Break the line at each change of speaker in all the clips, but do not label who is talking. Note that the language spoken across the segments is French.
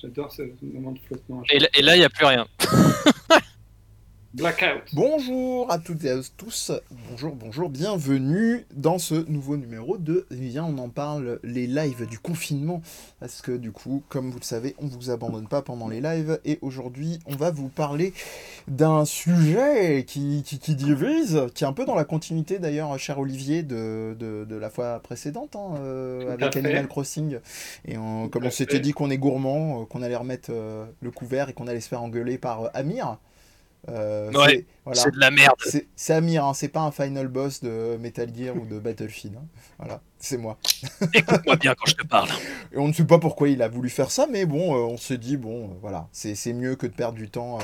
J'adore ce moment de flottement.
Et, là- et là, il n'y a plus rien.
Blackout.
Bonjour à toutes et à tous, bonjour, bonjour, bienvenue dans ce nouveau numéro de Viens, on en parle, les lives du confinement, parce que du coup, comme vous le savez, on vous abandonne pas pendant les lives, et aujourd'hui, on va vous parler d'un sujet qui, qui, qui divise, qui est un peu dans la continuité d'ailleurs, cher Olivier, de, de, de la fois précédente, hein, euh, avec. Animal Crossing, et on- comme on s'était dit qu'on est gourmand, euh, qu'on allait remettre euh, le couvert et qu'on allait se faire engueuler par euh, Amir. Euh,
Ouais,
c'est- voilà.
De la merde.
C'est Amir, hein, c'est pas un final boss de Metal Gear ou de Battlefield. hein. Voilà, c'est moi.
Écoute-moi bien quand je te parle.
Et on ne sait pas pourquoi il a voulu faire ça, mais bon, euh, on s'est dit, bon, euh, voilà, c'est c'est mieux que de perdre du temps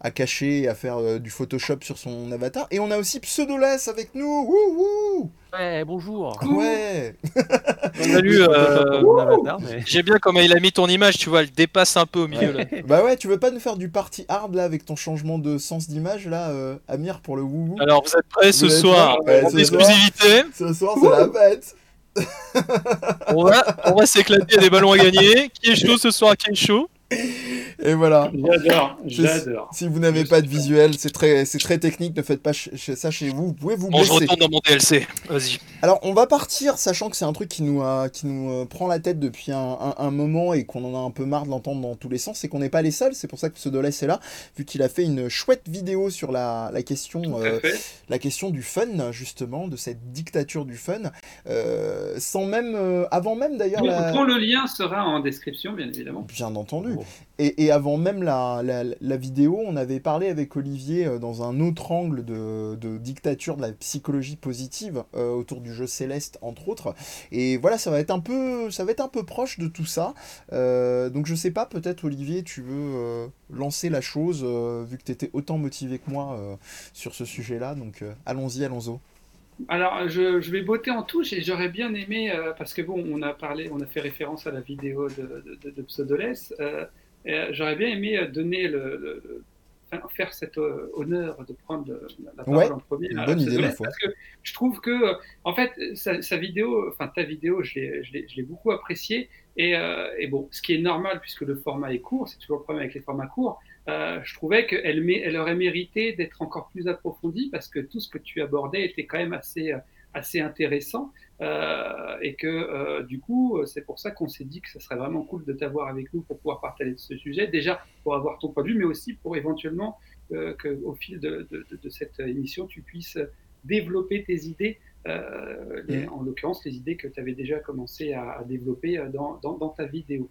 à cacher et à faire du Photoshop sur son avatar. Et on a aussi Pseudoless avec nous Wouhou
Ouais, bonjour.
Ouais
Salut, euh,
mais-
J'aime bien comment il a mis ton image, tu vois, elle dépasse un peu au milieu là.
Bah ouais, tu veux pas nous faire du party hard là avec ton changement de sens d'image là, euh, Amir, pour le wouhou
Alors vous êtes prêts ce
Vous
soir
prêts? Ouais,
En
ce soir.
exclusivité,
Ce soir, c'est la fête
on va, on va s'éclater, il y a des ballons à gagner. Qui est chaud ce soir Qui est chaud?
Et voilà
J'adore.
Si vous n'avez pas de visuel, c'est très, c'est très technique, ne faites pas ch- ça chez vous, vous pouvez vous
Bon, je
blesser.
retourne dans mon DLC. Vas-y.
Alors, on va partir, sachant que c'est un truc qui nous, euh, qui nous euh, prend la tête depuis un, un- un moment et qu'on en a un peu marre de l'entendre dans tous les sens, c'est qu'on n'est pas les seuls, c'est pour ça que Pseudoless est là, vu qu'il a fait une chouette vidéo sur la, la question, euh, la question du fun, justement, de cette dictature du fun, euh, sans même, euh, avant même d'ailleurs la...
le lien sera en description, bien évidemment.
Bien entendu. Et, avant même la, vidéo, on avait parlé avec Olivier euh, dans un autre angle de, dictature de la psychologie positive euh, autour du jeu Céleste entre autres. Et voilà, ça va être un peu, ça va un peu proche de tout ça. Euh, donc je sais pas, peut-être Olivier, tu veux lancer la chose vu que tu étais autant motivé que moi sur ce sujet-là. Donc allons-y, allons-y.
Alors, je, je vais botter en touche et j'aurais bien aimé, euh, parce que bon, on a parlé, on a fait référence à la vidéo de, de, Pseudoless, euh, euh, j'aurais bien aimé donner le, le- le- enfin, faire cet euh, honneur de prendre le- la parole
Ouais,
en premier
bonne idée,
parce que je trouve que, en fait, sa, sa vidéo, enfin ta vidéo, je l'ai- beaucoup appréciée et, et bon, ce qui est normal puisque le format est court, c'est toujours le problème avec les formats courts. Euh, je trouvais qu'elle elle aurait mérité d'être encore plus approfondie parce que tout ce que tu abordais était quand même assez, euh, assez intéressant. Euh, et que euh, du coup, c'est pour ça qu'on s'est dit que ce serait vraiment cool de t'avoir avec nous pour pouvoir partager de ce sujet. Déjà pour avoir ton point de vue, mais aussi pour éventuellement qu'au fil de, de, de, de cette émission, tu puisses développer tes idées, euh, les-
Mm.
en l'occurrence les idées que tu avais déjà commencé à, à développer dans, dans, dans ta vidéo.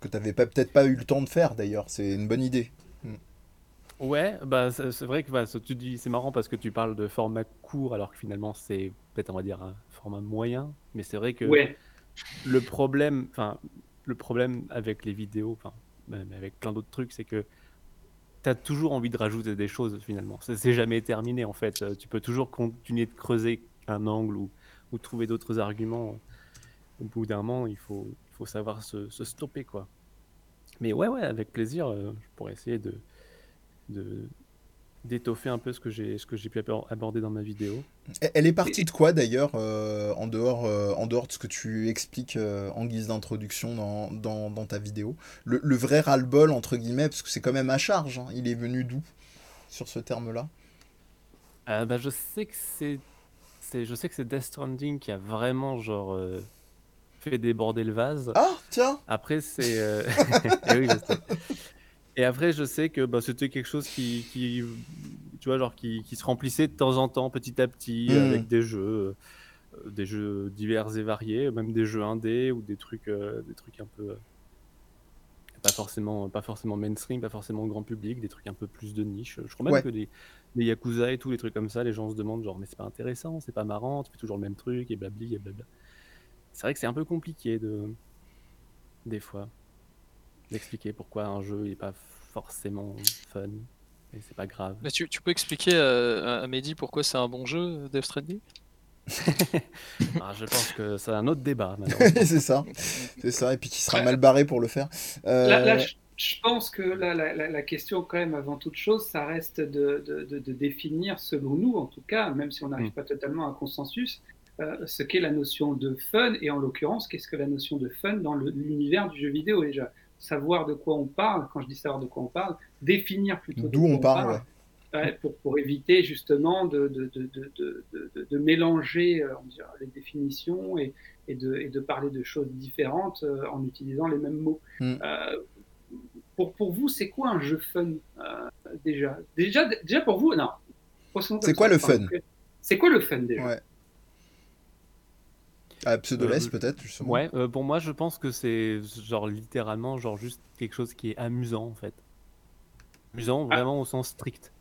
Que t'avais pas peut-être pas eu le temps de faire d'ailleurs. C'est une bonne idée.
Ouais, bah c'est vrai que bah, tu dis c'est marrant parce que tu parles de format court alors que finalement c'est peut-être on va dire un format moyen, mais c'est vrai que
Ouais,
le problème, enfin le problème avec les vidéos, enfin avec plein d'autres trucs, c'est que tu as toujours envie de rajouter des choses finalement. C'est jamais terminé en fait. Euh, Tu peux toujours continuer de creuser un angle ou, ou trouver d'autres arguments. Au bout d'un moment, il faut, il faut savoir se, se stopper quoi. Mais ouais, ouais, avec plaisir, euh, je pourrais essayer de de- d'étoffer un peu ce que j'ai ce que j'ai pu abor- aborder dans ma vidéo.
Elle- est partie de quoi d'ailleurs, euh, en, dehors, euh, en dehors de ce que tu expliques euh, en guise d'introduction dans, dans, dans ta vidéo? Le, le vrai ras-le-bol, entre guillemets, parce que c'est quand même à charge, hein, il est venu d'où sur ce terme-là?
Euh, bah, je sais que c'est, c'est, je sais que c'est Death Stranding qui a vraiment genre euh, fait déborder le vase.
Ah, tiens
Après c'est, euh, eh oui, je sais. Et après je sais que bah, c'était quelque chose qui, qui, tu vois genre qui, qui se remplissait de temps en temps, petit à petit,
Mm.
avec des jeux, euh, des jeux divers et variés, même des jeux indés ou des trucs, euh, des trucs un peu euh, pas forcément, pas forcément mainstream, pas forcément grand public, des trucs un peu plus de niche. Je crois même
Ouais.
que les, les Yakuza et tous les trucs comme ça, les gens se demandent genre mais c'est pas intéressant, c'est pas marrant, tu fais toujours le même truc et blabli et blabla. C'est vrai que c'est un peu compliqué de des fois d'expliquer pourquoi un jeu est pas forcément fun et c'est pas grave.
Mais tu, tu peux expliquer à, à Mehdi pourquoi c'est un bon jeu, Death Stranding?
Ah, je pense que c'est un autre débat
c'est ça, c'est ça, et puis qui sera
Ouais.
mal barré pour le faire. Euh,
Là, là, je, je pense que là, la, la- la question, quand même, avant toute chose, ça reste de, de- de- de définir, selon nous, en tout cas, même si on n'arrive
Mm.
pas totalement à un consensus, euh, ce qu'est la notion de fun, et en l'occurrence, qu'est-ce que la notion de fun dans l'univers du jeu vidéo déjà savoir de quoi on parle. Quand je dis savoir de quoi on parle, définir plutôt
d'où on, parle.
pour, pour, éviter justement de, de, de, de mélanger on dirait, les définitions et, et, et, de, parler de choses différentes en utilisant les mêmes mots. Mm. pour, pour vous, c'est quoi un jeu fun déjà, déjà Déjà pour vous, non.
C'est quoi le fun?
C'est quoi le fun déjà? Ouais.
Ah, Pseudoless euh, peut-être justement.
Ouais, euh, pour moi je pense que c'est genre littéralement genre juste quelque chose qui est amusant en fait. Amusant ah. vraiment au sens strict.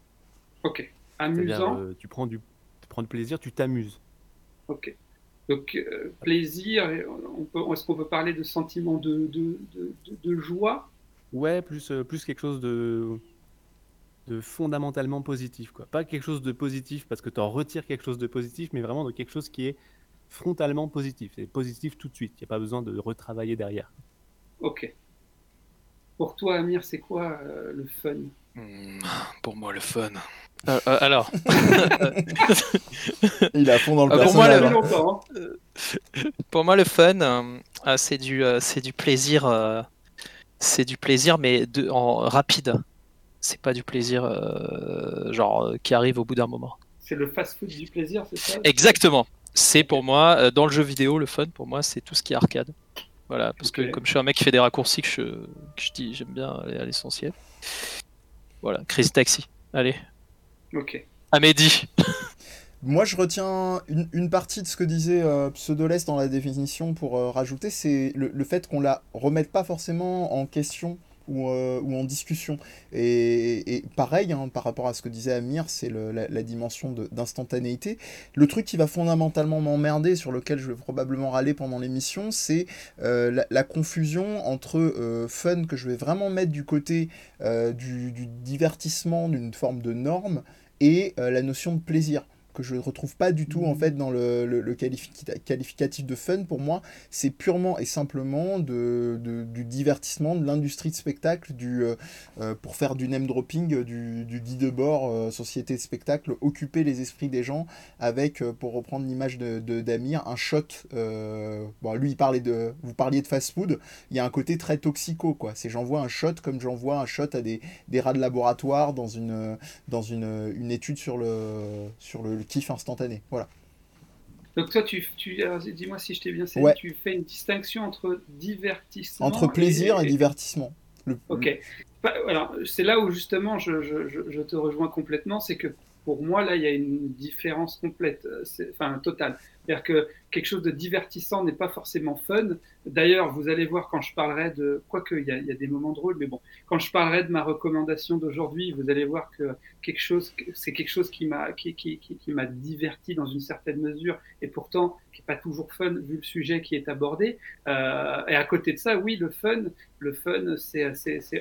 Ok. Amusant.
Euh, tu prends du tu prends du plaisir, tu t'amuses.
Ok. Donc plaisir, on est-ce qu'on peut parler de sentiment de, de, de, de joie?
Ouais, plus, plus quelque chose de, de fondamentalement positif. Quoi. Pas quelque chose de positif parce que tu en retires quelque chose de positif, mais vraiment de quelque chose qui est frontalement positif. C'est positif tout de suite. Il n'y a pas besoin de retravailler derrière.
Ok. Pour toi, Amir, c'est quoi euh, le fun?
Hmm, Pour moi, le fun. Euh, euh, alors.
Il a fond dans le. Pour moi,
le... Hein. pour moi, le fun, c'est du, c'est du plaisir. c'est du plaisir, mais de, en rapide. C'est pas du plaisir genre qui arrive au bout d'un moment.
C'est le fast-food du plaisir, c'est ça?
Exactement c'est pour moi, euh, dans le jeu vidéo, le fun pour moi, c'est tout ce qui est arcade. Voilà, parce que comme je suis un mec qui fait des raccourcis, que je, que je dis, j'aime bien aller à l'essentiel. Voilà, Crazy Taxi. Allez.
Ok.
Amédi.
Moi, je retiens une, partie de ce que disait euh, Pseudoless dans la définition pour euh, rajouter, c'est le, le, fait qu'on la remette pas forcément en question euh, ou, en discussion. Et, pareil, hein, par rapport à ce que disait Amir, c'est la, dimension d'instantanéité. Le truc qui va fondamentalement m'emmerder, sur lequel je vais probablement râler pendant l'émission, c'est euh, la, confusion entre euh, fun que je vais vraiment mettre du côté du, du, divertissement, d'une forme de norme, et la notion de plaisir que je ne retrouve pas du tout en fait dans le, le, qualificatif de fun pour moi. C'est purement et simplement de, du divertissement de l'industrie de spectacle du euh, euh, pour faire du name dropping du, du dit de bord euh, société de spectacle occuper les esprits des gens avec pour reprendre l'image de d'Amir un shot bon lui il parlait de vous parliez de fast food il y a un côté très toxico quoi. C'est j'envoie un shot comme j'envoie un shot à des, des rats de laboratoire dans une dans une, une étude sur le sur le kiff instantané. Voilà.
Donc toi, tu, tu dis-moi si je t'ai bien saisi, tu fais une distinction entre divertissement...
Entre plaisir et, divertissement.
Ok. Alors, c'est là où justement je, je, je, te rejoins complètement, c'est que pour moi, là, il y a une différence complète, euh, enfin totale. C'est-à-dire que quelque chose de divertissant n'est pas forcément fun. D'ailleurs, vous allez voir quand je parlerai de, quoique il y, a, y a des moments drôles, mais bon, quand je parlerai de ma recommandation d'aujourd'hui, vous allez voir que quelque chose, c'est quelque chose qui m'a, qui, qui, qui, qui diverti dans une certaine mesure, et pourtant qui est pas toujours fun vu le sujet qui est abordé. Euh, et à côté de ça, oui, le fun, le fun, c'est,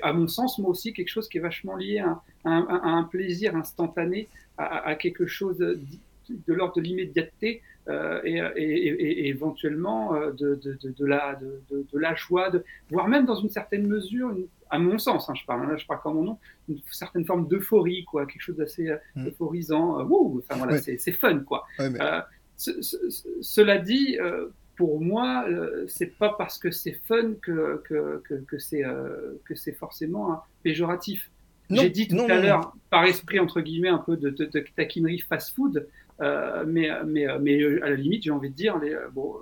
à mon sens moi aussi quelque chose qui est vachement lié à un, plaisir instantané, à, quelque chose de l'ordre de l'immédiateté. Euh, et, et, et, éventuellement euh, de, de, de, de, la, de, de, la joie, de, voire même dans une certaine mesure, à mon sens, hein, je parle, là je parle comme mon nom, une certaine forme d'euphorie, quoi, quelque chose d'assez euh, mm. euphorisant. Enfin voilà, c'est fun, quoi. cela dit, pour moi, c'est pas parce que c'est fun que, que, que, que c'est forcément péjoratif. J'ai dit tout à l'heure, par esprit entre guillemets, un peu de, de, de taquinerie fast-food. Euh, mais, mais, mais à la limite, j'ai envie de dire, les, bon,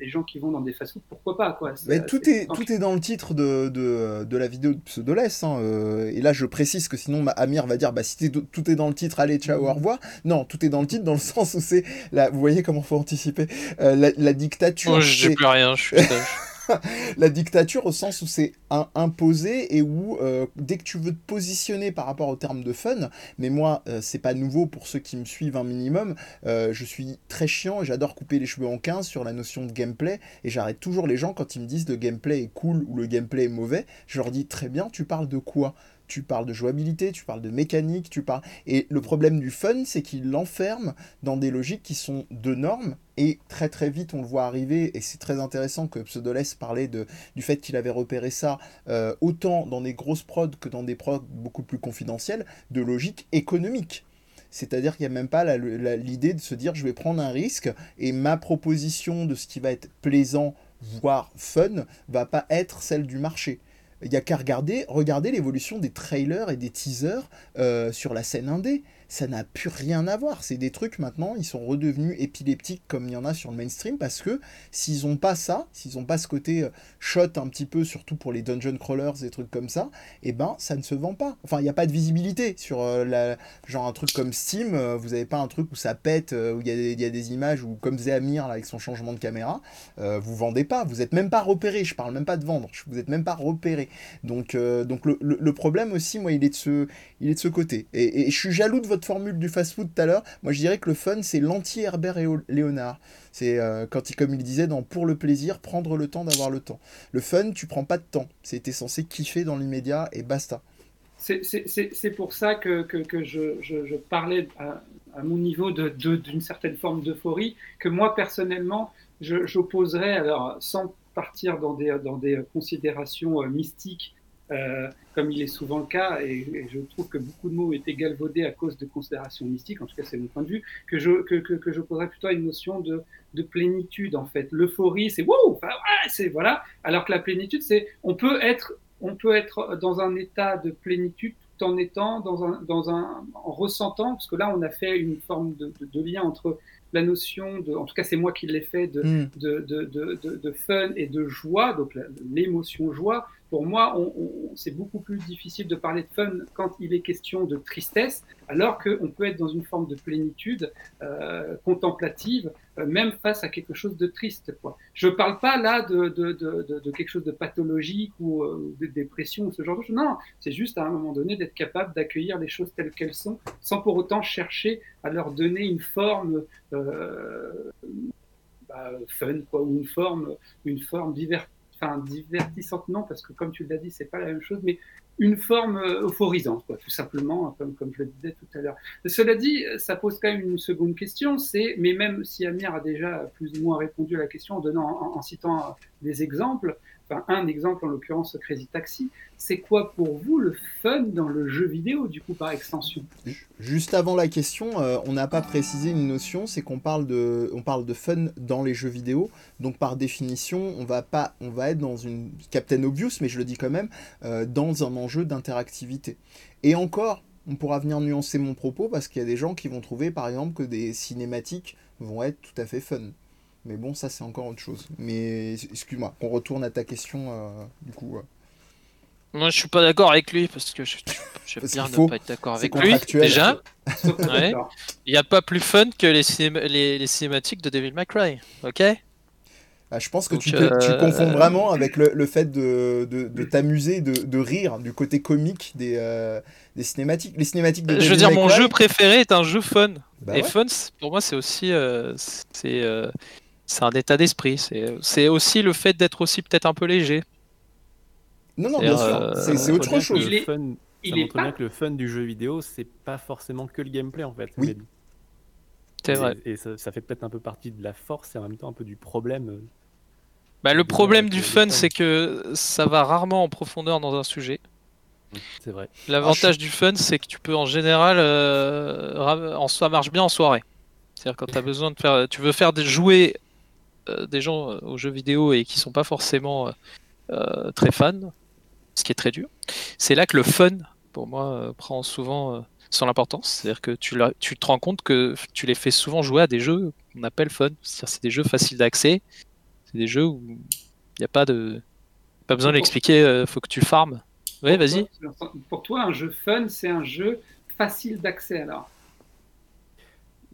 les gens qui vont dans des fast-food, pourquoi pas quoi.
Mais tout est, tout est dans le titre de, de, de la vidéo de Pseudoless. Hein, euh, et là, je précise que sinon, Amir va dire bah, si tout est dans le titre, allez, ciao, au revoir. Non, tout est dans le titre dans le sens où c'est. Vous voyez comment faut anticiper euh, la, la, dictature.
Moi, je plus rien, je suis
la dictature au sens où c'est imposé et où euh, dès que tu veux te positionner par rapport au terme de fun, mais moi euh, c'est pas nouveau pour ceux qui me suivent un minimum, euh, je suis très chiant et j'adore couper les cheveux en 15 sur la notion de gameplay et j'arrête toujours les gens quand ils me disent le gameplay est cool ou le gameplay est mauvais, je leur dis très bien tu parles de quoi? Tu parles de jouabilité, tu parles de mécanique, tu parles... Et le problème du fun, c'est qu'il l'enferme dans des logiques qui sont de normes, et très très vite on le voit arriver, et c'est très intéressant que Pseudoless parlait de, du fait qu'il avait repéré ça euh, autant dans des grosses prods que dans des prods beaucoup plus confidentielles, de logique économique. C'est-à-dire qu'il n'y a même pas l'idée de se dire je vais prendre un risque et ma proposition de ce qui va être plaisant, voire fun, va pas être celle du marché. Il y a qu'à regarder, regarder l'évolution des trailers et des teasers euh, sur la scène indé ça n'a plus rien à voir. C'est des trucs maintenant, ils sont redevenus épileptiques comme il y en a sur le mainstream parce que s'ils ont pas ça, s'ils ont pas ce côté euh, shot un petit peu, surtout pour les dungeon crawlers, des trucs comme ça, et eh ben ça ne se vend pas. Enfin, il n'y a pas de visibilité sur euh, la, genre un truc comme Steam, euh, vous avez pas un truc où ça pète, où il y, a des images, ou comme Zéamir là, avec son changement de caméra, vous vendez pas, vous êtes même pas repéré. Je parle même pas de vendre, vous êtes même pas repéré. Donc, donc le, le, problème aussi, moi, il est de ce, il est de ce côté. Et, et je suis jaloux de votre formule du fast-food tout à l'heure. Moi, je dirais que le fun, c'est l'anti-Herbert et Léonard. C'est euh, quand il, comme il disait dans Pour le plaisir, prendre le temps d'avoir le temps. Le fun, tu prends pas de temps. C'était censé kiffer dans l'immédiat et basta.
C'est pour ça que, que, je, je, parlais à, mon niveau d'une de, certaine forme d'euphorie, que moi, personnellement, j'opposerais, alors sans partir dans des, dans des considérations euh, mystiques euh, comme il est souvent le cas, et, je trouve que beaucoup de mots ont été galvaudés à cause de considérations mystiques, en tout cas c'est mon point de vue, que je, que, que, que je poserais plutôt à une notion de, de plénitude en fait. L'euphorie, c'est wow, c'est voilà, alors que la plénitude, c'est on peut être on peut être dans un état de plénitude tout en étant dans un, dans un en ressentant, parce que là on a fait une forme de, de, de lien entre la notion de, en tout cas c'est moi qui l'ai fait, de, mm. de, de, de, fun et de joie, donc l'émotion joie, pour moi, c'est beaucoup plus difficile de parler de fun quand il est question de tristesse, alors qu'on peut être dans une forme de plénitude euh, contemplative, euh, même face à quelque chose de triste. Je ne parle pas là de, quelque chose de pathologique ou euh, de dépression ou ce genre de choses. Non, c'est juste à un moment donné d'être capable d'accueillir les choses telles qu'elles sont, sans pour autant chercher à leur donner une forme bah, fun, ou une forme, une forme divertissante enfin divertissante non, parce que comme tu l'as dit, c'est pas la même chose, mais une forme euh, euphorisante, quoi, tout simplement, comme, comme je le disais tout à l'heure. Cela dit, ça pose quand même une seconde question, c'est, mais même si Amir a déjà plus ou moins répondu à la question en donnant, en citant des exemples, un exemple en l'occurrence Crazy Taxi, c'est quoi pour vous le fun dans le jeu vidéo du coup par extension?
Juste avant la question, euh, on n'a pas précisé une notion, c'est qu'on parle de, fun dans les jeux vidéo, donc par définition, on va pas, on va être dans une Captain Obvious, mais je le dis quand même, euh, dans un enjeu d'interactivité. Et encore, on pourra venir nuancer mon propos parce qu'il y a des gens qui vont trouver par exemple que des cinématiques vont être tout à fait fun. Mais bon, ça c'est encore autre chose. Mais excuse-moi, on retourne à ta question euh, du coup.
Moi je suis pas d'accord avec lui parce que je, je, bien ne pas être d'accord avec lui. Déjà, il n'y a pas plus fun que les, les, cinématiques de Devil May Cry, ok?
Ah, je pense que tu, euh, tu, confonds vraiment avec le, le fait de, de, de t'amuser, de, de, rire du côté comique des, euh, des cinématiques. Les cinématiques de
Je veux dire, mon jeu préféré est un jeu fun. Bah Et fun, pour moi, c'est aussi. c'est c'est un état d'esprit. C'est aussi le fait d'être aussi peut-être un peu léger.
Non, non, bien sûr. Euh, c'est autre chose.
Il, fun, il ça montre bien que le fun du jeu vidéo, c'est pas forcément que le gameplay en fait.
Oui.
C'est vrai.
Et ça, fait peut-être un peu partie de la force et en même temps un peu du problème. Euh,
bah, le problème du fun, c'est que ça va rarement en profondeur dans un sujet.
C'est vrai.
L'avantage ah, du fun, c'est que tu peux en général, euh, en, ça marche bien en soirée. C'est-à-dire quand as besoin de faire, tu veux faire des jouer des gens euh, aux jeux vidéo et qui sont pas forcément euh, très fans, ce qui est très dur, c'est là que le fun, pour moi, prend souvent son importance. C'est-à-dire que tu, tu, te rends compte que tu les fais souvent jouer à des jeux qu'on appelle fun. C'est-à-dire c'est des jeux faciles d'accès. C'est des jeux où il n'y a pas de pas besoin d'expliquer. faut que tu farmes. Oui, vas-y.
Pour toi, un jeu fun, c'est un jeu facile d'accès alors.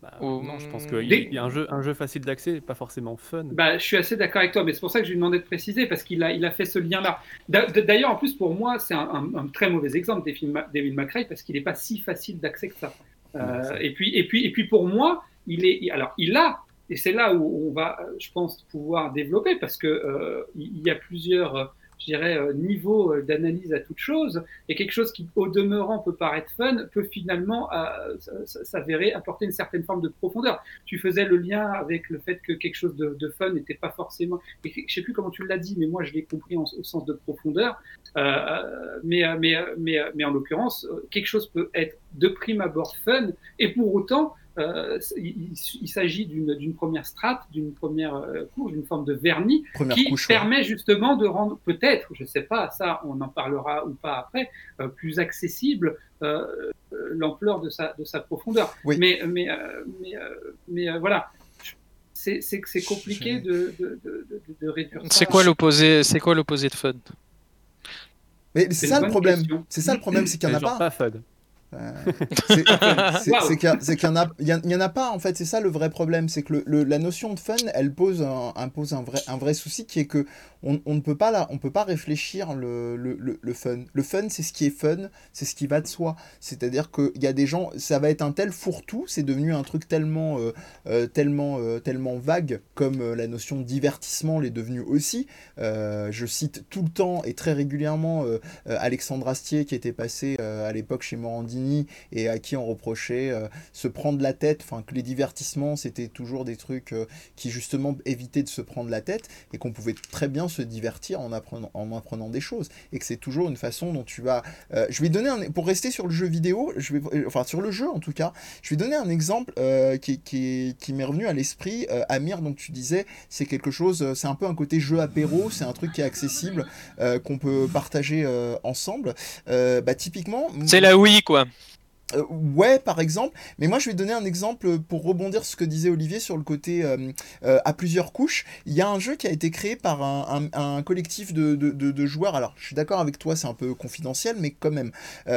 Bah, non, je pense qu'il y a un jeu, un jeu facile d'accès, pas forcément fun.
Bah, je suis assez d'accord avec toi, mais c'est pour ça que je lui demandais de préciser, parce qu'il a, il a fait ce lien-là. D'ailleurs, en plus, pour moi, c'est un, très mauvais exemple des films David McRae, parce qu'il n'est pas si facile d'accès que ça. Euh, et, puis, et, puis, et puis, pour moi, il est, alors, il a, et c'est là où on va, je pense, pouvoir développer, parce que euh, il y a plusieurs je dirais, euh, niveau euh, d'analyse à toute chose, et quelque chose qui, au demeurant, peut paraître fun, peut finalement euh, s'avérer apporter une certaine forme de profondeur. Tu faisais le lien avec le fait que quelque chose de, de fun n'était pas forcément, je sais plus comment tu l'as dit, mais moi je l'ai compris au sens de profondeur, euh, mais, mais, mais, mais en l'occurrence, quelque chose peut être de prime abord fun, et pour autant euh, il, il s'agit d'une première strate, d'une première euh, couche, d'une forme de vernis
Première
qui
couche, ouais.
permet justement de rendre peut-être, je ne sais pas, ça on en parlera ou pas après, euh, plus accessible euh, l'ampleur de sa, de sa profondeur.
Oui.
Mais, mais, euh, mais, euh, mais euh, voilà, c'est compliqué de, de, de, de, de réduire.
C'est quoi l'opposé C'est quoi l'opposé de fun
Mais
C'est
ça le problème. C'est ça le problème, c'est qu'il n'y en a pas.
pas fun.
Euh, c'est qu'il y a- c'est qu'il y en a, pas en fait. C'est ça le vrai problème, c'est que le, le- la notion de fun, elle pose un, vrai, un vrai souci qui est que on, on ne peut pas là, on peut pas réfléchir le, fun. Le fun, c'est ce qui est fun, c'est ce qui va de soi. C'est-à-dire qu'il y a des gens, ça va être un tel fourre-tout, c'est devenu un truc tellement, euh, euh, tellement, euh, tellement vague comme la notion de divertissement l'est devenue aussi. Je cite tout le temps et très régulièrement Alexandre Astier qui était passé à l'époque chez Morandini et à qui on reprochait euh, se prendre la tête, enfin que les divertissements c'était toujours des trucs euh, qui justement évitaient de se prendre la tête et qu'on pouvait très bien se divertir en apprenant, en apprenant des choses et que c'est toujours une façon dont tu vas... euh, je vais donner un... Pour rester sur le jeu vidéo, je vais... enfin sur le jeu en tout cas, je vais donner un exemple qui, m'est revenu à l'esprit. Amir, donc tu disais, c'est quelque chose, c'est un peu un côté jeu apéro, c'est un truc qui est accessible, qu'on peut partager ensemble. Bah typiquement...
C'est la Wii, quoi.
Euh, ouais, par exemple. Mais moi, je vais donner un exemple pour rebondir sur ce que disait Olivier sur le côté euh, euh, à plusieurs couches. Il y a un jeu qui a été créé par un, collectif de, joueurs. Alors, je suis d'accord avec toi, c'est un peu confidentiel, mais quand même.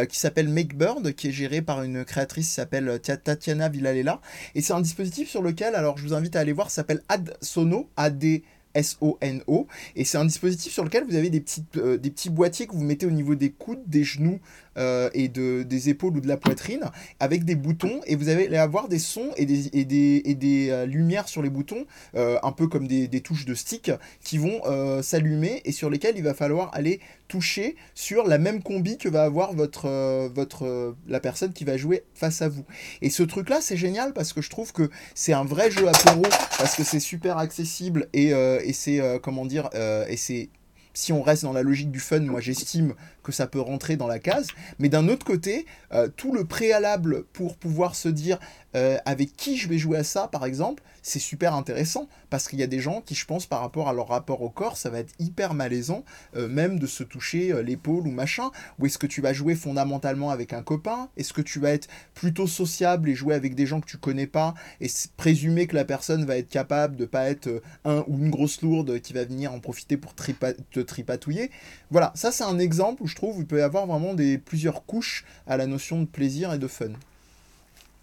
qui s'appelle MakeBird, qui est géré par une créatrice qui s'appelle Tia- Tatiana Villalela. Et c'est un dispositif sur lequel, alors je vous invite à aller voir, s'appelle AdSono, AD. S-O-N-O, et c'est un dispositif sur lequel vous avez des, des petits boîtiers que vous mettez au niveau des coudes, des genoux euh, et de, des épaules ou de la poitrine, avec des boutons, et vous allez avoir des sons et des, euh, lumières sur les boutons, euh, un peu comme des, touches de stick, qui vont s'allumer et sur lesquelles il va falloir aller toucher sur la même combi que va avoir votre, la personne qui va jouer face à vous. Et ce truc-là, c'est génial parce que je trouve que c'est un vrai jeu apéro, parce que c'est super accessible et, et c'est, comment dire, et c'est si on reste dans la logique du fun, moi j'estime que ça peut rentrer dans la case. Mais d'un autre côté, euh, tout le préalable pour pouvoir se dire euh, avec qui je vais jouer à ça, par exemple, c'est super intéressant parce qu'il y a des gens qui, je pense, par rapport à leur rapport au corps, ça va être hyper malaisant, euh, même de se toucher euh, l'épaule ou machin. Ou est-ce que tu vas jouer fondamentalement avec un copain? Est-ce que tu vas être plutôt sociable et jouer avec des gens que tu connais pas? Et présumer que la personne va être capable de pas être un ou une grosse lourde qui va venir en profiter pour te tripatouiller Voilà, ça c'est un exemple où je trouve il peut y avoir vraiment des plusieurs couches à la notion de plaisir et de fun.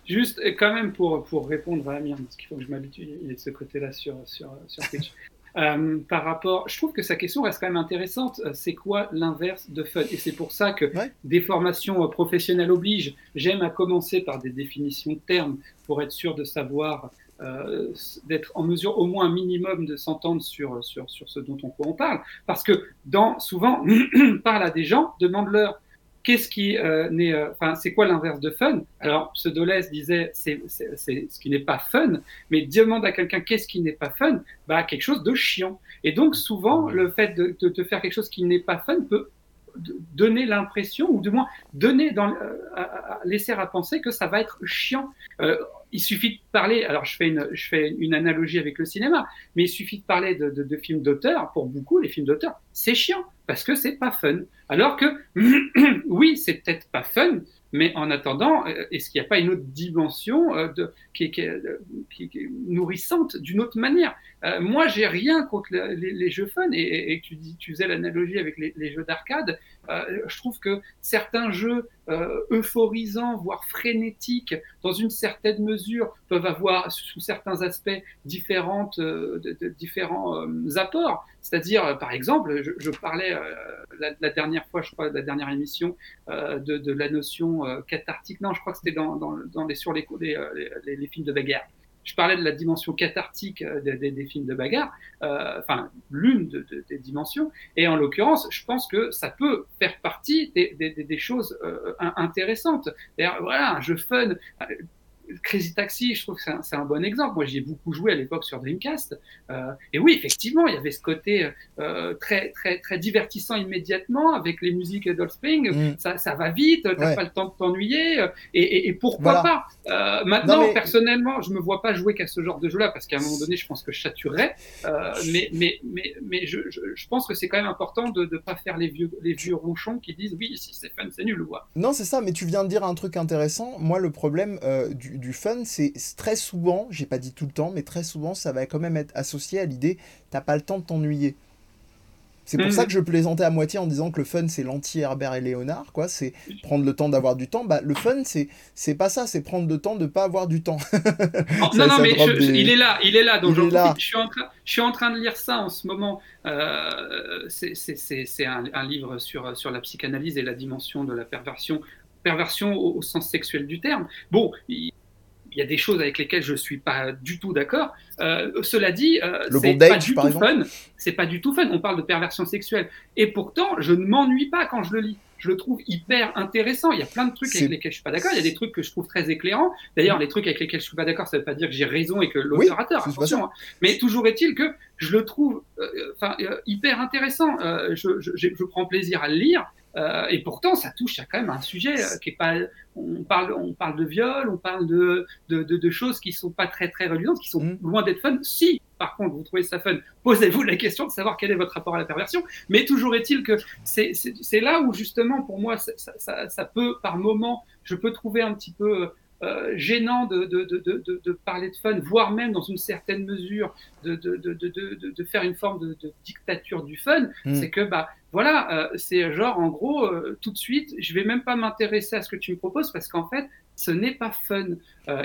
Juste, quand même, pour, pour répondre à Amir, parce qu'il faut que je m'habitue, il est de ce côté-là sur, sur, sur Twitch. Euh, par rapport, je trouve que sa question reste quand même intéressante. Euh, C'est quoi l'inverse de fun? Et c'est pour ça que
Ouais.
des formations euh, professionnelles obligent. J'aime à commencer par des définitions de termes pour être sûr de savoir, euh, d'être en mesure au moins un minimum de s'entendre sur, sur, sur ce dont on, parle. Parce que dans, souvent, on parle à des gens, demande-leur qu'est-ce qui euh, n'est, euh, enfin, c'est quoi l'inverse de fun? Alors, Pseudolès disait, c'est, c'est, c'est ce qui n'est pas fun, mais demande à quelqu'un qu'est-ce qui n'est pas fun, bah quelque chose de chiant. Et donc souvent, le fait de, de, de faire quelque chose qui n'est pas fun peut donner l'impression, ou du moins donner dans, euh, à, à- laisser à penser que ça va être chiant. Il suffit de parler, alors je fais, une, je fais une analogie avec le cinéma, mais il suffit de parler de, films d'auteur, pour beaucoup les films d'auteur, c'est chiant, parce que c'est pas fun. Alors que, oui, c'est peut-être pas fun, mais en attendant, euh, est-ce qu'il n'y a pas une autre dimension euh, euh, qui est nourrissante d'une autre manière? Euh, Moi, j'ai rien contre le- les, jeux fun, et, tu, dis, tu faisais l'analogie avec les, jeux d'arcade. Euh, je trouve que certains jeux euh, euphorisants, voire frénétiques, dans une certaine mesure, peuvent avoir, sous certains aspects, différentes, de, de, différents apports. C'est-à-dire, par exemple, je, parlais la, dernière fois, je crois, la dernière émission, de, de, la notion cathartique. Non, je crois que c'était dans, les, sur les, les, films de bagarre. Je parlais de la dimension cathartique euh, des, des, des films de bagarre, euh, enfin l'une de, de, des dimensions. Et en l'occurrence, je pense que ça peut faire partie des, des choses euh, intéressantes. Voilà, un jeu fun. Crazy Taxi, je trouve que c'est un, bon exemple. Moi, j'y ai beaucoup joué à l'époque sur Dreamcast. Euh, et oui, effectivement, il y avait ce côté euh, très, très, très divertissant immédiatement avec les musiques Adult Spring. Mm. Ça, ça, va vite, t'as pas le temps de t'ennuyer. Et, et, et, pourquoi pas? Euh, Maintenant, personnellement, je me vois pas jouer qu'à ce genre de jeu-là parce qu'à un moment donné, je pense que je saturerais. Euh, mais, mais, mais, mais je, je, je pense que c'est quand même important de ne pas faire les vieux, les vieux ronchons qui disent oui, si c'est fun, c'est nul.
Non, c'est ça, mais tu viens de dire un truc intéressant. Moi, le problème euh, du, du, fun, c'est très souvent, j'ai pas dit tout le temps, mais très souvent, ça va quand même être associé à l'idée t'as pas le temps de t'ennuyer. C'est pour ça mhm. que je plaisantais à moitié en disant que le fun c'est l'anti-Herbert et Léonard, quoi. C'est prendre le temps d'avoir du temps. Bah, le fun c'est c'est pas ça, c'est prendre le temps de pas avoir du temps.
non, non, mais il est là, il est là. Donc je, suis en train, je suis en train de lire ça en ce moment. Euh, c'est un, un, livre sur sur la psychanalyse et la dimension de la perversion, perversion au, au sens sexuel du terme. Bon. Il, il y a des choses avec lesquelles je suis pas du tout d'accord. Euh, cela dit, euh, c'est pas du tout fun. C'est pas du tout fun. On parle de perversion sexuelle, et pourtant, je ne m'ennuie pas quand je le lis. Je le trouve hyper intéressant. Il y a plein de trucs avec lesquels je suis pas d'accord. Il y a des trucs que je trouve très éclairants. D'ailleurs, les trucs avec lesquels je suis pas d'accord, ça veut pas dire que j'ai raison et que l'auteur a tort. Attention. Hein. Mais toujours est-il que je le trouve, euh, enfin, hyper intéressant. Je, je, je, prends plaisir à le lire. Euh, et pourtant, ça touche à quand même un sujet euh, qui est pas. On parle, on parle de viol, on parle de, de, de, de choses qui sont pas très très reluisantes, qui sont mm. loin d'être fun. Si, par contre, vous trouvez ça fun, posez-vous la question de savoir quel est votre rapport à la perversion. Mais toujours est-il que c'est là où justement, pour moi, ça, ça, ça, peut, par moment, je peux trouver un petit peu euh, gênant de, de, de, de, parler de fun, voire même dans une certaine mesure de, de, faire une forme de, dictature du fun, mm. c'est que bah voilà, euh, c'est genre en gros euh, tout de suite, je vais même pas m'intéresser à ce que tu me proposes parce qu'en fait ce n'est pas fun.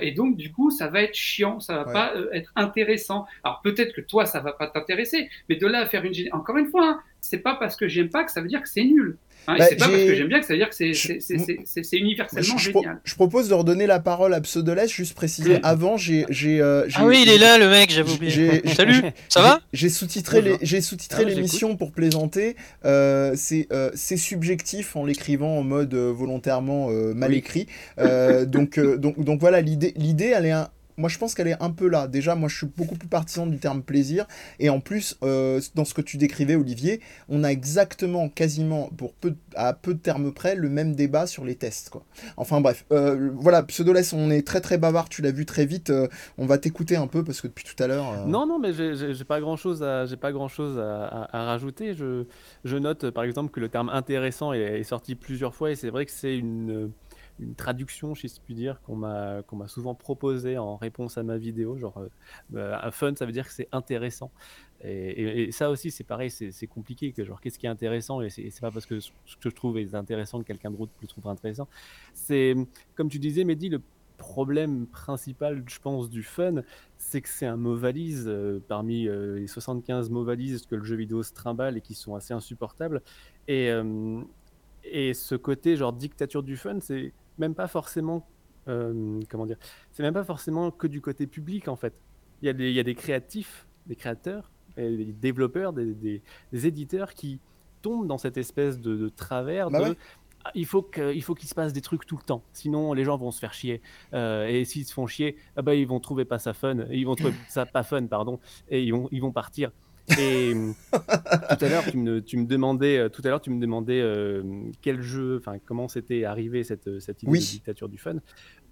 et donc, du coup, ça va être chiant, ça va pas être intéressant. Alors, peut-être que toi, ça va pas t'intéresser, mais de là à faire une. Encore une fois, hein, c'est pas parce que j'aime pas que ça veut dire que c'est nul. Hein, bah, c'est pas parce que j'aime bien que ça veut dire que c'est universellement
je,
génial.
Je propose de redonner la parole à Pseudolès, juste préciser. Avant, j'ai.
Euh, ah oui, il est là, le mec, j'avais oublié. Salut, ça va
J'ai sous-titré ah, l'émission pour plaisanter. Euh, euh, c'est subjectif en l'écrivant en mode volontairement mal écrit. donc, donc, donc voilà, l'idée, elle est un, moi je pense qu'elle est un peu là. Déjà, moi je suis beaucoup plus partisan du terme plaisir. Et en plus, euh, dans ce que tu décrivais, Olivier, on a exactement, quasiment, pour peu, à peu de termes près, le même débat sur les tests. Enfin bref, euh, voilà, Pseudoless, on est très très bavard, tu l'as vu très vite. Euh, on va t'écouter un peu parce que depuis tout à l'heure.
Non, non, mais j'ai pas grand chose à, pas grand chose à, rajouter. Je, je, note par exemple que le terme intéressant est sorti plusieurs fois et c'est vrai que c'est une une traduction, si je puis dire, qu'on m'a qu'on souvent proposé en réponse à ma vidéo. Genre, euh, bah, fun, ça veut dire que c'est intéressant. Et, ça aussi, c'est pareil, c'est compliqué. Genre, qu'est-ce qui est intéressant? Et c'est pas parce que ce que je trouve est intéressant que quelqu'un d'autre le trouve intéressant. C'est comme tu disais, Mehdi, le problème principal, je pense, du fun, c'est que c'est un mot valise euh, parmi euh, les 75 mots valises que le jeu vidéo se trimballe et qui sont assez insupportables. Et, et ce côté genre dictature du fun, c'est même pas forcément, euh, comment dire, c'est même pas forcément que du côté public en fait. Il y a des, il y a des créatifs, des créateurs, des développeurs, des, des, éditeurs qui tombent dans cette espèce de, travers bah de ah, il faut qu'il faut qu'il se passe des trucs tout le temps, sinon les gens vont se faire chier. Euh, et s'ils se font chier, ah bah, ils vont trouver pas ça fun, ils vont trouver ça pas fun, pardon, et ils vont, ils vont partir. Et tout à l'heure, tu me, tu me, demandais, euh, tout à l'heure, tu me demandais euh, quel jeu, enfin comment c'était arrivé cette, cette idée de dictature du fun.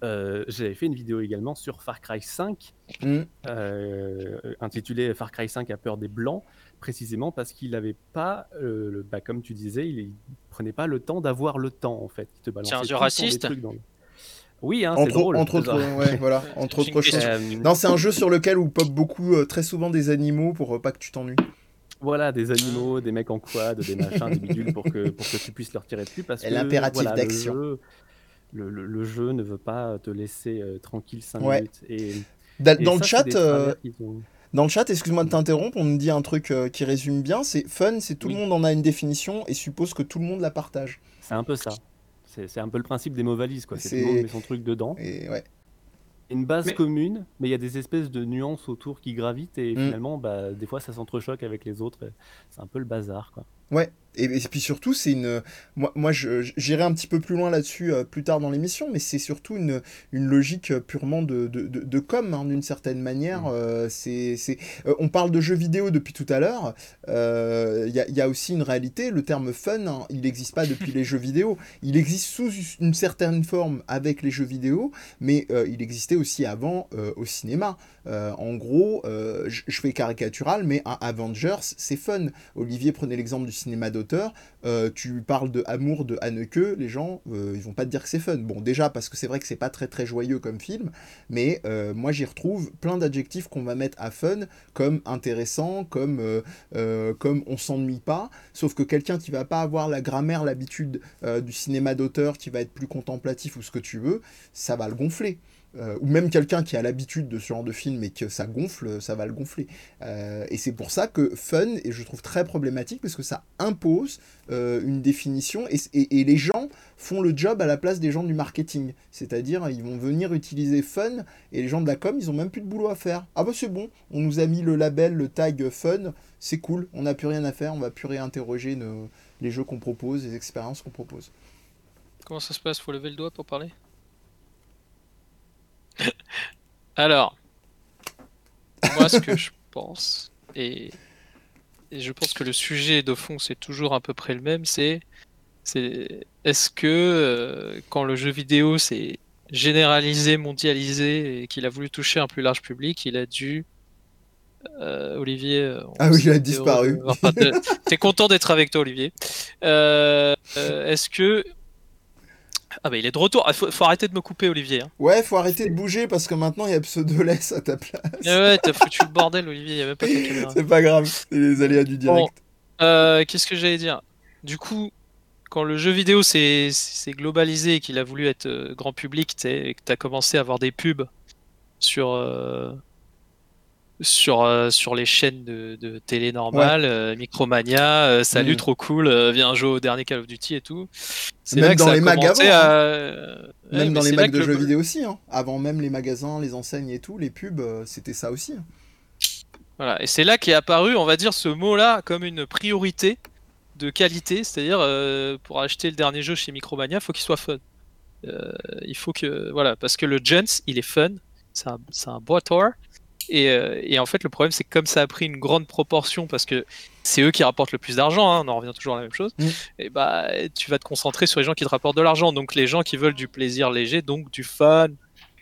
Euh, J'avais fait une vidéo également sur Far Cry 5, mm. euh, intitulée Far Cry 5 a peur des blancs, précisément parce qu'il n'avait pas, le, bah, comme tu disais, il, prenait pas le temps d'avoir le temps en fait.
C'est un jeu raciste?
Oui, hein, entre, drôle,
entre autres, ouais, voilà, entre autres choses. non, c'est un jeu sur lequel on pop beaucoup, euh, très souvent des animaux pour euh, pas que tu t'ennuies.
Voilà, des animaux, des mecs en quad, des machins, des bidules pour que, pour que tu puisses leur tirer dessus. Parce que
l'impératif d'action.
Le, le, jeu ne veut pas te laisser euh, tranquille 5 minutes. Et,
dans, le chat, dans le chat, excuse-moi de t'interrompre, on me dit un truc qui résume bien c'est fun, c'est tout le monde en a une définition et suppose que tout le monde la partage.
C'est un peu ça. C'est un peu le principe des mots valises, quoi. C'est tout le monde met son truc dedans.
Et ouais.
Une base commune, mais il y a des espèces de nuances autour qui gravitent et mm. finalement, bah, des fois, ça s'entrechoque avec les autres. C'est un peu le bazar, quoi.
Ouais. Et, et puis surtout, c'est une. Moi, moi j'irai un petit peu plus loin là-dessus euh, plus tard dans l'émission, mais c'est surtout une, une logique purement de, de, de, de com, hein, d'une certaine manière. Euh, c'est, euh, on parle de jeux vidéo depuis tout à l'heure. Euh, Il y, a, il y a aussi une réalité. Le terme fun, hein, il n'existe pas depuis les jeux vidéo. Il existe sous une certaine forme avec les jeux vidéo, mais euh, il existait aussi avant euh, au cinéma. Euh, en gros, euh, je je fais caricatural, mais un Avengers, c'est fun. Olivier prenait l'exemple du cinéma d'auteur. Euh, tu parles de Amour de Haneke, les gens, euh, ils vont pas te dire que c'est fun. Bon, déjà parce que c'est vrai que c'est pas très très joyeux comme film, mais euh, moi j'y retrouve plein d'adjectifs qu'on va mettre à fun, comme intéressant, comme comme on s'ennuie pas. Sauf que quelqu'un qui va pas avoir la grammaire, l'habitude du cinéma d'auteur, qui va être plus contemplatif ou ce que tu veux, ça va le gonfler. Euh, ou même quelqu'un qui a l'habitude de ce genre de film et que ça gonfle, ça va le gonfler. Euh, et c'est pour ça que fun, et je trouve très problématique, parce que ça impose euh, une définition, et, et- les gens font le job à la place des gens du marketing. C'est-à-dire, ils vont venir utiliser fun, et les gens de la com, ils ont même plus de boulot à faire. Ah bah c'est bon, on nous a mis le label, le tag fun, c'est cool, on n'a plus rien à faire, on va plus réinterroger nos- les jeux qu'on propose, les expériences qu'on propose.
Comment ça se passe? Faut lever le doigt pour parler? Alors, moi, ce que je pense, et, et je pense que le sujet de fond, c'est toujours à peu près le même, c'est c'est est-ce que euh, quand le jeu vidéo s'est généralisé, mondialisé, et qu'il a voulu toucher un plus large public, il a dû... euh, Olivier... euh,
Ah oui, il a disparu.
t'es- T'es content d'être avec toi, Olivier. Euh, euh, est-ce que... Ah bah il est de retour. Il faut, faut arrêter de me couper, Olivier. hein.
Ouais, faut arrêter de bouger, parce que maintenant, il y a Pseudoless à ta place.
Ah ouais, t'as foutu le bordel, Olivier. Il y a même pas.
C'est pas grave, c'est les aléas du direct.
Euh, Qu'est-ce que j'allais dire? Du coup, quand le jeu vidéo s'est globalisé et qu'il a voulu être euh, grand public, et que tu as commencé à avoir des pubs sur, euh, sur, euh, sur les chaînes de, de télé normales, euh, Micromania, euh, salut,
Mm.
trop cool, viens jouer au dernier Call of Duty et tout. C'est
Même
là que
dans
ça
les
à-
hein.
ouais,
Même dans les
que
de
le-
jeux vidéo aussi, hein. avant même les magasins, les enseignes et tout, les pubs, c'était ça aussi. hein.
Voilà, et c'est là qu'est apparu, on va dire, ce mot-là comme une priorité de qualité, c'est-à-dire pour acheter le dernier jeu chez Micromania, faut qu'il soit fun. Il faut que voilà, parce que le Gens, il est fun, c'est un, c'est un beau tour. Et, euh, et en fait, le problème, c'est que comme ça a pris une grande proportion, parce que c'est eux qui rapportent le plus d'argent, hein, on en revient toujours à la même chose,
Mm.
et bah tu vas te concentrer sur les gens qui te rapportent de l'argent, donc les gens qui veulent du plaisir léger, donc du fun.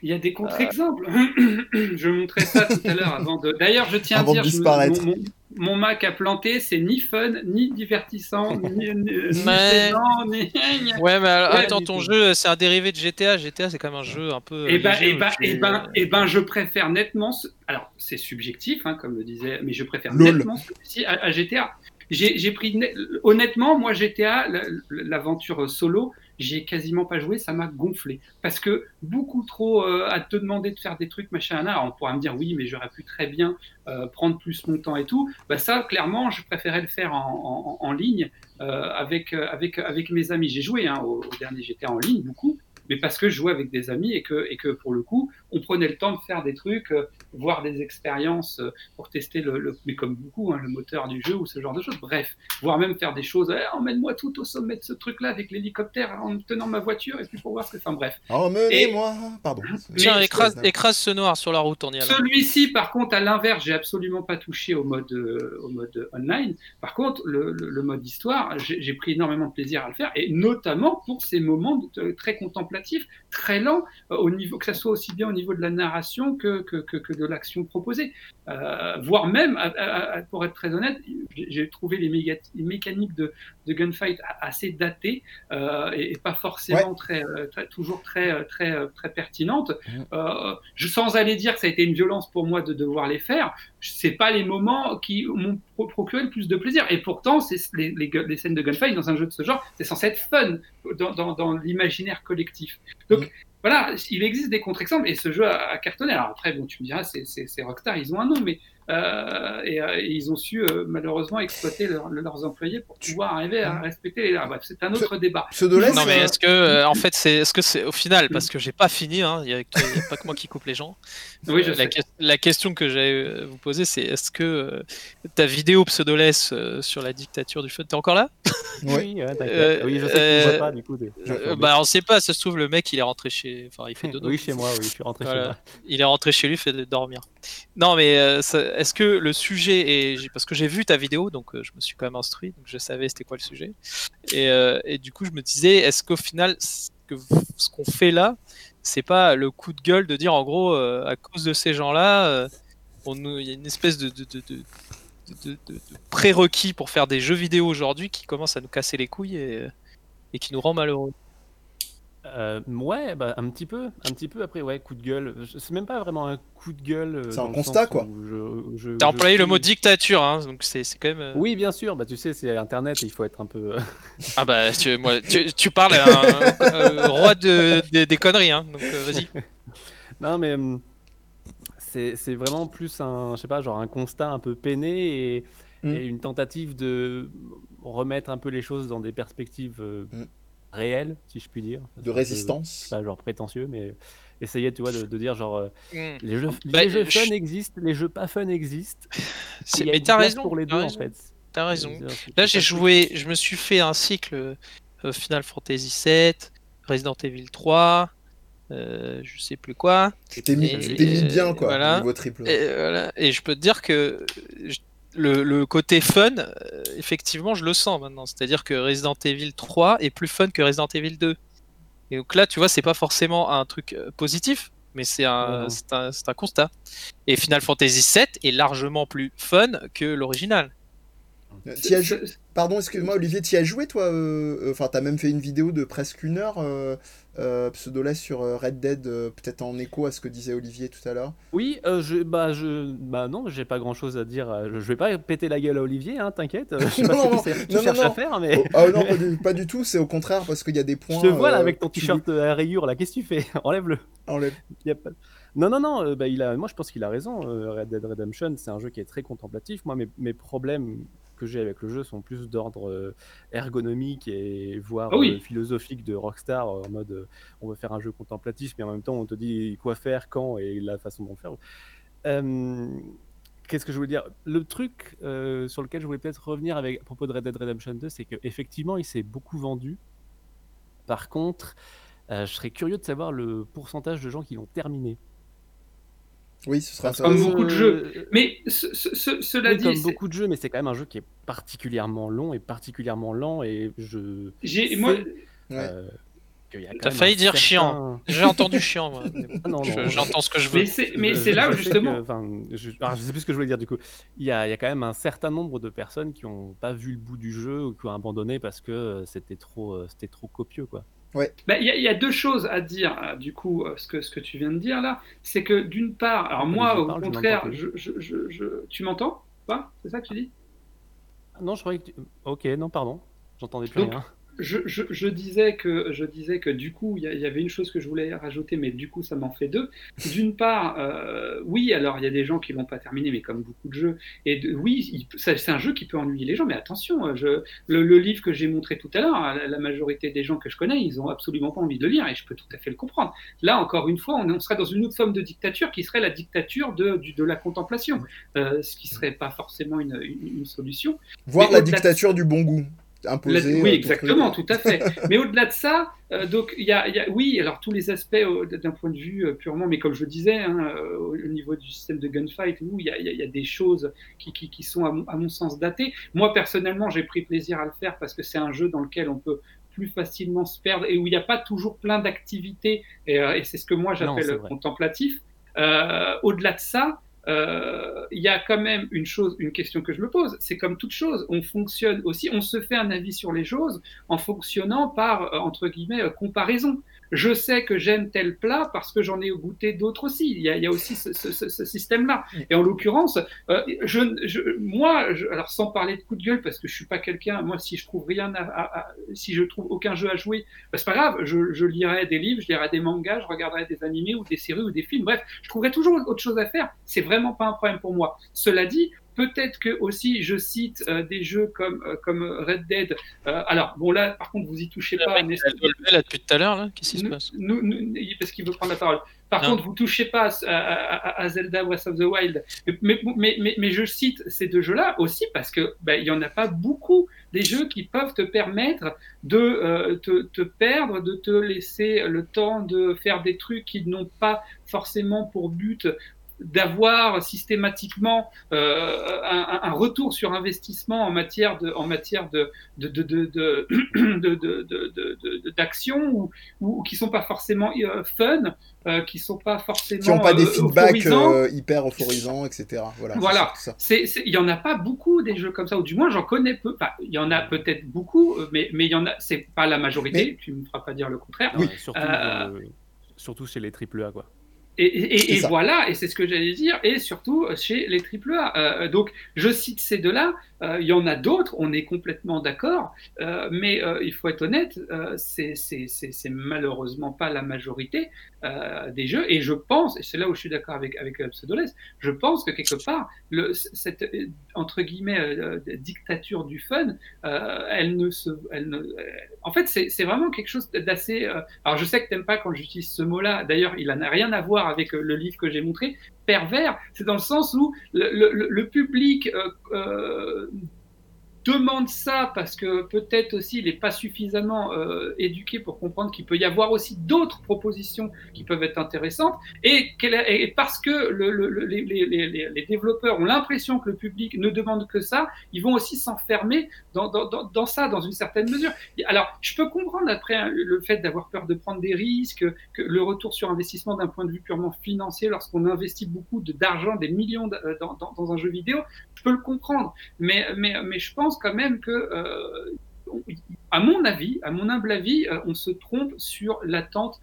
Il y a des contre-exemples. je montrais ça tout à l'heure avant de. D'ailleurs, je tiens
Avant
à dire, me- mon, mon- mon Mac a planté, c'est ni fun, ni divertissant, ni, ni, ni
Mais-
plaisant, ni.
Ouais, mais alors,
Ouais,
attends, ton jeu, c'est un dérivé de GTA. GTA, c'est quand même un jeu un peu.
Eh ben, eh ben, eh ben, eh ben, je préfère nettement. ce- Alors, c'est subjectif, hein, comme le disait, mais je préfère
Lol.
nettement celui-ci à, à GTA. J'ai pris honnêtement, moi GTA, la- l'aventure solo, j'ai quasiment pas joué, ça m'a gonflé parce que beaucoup trop euh, à te demander de faire des trucs machin. Là, on pourra me dire oui, mais j'aurais pu très bien euh, prendre plus mon temps et tout. Bah ça, clairement, je préférais le faire en, en- en ligne euh, avec euh, avec avec mes amis. J'ai joué hein, au, au dernier GTA en ligne beaucoup mais parce que je jouais avec des amis et que, et que pour le coup, on prenait le temps de faire des trucs, euh, voir des expériences euh, pour tester le, le- mais comme beaucoup, hein, le moteur du jeu ou ce genre de choses. Bref, voire même faire des choses, Eh, emmène-moi tout au sommet de ce truc-là avec l'hélicoptère en tenant ma voiture et puis pour voir ce que ça. Bref.
Emmenez-moi Pardon.
Tiens, écrase, écrase ce noir sur la route, on y va.
Celui-ci, par contre, à l'inverse, j'ai absolument pas touché au mode, euh, au mode online. Par contre, le, le- le mode histoire, j'ai j'ai pris énormément de plaisir à le faire, et notamment pour ces moments de- très contemplatifs, très lents, euh, au niveau, que ça soit aussi bien au niveau de la narration que, que, que, que de l'action proposée. Euh, voire même, à- à- à- pour être très honnête, j'ai trouvé les, méga- les mécaniques de, de gunfight assez datées euh, et, et pas forcément très, euh, très- toujours très, très, très pertinentes. Euh, je, sans aller dire que ça a été une violence pour moi de devoir les faire, c'est pas les moments qui m'ont pro- procuré le plus de plaisir. Et pourtant, c'est les, les, gu- les scènes de gunfight dans un jeu de ce genre, c'est censé être fun dans, dans, dans l'imaginaire collectif. Donc
Mhm.
Voilà, il existe des contre-exemples et ce jeu a, a cartonné. Alors après, bon, tu me diras, c'est- Rockstar, ils ont un nom, mais euh, et, euh, et ils ont su euh, malheureusement exploiter leur- leurs employés pour pouvoir arriver à respecter les lois. Bref, c'est un autre débat.
Pseudoless,
Non mais est-ce que euh, en fait c'est est-ce que c'est au final parce que j'ai pas fini hein, il y a, que- il y a pas que moi qui coupe les gens.
Oui, je
Euh, la, que- la question que j'allais vous poser c'est est-ce que euh, ta vidéo pseudoless euh, sur la dictature du feu t'es encore là?
Oui, ouais.
Euh,
oui, je sais que tu
euh,
ne vois pas, du coup.
Euh, Bah on sait pas, ça se trouve le mec il est rentré chez enfin il fait dodo.
oui, chez moi, oui, je suis rentré
Voilà.
chez moi.
Il est rentré chez lui, fait de dormir. Non, mais euh, ça- est-ce que le sujet est. Parce que j'ai vu ta vidéo, donc euh, je me suis quand même instruit, donc je savais c'était quoi le sujet. Et, euh, du coup, je me disais, est-ce qu'au final, ce qu'on fait là, c'est pas le coup de gueule de dire en gros, euh, à cause de ces gens-là, il y a une espèce de. prérequis pour faire des jeux vidéo aujourd'hui qui commence à nous casser les couilles et qui nous rend malheureux.
Euh, ouais, bah, un petit peu, un petit peu après, ouais, coup de gueule. C'est même pas vraiment un coup de gueule. euh,
C'est un constat, quoi.
je-
T'as employé le mot dictature, hein, donc c'est c'est quand même. euh,
Oui, bien sûr, bah tu sais, c'est Internet, il faut être un peu.
Ah bah tu, moi, tu, tu parles à un euh, roi de, des- des conneries, hein, donc euh, vas-y.
non, mais hum, c'est c'est vraiment plus un, je sais pas, genre un constat un peu peiné et,
Mm.
et une tentative de remettre un peu les choses dans des perspectives euh,
Mm.
Réelles, si je puis dire.
De résistance.
Pas genre prétentieux, mais essayer, tu vois, de, de dire genre euh,
Mm.
les jeux,
Bah,
les jeux
je-
fun existent, les jeux pas fun existent.
Mais t'as raison,
pour les
t'as
deux en fait.
T'as raison. Là j'ai joué, je me suis fait un cycle euh, Final Fantasy VII, Resident Evil 3, euh, je sais plus quoi.
T'es mis,
Et-
t'es mis bien, quoi,
voilà.
au niveau triple.
Et, voilà. Et je peux te dire que le, le côté fun, euh, effectivement, je le sens maintenant. C'est-à-dire que Resident Evil 3 est plus fun que Resident Evil 2. Et donc là, tu vois, c'est pas forcément un truc euh, positif, mais c'est un, c'est un, c'est un constat. Et Final Fantasy VII est largement plus fun que l'original.
Euh, as jou- Pardon, excuse-moi, Olivier, t'y as joué, toi euh, euh, Enfin, t'as même fait une vidéo de presque une heure, euh, euh, sur euh, Red Dead, euh, peut-être en écho à ce que disait Olivier tout à l'heure.
Oui, euh, je, bah, je, bah non, j'ai pas grand chose à dire. Je, je vais pas péter la gueule à Olivier, hein, t'inquiète. Je sais pas
Non,
ce que cherches à faire, mais
Oh, ah non, pas du, pas du tout, c'est au contraire, parce qu'il y a des points.
je te vois là avec ton t-shirt à rayures là. Qu'est-ce que tu fais? Enlève-le.
enlèves.
Y a pas... Non, non, non. bah, il a... Moi, je pense qu'il a raison. Red Dead Redemption, c'est un jeu qui est très contemplatif. Moi, mes, mes problèmes que j'ai avec le jeu sont plus d'ordre euh, ergonomique et voire
Ah oui.
euh, philosophique de Rockstar en mode euh, on veut faire un jeu contemplatif mais en même temps on te dit quoi faire quand et la façon le faire Euh, Qu'est-ce que je voulais dire? Le truc euh, sur lequel je voulais peut-être revenir avec, à propos de Red Dead Redemption 2, c'est qu'effectivement, il s'est beaucoup vendu. Par contre, euh, je serais curieux de savoir le pourcentage de gens qui l'ont terminé.
Oui, ce sera ça.
Comme
que,
beaucoup de
euh,
jeux. Mais ce- ce- ce- cela
oui,
dit,
comme
c'est-
beaucoup de jeux, mais c'est quand même un jeu qui est particulièrement long et particulièrement lent. Et je.
j'ai moi,
Ouais.
euh,
T'as failli dire
certain-
chiant. J'ai entendu chiant, moi.
Ah non,
je-
non.
J'entends ce que je veux.
mais c'est mais
Je-
c'est là où justement.
que- enfin, je, alors, je sais plus ce que je voulais dire du coup. Il y a, il y a quand même un certain nombre de personnes qui n'ont pas vu le bout du jeu ou qui ont abandonné parce que euh, c'était trop, euh, c'était trop copieux quoi.
Bah, Il y, a- il y a deux choses à dire, euh, du coup, euh, ce que, ce que tu viens de dire là. C'est que d'une part, alors
Ah,
moi, au contraire,
n'entends
je, je, je, je- tu m'entends pas? C'est ça que tu dis?
Non, je croyais que tu... Ok, non, pardon. J'entendais plus
Donc,
rien.
Je, je, je disais que, je disais que du coup, il y, avait une chose que je voulais rajouter, mais du coup, ça m'en fait deux. D'une part, euh, oui, alors il y a des gens qui l'ont pas terminé, mais comme beaucoup de jeux. Et de- oui, c'est un jeu qui peut ennuyer les gens, mais attention, euh, je, le, le livre que j'ai montré tout à l'heure, la, la majorité des gens que je connais, ils ont absolument pas envie de le lire, et je peux tout à fait le comprendre. Là, encore une fois, on, on serait dans une autre forme de dictature qui serait la dictature de, du- de la contemplation, euh, ce qui serait pas forcément une, une- une solution.
Voir la
de-
dictature du bon goût.
Oui, exactement, tout à fait. Mais au-delà de ça, euh, donc il y a, il y a- oui, alors tous les aspects euh, d'un point de vue euh, purement, mais comme je le disais, hein, euh, au au niveau du système de gunfight, où il y a, y y des choses qui, qui, qui sont à mon, à mon sens datées. Moi personnellement, j'ai pris plaisir à le faire parce que c'est un jeu dans lequel on peut plus facilement se perdre et où il n'y a pas toujours plein d'activités. Et, euh, et c'est ce que moi j'appelle contemplatif. Euh, au-delà de ça, euh, il y a quand même une chose, une question que je me pose. C'est comme toute chose, on fonctionne aussi, on se fait un avis sur les choses en fonctionnant par euh, entre guillemets euh, comparaison. Je sais que j'aime tel plat parce que j'en ai goûté d'autres aussi. Il y a, aussi ce, système-là. Et en l'occurrence, euh, je, je- moi, je- alors sans parler de coup de gueule parce que je suis pas quelqu'un. Moi, si je trouve rien, à, à- à- si je trouve aucun jeu à jouer, bah, c'est pas grave. Je, je lirai des livres, je lirai des mangas, je regarderai des animés ou des séries ou des films. Bref, je trouverai toujours autre chose à faire. C'est vraiment pas un problème pour moi. Cela dit, Peut-être que aussi je cite euh, des jeux comme, euh, comme Red Dead. Euh, alors, bon, là, par contre, vous y touchez pas.
Mec, là, depuis tout à l'heure, Qu'est-ce qui se passe?
nous, Parce qu'il veut prendre la parole. Par contre, vous touchez pas à, Zelda Breath of the Wild. Mais, mais, mais, mais je cite ces deux jeux-là aussi parce que ben, il y en a pas beaucoup des jeux qui peuvent te permettre de te, te, perdre, de te laisser le temps de faire des trucs qui n'ont pas forcément pour but d'avoir systématiquement euh, un, un, retour sur investissement en matière de en matière de de de de de d'action ou, ou qui sont pas forcément euh, fun euh, qui sont pas forcément
qui n'ont pas des euh, feedbacks euh, hyper euphorisants etc
voilà voilà. c'est il y en a pas beaucoup des jeux comme ça ou du moins j'en connais peu. Enfin, il y en a peut-être beaucoup mais mais il y en a c'est pas la majorité tu me feras pas dire le contraire.
Oui. surtout surtout chez les AAA quoi
et, et, voilà, et c'est ce que j'allais dire, et surtout chez les AAA. Euh, donc, je cite ces deux-là, il y en a d'autres, on est complètement d'accord, euh, mais euh, il faut être honnête, c'est malheureusement pas la majorité des jeux, et je pense, et c'est là où je suis d'accord avec, avec je pense que quelque part, cette, entre guillemets, dictature du fun, elle ne se... Elle ne, en fait, c'est vraiment quelque chose d'assez... alors, je sais que tu n'aimes pas quand j'utilise ce mot-là, d'ailleurs, il n'a rien à voir avec le livre que j'ai montré, pervers, c'est dans le sens où le, public euh, euh, demande ça parce que peut-être aussi il n'est pas suffisamment euh, éduqué pour comprendre qu'il peut y avoir aussi d'autres propositions qui peuvent être intéressantes et, parce que le, les, développeurs ont l'impression que le public ne demande que ça, ils vont aussi s'enfermer dans, ça dans une certaine mesure. Alors, je peux comprendre après hein, le fait d'avoir peur de prendre des risques, que le retour sur investissement d'un point de vue purement financier, lorsqu'on investit beaucoup d'argent, des millions euh, dans, un jeu vidéo, je peux le comprendre. Mais je pense quand même que, euh, à mon avis, à mon humble avis, euh, on se trompe sur l'attente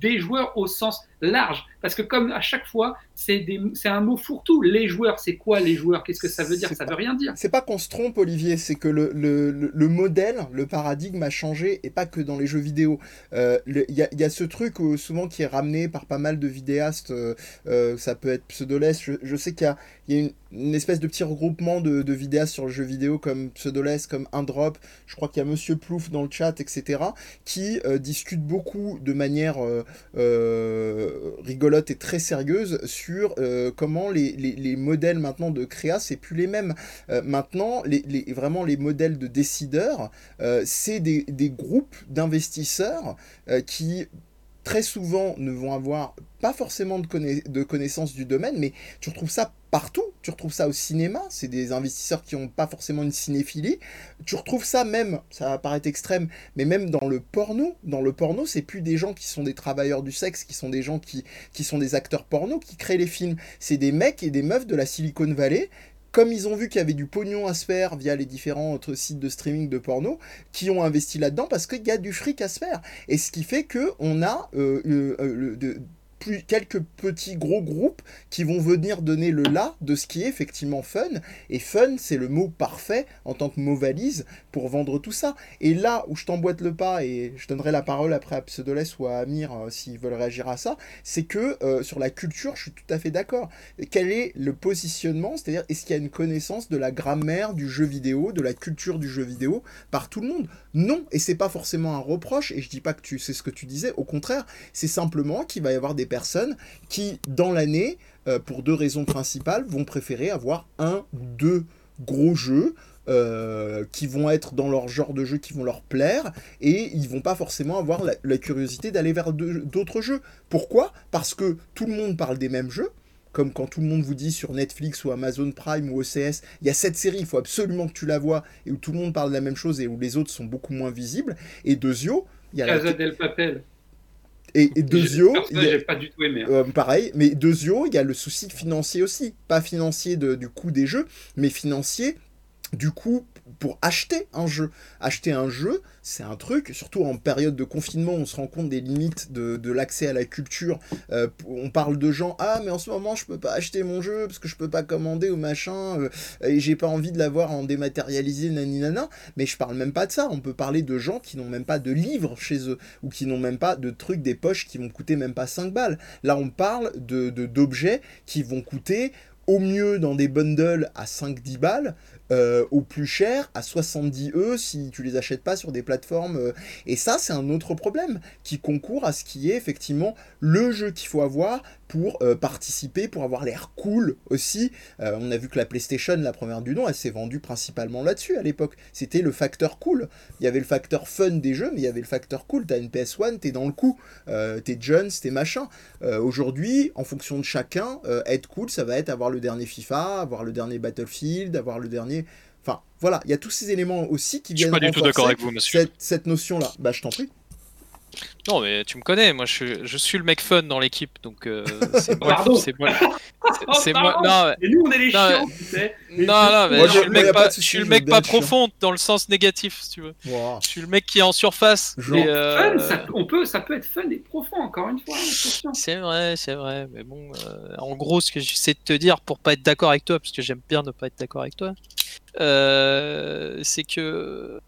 des joueurs au sens large. Parce que comme à chaque fois, c'est un mot fourre-tout. Les joueurs, c'est quoi les joueurs? Qu'est-ce que ça veut dire? Ça veut rien dire.
C'est pas qu'on se trompe, Olivier, c'est que le, le, le, modèle, le paradigme a changé, et pas que dans les jeux vidéo. Euh, il y, a, y, a, ce truc souvent qui est ramené par pas mal de vidéastes, ça peut être Pseudoless, je, je sais qu'il y a, y a une, une espèce de petit regroupement de, de vidéastes sur le jeu vidéo comme Pseudoless, comme Indrop, je crois qu'il y a Monsieur Plouf dans le chat, etc., qui euh, discutent beaucoup de manière euh, euh, rigolote et très sérieuse sur comment les, les, les, modèles maintenant de créa, c'est plus les mêmes. maintenant, les, les, vraiment les modèles de décideurs, c'est des, des groupes d'investisseurs qui très souvent ne vont avoir pas forcément de, de connaissance du domaine, mais tu retrouves ça partout. Tu retrouves ça au cinéma, c'est des investisseurs qui n'ont pas forcément une cinéphilie. Tu retrouves ça même, ça va paraître extrême, mais même dans le porno. Dans le porno, c'est plus des gens qui sont des travailleurs du sexe, qui sont des gens qui, qui sont des acteurs porno, qui créent les films. C'est des mecs et des meufs de la Silicon Valley comme ils ont vu qu'il y avait du pognon à se faire via les différents autres sites de streaming de porno, qui ont investi là-dedans parce qu'il y a du fric à se faire. Et ce qui fait que on a euh, euh, euh quelques petits gros groupes qui vont venir donner le là de ce qui est effectivement fun. Et fun, c'est le mot parfait en tant que mot valise pour vendre tout ça. Et là où je t'emboîte le pas, et je donnerai la parole après à Pseudoless ou à Amir euh, s'ils veulent réagir à ça, c'est que euh, sur la culture, je suis tout à fait d'accord. Quel est le positionnement? C'est-à-dire, est-ce qu'il y a une connaissance de la grammaire du jeu vidéo, de la culture du jeu vidéo par tout le monde? Non, et c'est pas forcément un reproche, et je dis pas que tu sais ce que tu disais, au contraire, c'est simplement qu'il va y avoir des personnes qui, dans l'année, euh, pour deux raisons principales, vont préférer avoir un ou deux gros jeux euh, qui vont être dans leur genre de jeu qui vont leur plaire et ils vont pas forcément avoir la, curiosité d'aller vers d'autres jeux. Pourquoi? Parce que tout le monde parle des mêmes jeux. Comme quand tout le monde vous dit sur Netflix ou Amazon Prime ou OCS, il y a cette série, il faut absolument que tu la vois, et où tout le monde parle de la même chose et où les autres sont beaucoup moins visibles. Et Dezio,
il y a Casa del Papel.
Et, et Dezio,
j'ai pas du tout aimé. Hein.
Euh, pareil, mais Dezio, il y a le souci financier aussi, pas financier de, du coût des jeux, mais financier du coup pour acheter un jeu. Acheter un jeu, c'est un truc, surtout en période de confinement, on se rend compte des limites de, l'accès à la culture. Euh, on parle de gens, ah mais en ce moment je peux pas acheter mon jeu parce que je peux pas commander ou machin, euh, et j'ai pas envie de l'avoir en dématérialisé, naninana. Mais je parle même pas de ça, on peut parler de gens qui n'ont même pas de livres chez eux, ou qui n'ont même pas de trucs des poches qui vont coûter même pas 5 balles. Là on parle de d'objets qui vont coûter au mieux dans des bundles à 5-10 balles, euh, au plus cher, à 70 E si tu les achètes pas sur des plateformes. euh, et ça, c'est un autre problème qui concourt à ce qui est effectivement le jeu qu'il faut avoir pour euh, participer, pour avoir l'air cool aussi. Euh, on a vu que la PlayStation, la première du nom, elle s'est vendue principalement là-dessus à l'époque. C'était le facteur cool. Il y avait le facteur fun des jeux, mais il y avait le facteur cool. T'as une PS1, t'es dans le coup. Euh, t'es Jones, t'es machin. Euh, Aujourd'hui, en fonction de chacun, être cool, ça va être avoir le dernier FIFA, avoir le dernier Battlefield, avoir le dernier. Enfin, voilà, il y a tous ces éléments aussi qui
Je suis
viennent
pas du tout d'accord avec vous, monsieur.
cette, cette notion-là. Bah, je t'en prie.
Non, mais tu me connais, moi je, suis- je suis le mec fun dans l'équipe, donc euh, c'est moi, c'est moi,
Oh,
c'est moi, non, mais-
Et nous, on est les
Non,
chiants, tu sais.
non, non, mais
Moi,
je suis le mec
pas
je suis le mec profond dans le sens négatif, si tu veux.
Wow.
Je suis le mec qui est en surface. Et, euh,
Fun, ça, on peut, ça peut être fun et profond, encore une fois.
C'est vrai, c'est vrai, mais bon, euh, en gros, ce que j'essaie de te dire pour pas être d'accord avec toi, parce que j'aime bien ne pas être d'accord avec toi, euh, c'est que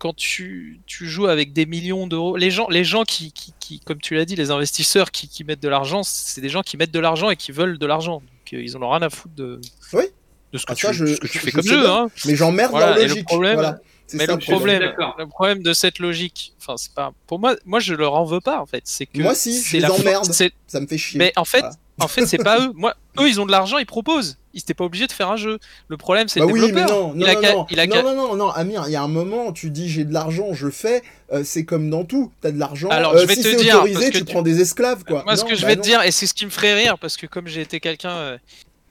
quand tu, tu joues avec des millions d'euros, les gens, les gens qui, qui, qui, comme tu l'as dit, les investisseurs qui, qui mettent de l'argent, c'est des gens qui mettent de l'argent et qui veulent de l'argent. Donc euh, ils en ont rien à foutre de,
Oui.
de ce que
Ah,
tu,
ça, je-
ce que tu
je-
fais
je
comme jeu. Hein.
Mais j'emmerde
Voilà,
leur
et le
logique.
problème-
voilà.
Mais
ça
le problème, le problème de cette logique, enfin c'est pas, pour moi, moi je leur en veux pas en fait. C'est que
Moi, si, je
c'est
les emmerde. Ça me fait chier.
Mais en fait,
Voilà.
En fait, c'est pas eux. Moi, eux, ils ont de l'argent, ils proposent. Ils n'étaient pas obligés de faire un jeu. Le problème, c'est
Bah
le
oui, mais non, non,
il a
non, non,
il a
non,
qu'à-
non, non, non, Amir, il y a un moment, tu dis j'ai de l'argent, je fais, euh, c'est comme dans tout, t'as de l'argent,
Alors,
euh,
je vais
si
te dire,
autorisé,
parce que
tu
tu-
prends des esclaves, quoi.
Moi, ce
Non,
que je
bah
vais
non.
te dire, et c'est ce qui me ferait rire, parce que comme j'ai été quelqu'un euh,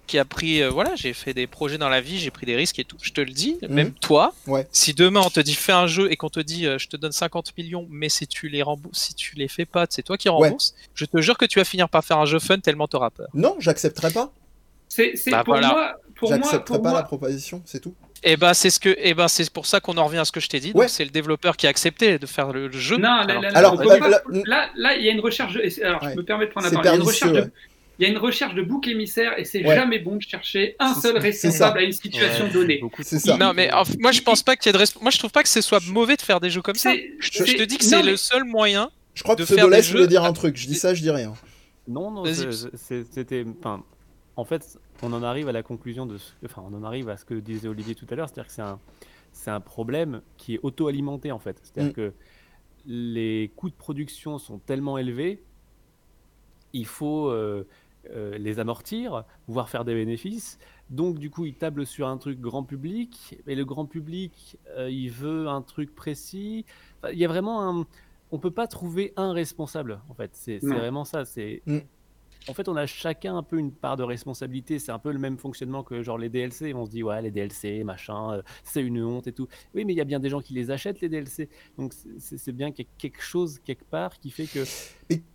qui a pris, euh, voilà, j'ai fait des projets dans la vie, j'ai pris des risques et tout. Je te le dis, même toi,
Mhm. Ouais.
si demain on te dit fais un jeu et qu'on te dit euh, je te donne 50 millions, mais si tu les rembourses, si tu les fais pas, c'est toi qui rembourses. Je te jure que tu vas finir par faire un jeu fun tellement t'auras peur.
Non, j'accepterai pas.
C'est,
Bah,
pour
voilà.
moi, pour moi,
J'accepterai pas
moi,
la proposition, c'est tout.
Et ben c'est ce que, et ben c'est pour ça qu'on en revient à ce que je t'ai dit.
Ouais.
C'est le développeur qui a accepté de faire le, jeu.
Non, là,
Alors,
là, là,
Alors, là,
pas-
là-
là, là, il y a une recherche. Alors,
Ouais.
je me permets de prendre la parole. Il y a une recherche de-. Il y a une recherche de bouc émissaire et c'est
Ouais.
jamais bon de chercher un seul responsable à une situation
Ouais,
donnée.
beaucoup
C'est ça.
Non mais moi je pense pas qu'il y ait de resp- moi je trouve pas que ce soit mauvais de faire des jeux comme ça. Je, te- je dis que c'est
mais-
le seul moyen.
Je crois que
de faire
Pseudolès
des
voulait
jeux-
dire un truc, je dis ça, je dis rien.
Non, non, c'était. Enfin, en fait, on en arrive à la conclusion de. ce- Enfin, on en arrive à ce que disait Olivier tout à l'heure, c'est-à-dire que c'est un, c'est un problème qui est auto-alimenté en fait. C'est-à-dire
Mm.
que les coûts de production sont tellement élevés, il faut euh, euh, les amortir, voire faire des bénéfices. Donc, du coup, ils tablent sur un truc grand public, et le grand public, euh, il veut un truc précis. Enfin, il y a vraiment un. On peut pas trouver un responsable, en fait. C'est vraiment ça. C'est.
Mm.
En fait, on a chacun un peu une part de responsabilité. C'est un peu le même fonctionnement que genre les DLC. On se dit ouais, les DLC, machin, euh, c'est une honte et tout. Oui, mais il y a bien des gens qui les achètent les DLC. Donc c'est- bien qu'il y ait quelque chose quelque part qui fait que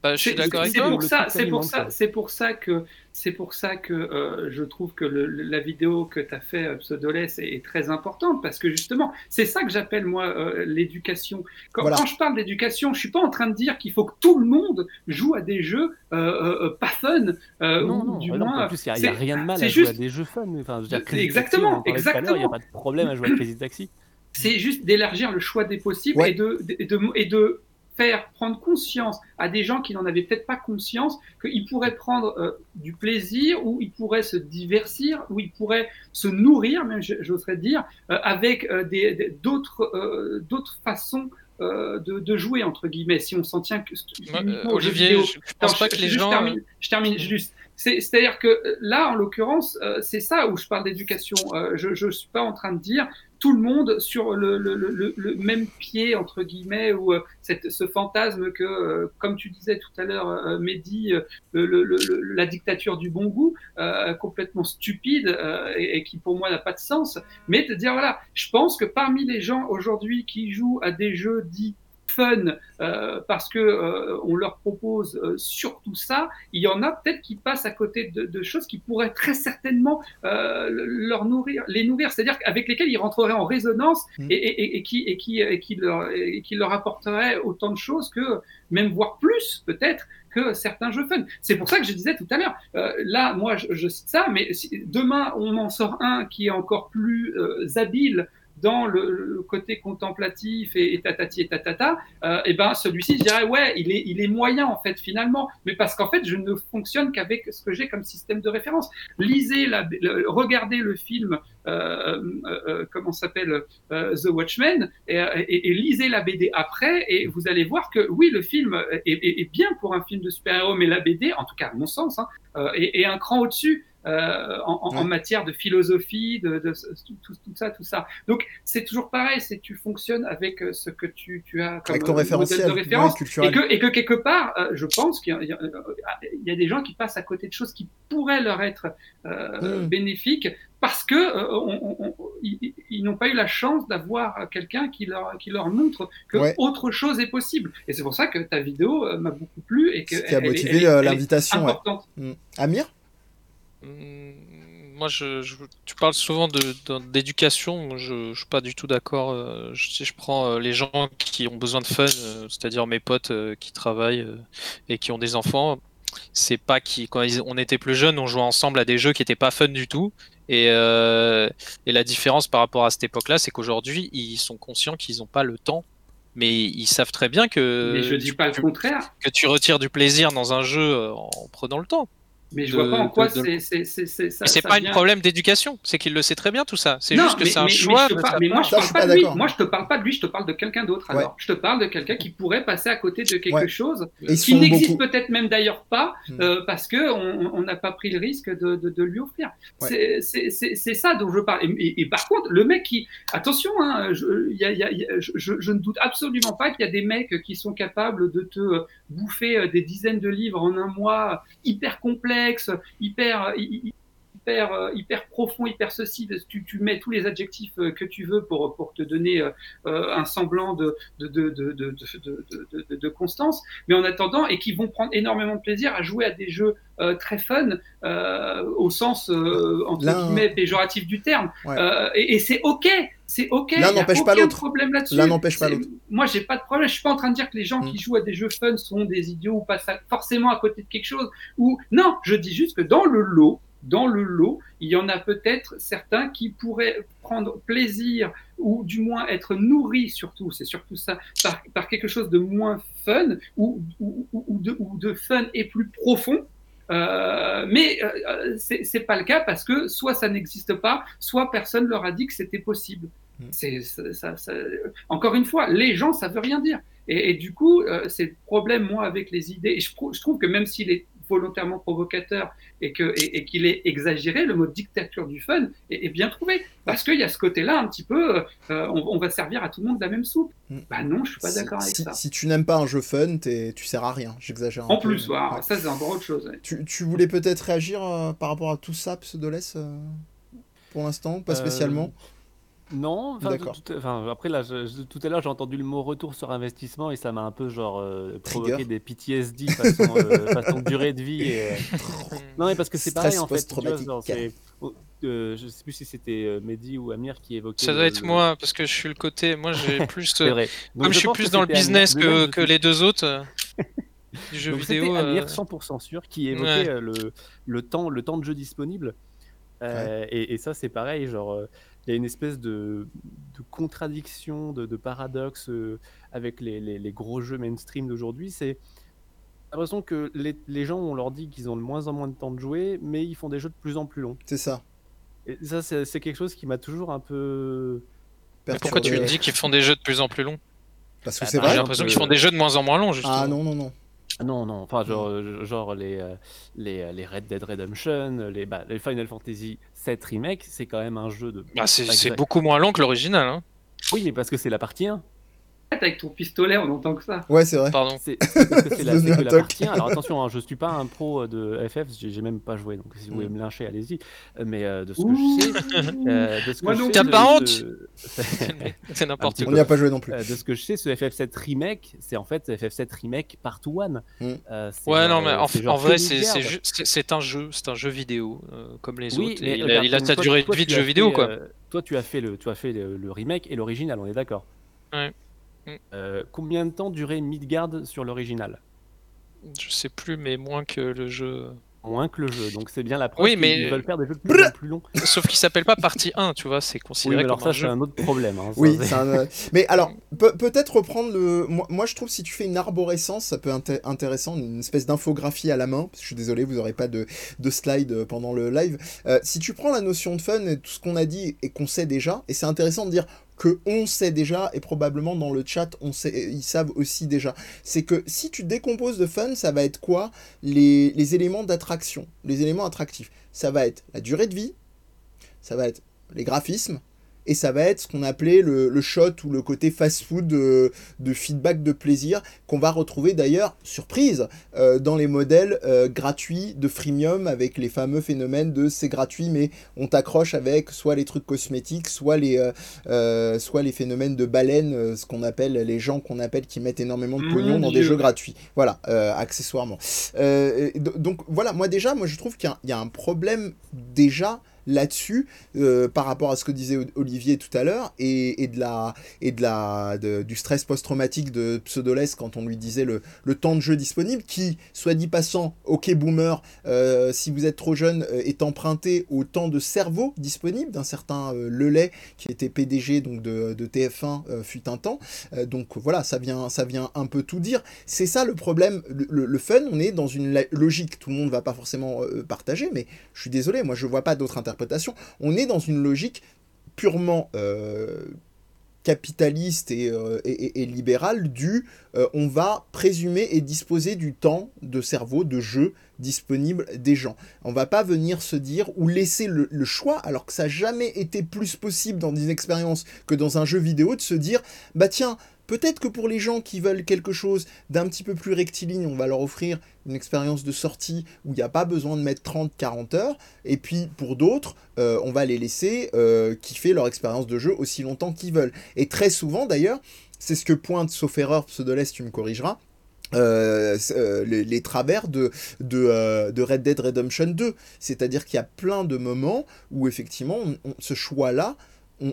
Bah, je suis
C'est-
d'accord avec
c'est
toi.
pour
Le
ça,
truc
c'est pour
alimente,
ça,
quoi.
c'est pour ça que c'est pour ça que euh, je trouve que le- la vidéo que tu as fait euh, Pseudolès est, est très importante parce que justement c'est ça que j'appelle moi euh, l'éducation. Quand,
Voilà.
quand je parle d'éducation, je suis pas en train de dire qu'il faut que tout le monde joue à des jeux euh, pas fun. euh,
non,
ou
non.
du moins,
en plus, il n'y a,
c'est-
rien de mal
c'est
à jouer à
juste-
des jeux fun. Enfin, je veux dire,
exactement,
Taxi, l'heure, Il n'y a
exactement.
pas de problème à jouer à Crazy Taxi.
c'est juste d'élargir le choix des possibles
Ouais.
et, de, et, de, et de faire prendre conscience à des gens qui n'en avaient peut-être pas conscience qu'ils pourraient prendre euh, du plaisir ou ils pourraient se divertir ou ils pourraient se nourrir, même j'oserais dire, euh, avec euh, des- d'autres d'autres façons de, de jouer entre guillemets si on s'en tient que
Olivier,
vidéo.
je, je pense pas
je-
que les gens.
termine, je termine juste. C'est- C'est-à-dire que euh, là, en l'occurrence, c'est ça où je parle d'éducation. Je ne suis pas en train de dire tout le monde sur le, même pied, entre guillemets, ou euh, cette, ce fantasme que, euh, comme tu disais tout à l'heure, euh, Mehdi, la dictature du bon goût, complètement stupide et, et qui pour moi n'a pas de sens, mais de dire, voilà, je pense que parmi les gens aujourd'hui qui jouent à des jeux dits fun euh, parce que euh, on leur propose euh, surtout ça, il y en a peut-être qui passent à côté de, de choses qui pourraient très certainement leur nourrir, les nourrir, c'est-à-dire avec lesquelles ils rentreraient en résonance
Mm.
et, et, et, qui, et, qui, et, qui leur, et qui leur apporteraient autant de choses que, même voire plus peut-être, que certains jeux fun. C'est pour ça que je disais tout à l'heure, euh, là, moi, je, je, cite ça, mais si, demain, on en sort un qui est encore plus euh, habile dans le, côté contemplatif et, et tatati et tatata, euh, et ben celui-ci, je dirais ouais, il est, moyen en fait finalement, mais parce qu'en fait, je ne fonctionne qu'avec ce que j'ai comme système de référence. Lisez la, le, regardez le film, euh, euh, comment s'appelle The Watchmen, et, et, et, lisez la BD après, et vous allez voir que oui, le film est, bien pour un film de super-héros, mais la BD, en tout cas à mon sens, hein, est un cran au-dessus. Euh, en, ouais. en, matière de philosophie, de, de, de tout, tout, tout, ça, tout ça. Donc c'est toujours pareil, c'est tu fonctionnes avec euh, ce que tu, tu as comme
avec ton référentiel,
de référence, ouais, et, que, et que quelque part, euh, je pense qu'il y, y, a des gens qui passent à côté de choses qui pourraient leur être mmh. bénéfiques parce que euh, on, on, ils, ils n'ont pas eu la chance d'avoir quelqu'un qui leur, qui leur montre que ouais. autre chose est possible. Et c'est pour ça que ta vidéo euh, m'a beaucoup plu et que
qui a motivé l'invitation. Ouais. Mmh. Amir?
Moi, je, je, tu parles souvent d'éducation. Je ne suis pas du tout d'accord. Euh, si je prends euh, les gens qui ont besoin de fun, euh, c'est-à-dire mes potes qui travaillent et qui ont des enfants, c'est pas qui quand on était plus jeunes, on jouait ensemble à des jeux qui n'étaient pas fun du tout. Et, euh, et la différence par rapport à cette époque-là, c'est qu'aujourd'hui, ils sont conscients qu'ils n'ont pas le temps mais ils savent très bien que
mais je dis pas le contraire
que tu retires du plaisir dans un jeu en prenant le temps.
Mais je de, vois pas en quoi c'est c'est c'est
ça. C'est pas un problème d'éducation, c'est qu'il le sait très bien tout ça. C'est juste que c'est un
mais,
choix.
Mais, moi je parle pas, de lui. Moi je te parle pas de lui, je te parle de quelqu'un d'autre. Alors ouais. je te parle de quelqu'un qui pourrait passer à côté de quelque
ouais.
chose qui n'existe peut-être même d'ailleurs pas hmm. euh, parce que on n'a pas pris le risque de, de, de lui offrir. Ouais. C'est ça dont je parle. Et, et, et, par contre le mec qui attention, hein, je, y a, y a, y a, je, je, ne doute absolument pas qu'il y a des mecs qui sont capables de te bouffer euh, des dizaines de livres en un mois, hyper complexe, hyper, hyper, euh, hyper profond, hyper ceci. Tu, tu, mets tous les adjectifs euh, que tu veux pour, pour te donner un semblant de, de, de, de constance, mais en attendant, et qui vont prendre énormément de plaisir à jouer à des jeux très fun au sens euh,
entre
guillemets péjoratif du terme et, et c'est ok c'est ok.
L'un n'empêche pas l'autre.
problème là-dessus.
L'un n'empêche pas l'autre.
Moi, j'ai pas de problème. Je suis pas en train de dire que les gens
Mm.
qui jouent à des jeux fun sont des idiots ou passent à- forcément à côté de quelque chose. Ou non, je dis juste que dans le lot, dans le lot, il y en a peut-être certains qui pourraient prendre plaisir ou du moins être nourris surtout, c'est surtout ça, par, par quelque chose de moins fun ou, ou, ou, de, ou de fun et plus profond. Euh, mais euh, c'est pas le cas parce que soit ça n'existe pas, soit personne leur a dit que c'était possible.
Mm.
C'est ça, ça, encore une fois, les gens ça veut rien dire. Et, et du coup, euh, c'est le problème moi avec les idées. Et je, je trouve que même s'il est volontairement provocateur et que et, et qu'il est exagéré, le mot dictature du fun est, est bien trouvé parce qu'il y a ce côté-là un petit peu, euh, on, on, va servir à tout le monde de la même soupe.
Mm.
Bah non, je suis pas
Si-
d'accord avec
si,
ça.
Si tu n'aimes pas un jeu fun, t'es- tu sers à rien. J'exagère.
En
peu,
plus,
mais-
voilà,
ouais.
ça c'est encore autre chose. ouais.
Tu, tu voulais peut-être réagir euh, par rapport à tout ça, Pseudoless euh, Pour l'instant, pas
Euh,
spécialement?
Non, enfin,
D'accord.
tout- enfin, après là, je- je- tout à l'heure j'ai entendu le mot retour sur investissement et ça m'a un peu genre euh, provoqué
Trigger.
des PTSD façon, euh, façon durée de vie. Et, euh, Non mais parce que c'est
Stress
pareil en fait. tu vois,
post-traumatique.
genre, c'est- oh, euh, je sais plus si c'était euh, Mehdi ou Amir qui évoquait.
Ça
le-
doit être
le-
moi parce que je suis le côté. Moi, j'ai plus.
C'est
euh,
vrai. Donc,
Comme je suis
pense
plus
que
dans le
c'était Amir.
business
De
que,
même, je
que
suis-
les deux autres euh, du jeu
Donc,
vidéo. Euh,
Amir 100% sûr qui évoquait
Ouais.
euh, le, le, temps, le temps de jeu disponible. Euh, et, et ça, c'est pareil. Genre, euh, il y a une espèce de, de contradiction, de, de paradoxe euh, avec les, les- les gros jeux mainstream d'aujourd'hui. C'est l'impression que les, les gens, on leur dit qu'ils ont de moins en moins de temps de jouer, mais ils font des jeux de plus en plus longs.
C'est ça.
Et ça, c'est quelque chose qui m'a toujours un peu.
Mais pourquoi tu dis qu'ils font des jeux de plus en plus longs?
Parce que
Bah,
c'est
J'ai
vrai.
exemple,
l'impression qu'ils font des jeux de moins en moins longs, justement.
Ah non, non, non.
Ah Non, non, enfin, genre, euh, genre les, euh, les, les Red Dead Redemption, les, bah, les Final Fantasy 7 Remake, c'est quand même un jeu de.
Bah, c'est beaucoup moins long que l'original. Hein.
Oui, mais parce que c'est la partie 1.
Avec ton pistolet, on entend que ça.
Ouais, c'est vrai.
Pardon.
C'est la,
Donner
c'est
un
que la
toc.
partie 1. Alors attention, hein, je suis pas un pro de FF, j'ai même pas joué, donc si vous voulez me lyncher, allez-y. Euh, Mais euh, de ce que
Ouh.
je sais, euh, de ce que
Moi
je sais
T'as
de-
pas
de-
C'est n'importe
petit
On
quoi.
n'y a pas joué non plus.
Euh, de ce que je sais, ce FF7 remake, c'est en fait FF7 remake partout one.
Mm.
Euh,
Ouais, non, mais
euh,
en, vrai, c'est un jeu, c'est un jeu vidéo euh, comme les
Oui,
autres.
mais
il a, il a sa durée de vie de jeu vidéo, quoi.
euh, toi, tu as fait le, tu as fait le, le remake et l'original, on est d'accord.
Ouais. Mm.
Euh, combien de temps durait Midgard sur l'original?
Je sais plus, mais moins que le jeu.
Moins que le jeu, donc c'est bien la preuve
Oui,
qu'ils
mais-
veulent faire des jeux de plus longs.
Sauf qu'il s'appelle pas partie 1, tu vois, c'est
Oui,
considéré
mais alors
comme
ça,
un
c'est
jeu.
un autre problème. hein, ça,
Oui,
c'est-
un, euh, mais alors peut- peut-être reprendre le. Moi, moi, je trouve si tu fais une arborescence, ça peut être inté- intéressant, une espèce d'infographie à la main. parce que Je suis désolé, vous n'aurez pas de, de slide pendant le live. Euh, si tu prends la notion de fun et tout ce qu'on a dit et qu'on sait déjà, et c'est intéressant de dire que on sait déjà et probablement dans le chat on sait, ils savent aussi déjà. C'est que si tu décomposes de fun, ça va être quoi les, les éléments d'attraction, les éléments attractifs? Ça va être la durée de vie, ça va être les graphismes, et ça va être ce qu'on appelait le, le shot ou le côté fast-food de, de feedback de plaisir qu'on va retrouver d'ailleurs, surprise, euh, dans les modèles euh, gratuits de freemium avec les fameux phénomènes de c'est gratuit mais on t'accroche avec soit les trucs cosmétiques, soit les, euh, euh, soit les phénomènes de baleine, euh, ce qu'on appelle les gens qu'on appelle qui mettent énormément de
Mon
pognon dans des jeux gratuits. Voilà, euh, accessoirement. Euh, donc voilà, moi déjà, moi je trouve qu'il y, a un problème déjà là-dessus euh, par rapport à ce que disait Olivier tout à l'heure et, et de la et de la du stress post-traumatique de Pseudoless quand on lui disait le, le temps de jeu disponible qui soit dit passant ok boomer euh, si vous êtes trop jeune euh, est emprunté au temps de cerveau disponible d'un certain Lelay qui était PDG donc de, de TF1 euh, fut un temps. Donc voilà ça vient ça vient un peu tout dire. C'est ça le problème le, le- fun on est dans une logique. Tout le monde va pas forcément partager mais je suis désolé moi je vois pas d'autre on est dans une logique purement euh, capitaliste et, euh, et, libérale du euh, on va présumer et disposer du temps de cerveau de jeu disponible des gens. On va pas venir se dire ou laisser le, choix alors que ça jamais été plus possible dans une expérience que dans un jeu vidéo de se dire bah tiens Peut-être que pour les gens qui veulent quelque chose d'un petit peu plus rectiligne, on va leur offrir une expérience de sortie où il n'y a pas besoin de mettre 30-40 heures. Et puis pour d'autres, euh, on va les laisser euh, kiffer leur expérience de jeu aussi longtemps qu'ils veulent. Et très souvent d'ailleurs, c'est ce que pointe, sauf erreur, Pseudoless, tu me corrigeras, euh, les, travers de, de, Red Dead Redemption 2. C'est-à-dire qu'il y a plein de moments où effectivement ce choix-là,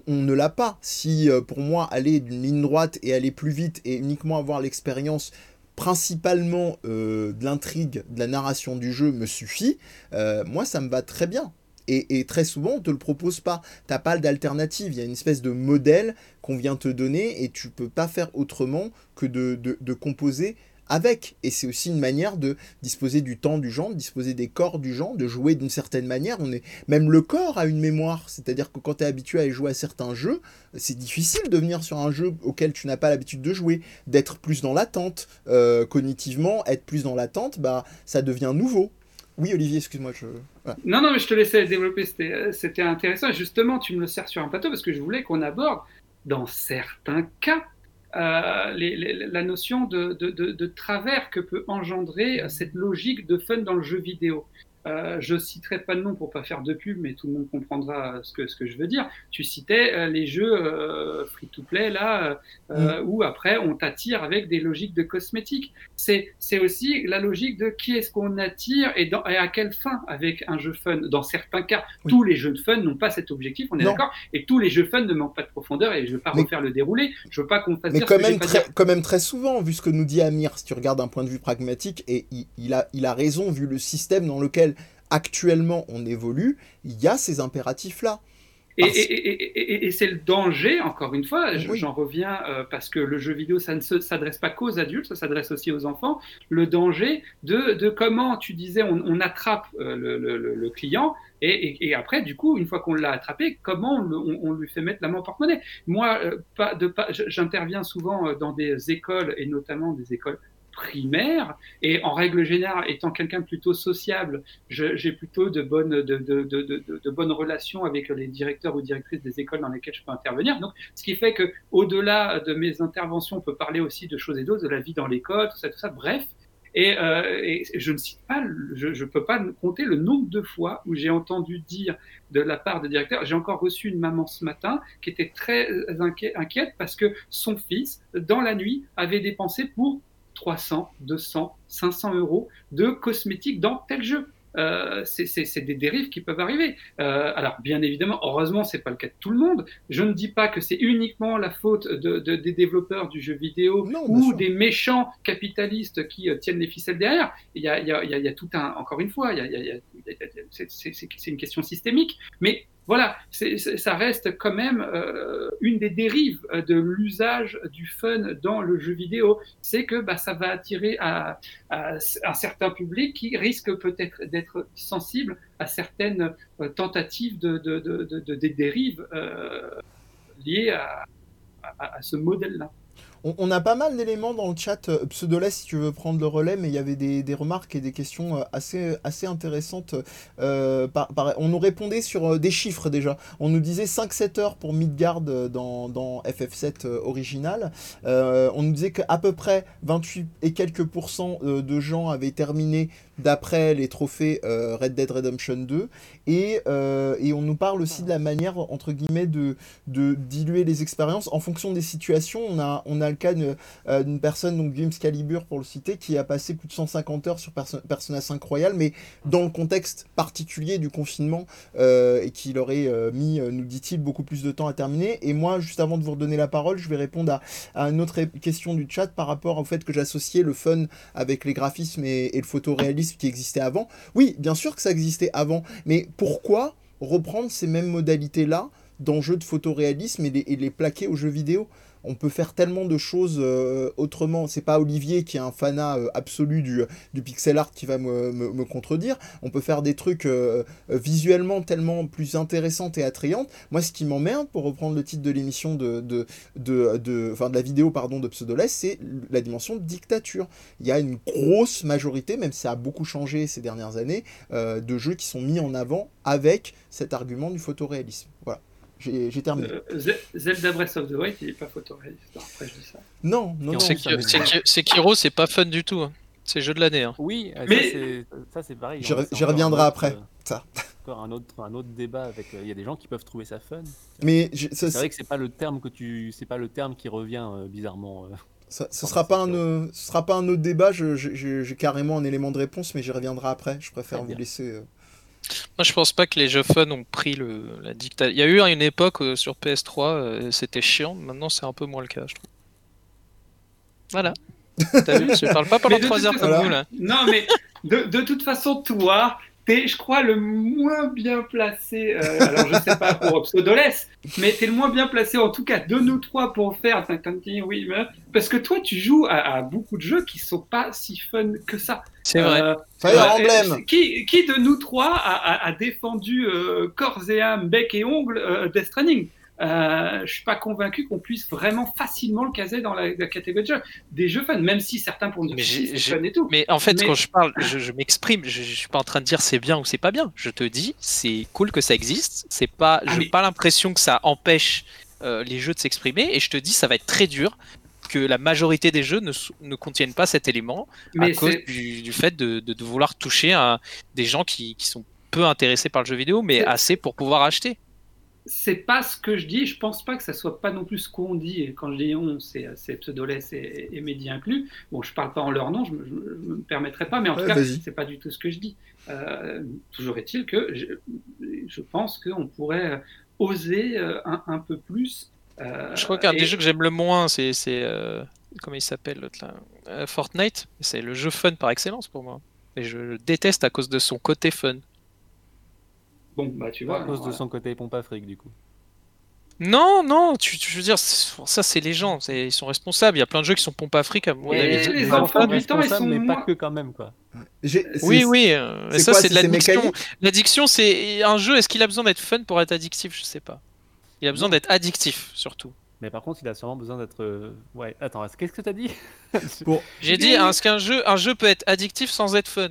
on, ne l'a pas. Si euh, pour moi aller d'une ligne droite et aller plus vite et uniquement avoir l'expérience principalement euh, de l'intrigue, de la narration du jeu me suffit, euh, moi ça me va très bien. Et, et très souvent, on te le propose pas. T'as pas d'alternative. Il y a une espèce de modèle qu'on vient te donner et tu peux pas faire autrement que de, de composer avec. Et c'est aussi une manière de disposer du temps du genre, de disposer des corps du genre, de jouer d'une certaine manière. On est même le corps a une mémoire, c'est-à-dire que quand tu es habitué à jouer à certains jeux, c'est difficile de venir sur un jeu auquel tu n'as pas l'habitude de jouer, d'être plus dans l'attente euh, cognitivement, être plus dans l'attente, bah ça devient nouveau. Oui, Olivier, excuse-moi, je.
Non, non, mais je te laissais développer, c'était euh, intéressant. Justement, tu me le sers sur un plateau parce que je voulais qu'on aborde, dans certains cas, euh, les- la notion de, de, de- de travers que peut engendrer cette logique de fun dans le jeu vidéo. Euh, je citerai pas de nom pour pas faire de pub, mais tout le monde comprendra ce que, ce que je veux dire. Tu citais euh, les jeux euh, free-to-play là, euh, où après on t'attire avec des logiques de cosmétiques. C'est c'est aussi la logique de qui est-ce qu'on attire et, dans, et à quelle fin avec un jeu fun. Dans certains cas,
Oui.
tous les jeux de fun n'ont pas cet objectif, on est
Non.
d'accord. Et tous les jeux fun ne manquent pas de profondeur. Et je veux pas
Mais-
refaire le déroulé. Je veux pas qu'on fasse
Mais
dire
quand même,
pas
très, quand même très souvent, vu ce que nous dit Amir, si tu regardes d'un point de vue pragmatique, et il, il a, il a raison, vu le système dans lequel actuellement on évolue, il y a ces impératifs-là.
Et, c'est le danger, encore une fois,
Oui.
j'en reviens euh, parce que le jeu vidéo, ça ne se- s'adresse pas qu'aux adultes, ça s'adresse aussi aux enfants. Le danger de, de comment, tu disais, on, on attrape euh, le, le- le- le client et, après, du coup, une fois qu'on l'a attrapé, comment on, le- on- on lui fait mettre la main au porte-monnaie? Moi, euh, pas, pas, j'interviens souvent dans des écoles et notamment des écoles primaire. Et en règle générale, étant quelqu'un plutôt sociable, j'ai plutôt de bonnes, de, de, de, bonnes relations avec les directeurs ou directrices des écoles dans lesquelles je peux intervenir. Donc, ce qui fait que, au-delà de mes interventions, on peut parler aussi de choses et d'autres, de la vie dans l'école, tout ça, tout ça. Bref, et, euh, et, je ne cite pas, je ne peux pas compter le nombre de fois où j'ai entendu dire de la part de directeurs, j'ai encore reçu une maman ce matin qui était très inquiète parce que son fils, dans la nuit, avait dépensé pour 300, 200, 500 euros de cosmétiques dans tel jeu. Euh, c'est des dérives qui peuvent arriver. Euh, alors, bien évidemment, heureusement, c'est pas le cas de tout le monde. Je ne dis pas que c'est uniquement la faute de, de, des développeurs du jeu vidéo ou des méchants capitalistes qui euh, tiennent les ficelles derrière. Il y a, il y a, il y a tout un, encore une fois, c'est une question systémique. Mais voilà, ça reste quand même euh, une des dérives euh, de l'usage du fun dans le jeu vidéo. C'est que bah, ça va attirer un certain public qui risque peut-être d'être sensible à certaines euh, tentatives de, de, de, dérives liées à, à ce modèle-là.
On, a pas mal d'éléments dans le chat, euh, Pseudoless si tu veux prendre le relais, mais il y avait des, remarques et des questions euh, assez, assez intéressantes. Euh, on nous répondait sur des chiffres déjà. On nous disait 5-7 heures pour Midgard dans, dans FF7 original. on nous disait qu'à peu près 28 et quelques pourcents de gens avaient terminé d'après les trophées Red Dead Redemption 2. Et, et, on nous parle aussi de la manière, entre guillemets, de, de diluer les expériences en fonction des situations. On a, on a le cas euh, d'une personne, donc Games Calibur pour le citer, qui a passé plus de 150 heures sur Persona 5 Royal, mais dans le contexte particulier du confinement, euh, et qui aurait euh, mis, nous dit-il, beaucoup plus de temps à terminer. Et moi, juste avant de vous redonner la parole, je vais répondre à, une autre question du chat par rapport au fait que j'associais le fun avec les graphismes et, et le photoréalisme qui existait avant. Oui, bien sûr que ça existait avant, mais pourquoi reprendre ces mêmes modalités-là d'enjeux de photoréalisme et les, et les plaquer aux jeux vidéo? On peut faire tellement de choses euh, autrement. C'est pas Olivier qui est un fanat euh, absolu du, pixel art qui va me, contredire. On peut faire des trucs euh, visuellement tellement plus intéressantes et attrayantes. Moi, ce qui m'emmerde, pour reprendre le titre de l'émission de, de, de la vidéo pardon, de Pseudoless, c'est la dimension de dictature. Il y a une grosse majorité, même si ça a beaucoup changé ces dernières années, de jeux qui sont mis en avant avec cet argument du photoréalisme. Voilà. J'ai terminé.
Euh, Zelda Breath of the Wild, il est pas photoréaliste. Après, je dis ça.
Non, non, non.
Sekiro, c'est pas fun du tout. Hein. C'est jeu de l'année. Hein.
Oui, euh, mais ça c'est pareil.
J'y reviendrai après. Euh, ça.
Encore un autre, un autre débat avec. Il y a des gens qui peuvent trouver ça fun.
Mais
c'est vrai que c'est pas le terme que tu, c'est pas le terme qui revient bizarrement.
Ça, ce sera pas un, ce sera pas un autre débat. J'ai carrément un élément de réponse, mais j'y reviendrai après. Je préfère vous laisser.
Moi, je pense pas que les jeux fun ont pris le, la dictature. Il y a eu une époque euh, sur PS3, euh, c'était chiant. Maintenant, c'est un peu moins le cas, je trouve. Voilà. T'as vu, je parle pas pendant 3 heures comme vous là.
Non, mais de, de toute façon, toi, t'es, je crois, le moins bien placé. Euh, alors, je sais pas pour Pseudoless, mais t'es le moins bien placé, en tout cas, de nous trois, pour faire oui, parce que toi, tu joues à, beaucoup de jeux qui sont pas si fun que ça.
C'est vrai. Euh,
Fire Emblem.
Qui, qui, de nous trois a, a, défendu euh, corps et âme, bec et ongle euh, Death Stranding? Euh, je suis pas convaincu qu'on puisse vraiment facilement le caser dans la, catégorie de jeux. Des jeux fun, même si certains que c'est fun et tout.
Mais en fait, quand je parle, je, m'exprime, je, je, suis pas en train de dire c'est bien ou c'est pas bien. Je te dis, c'est cool que ça existe. C'est pas, ah, j'ai pas l'impression que ça empêche euh, les jeux de s'exprimer. Et je te dis, ça va être très dur que la majorité des jeux ne, ne contiennent pas cet élément à cause du, fait de, de, vouloir toucher à des gens qui, qui sont peu intéressés par le jeu vidéo, mais assez pour pouvoir acheter
c'est pas ce que je dis. Je pense pas que ça soit pas non plus ce qu'on dit. Et quand je dis on, c'est Pseudoless et, et Mehdi inclus. Bon, je parle pas en leur nom, je, me, me permettrai pas, mais en tout cas, c'est pas du tout ce que je dis. Euh, toujours est-il que je, pense qu'on pourrait oser euh, un, peu plus.
Euh, je crois qu'un des jeux que j'aime le moins, c'est comment il s'appelle l'autre là? Fortnite. C'est le jeu fun par excellence pour moi. Et je le déteste à cause de son côté fun.
Bon, bah tu vois.
À cause de son côté pompe afrique, du coup.
Non, non, tu, tu veux dire, ça c'est les gens, ils sont responsables. Il y a plein de jeux qui sont pompe afrique à mon
avis. Les enfants du temps, ils sont
mais pas que quand même quoi.
Oui, oui, euh, ça c'est de l'addiction. L'addiction, c'est un jeu. Est-ce qu'il a besoin d'être fun pour être addictif? Je sais pas. Il a besoin d'être addictif surtout.
Mais par contre, il a sûrement besoin d'être. euh, Ouais, attends, qu'est-ce que t'as dit?
J'ai dit, est-ce qu'un jeu, un jeu peut être addictif sans être fun?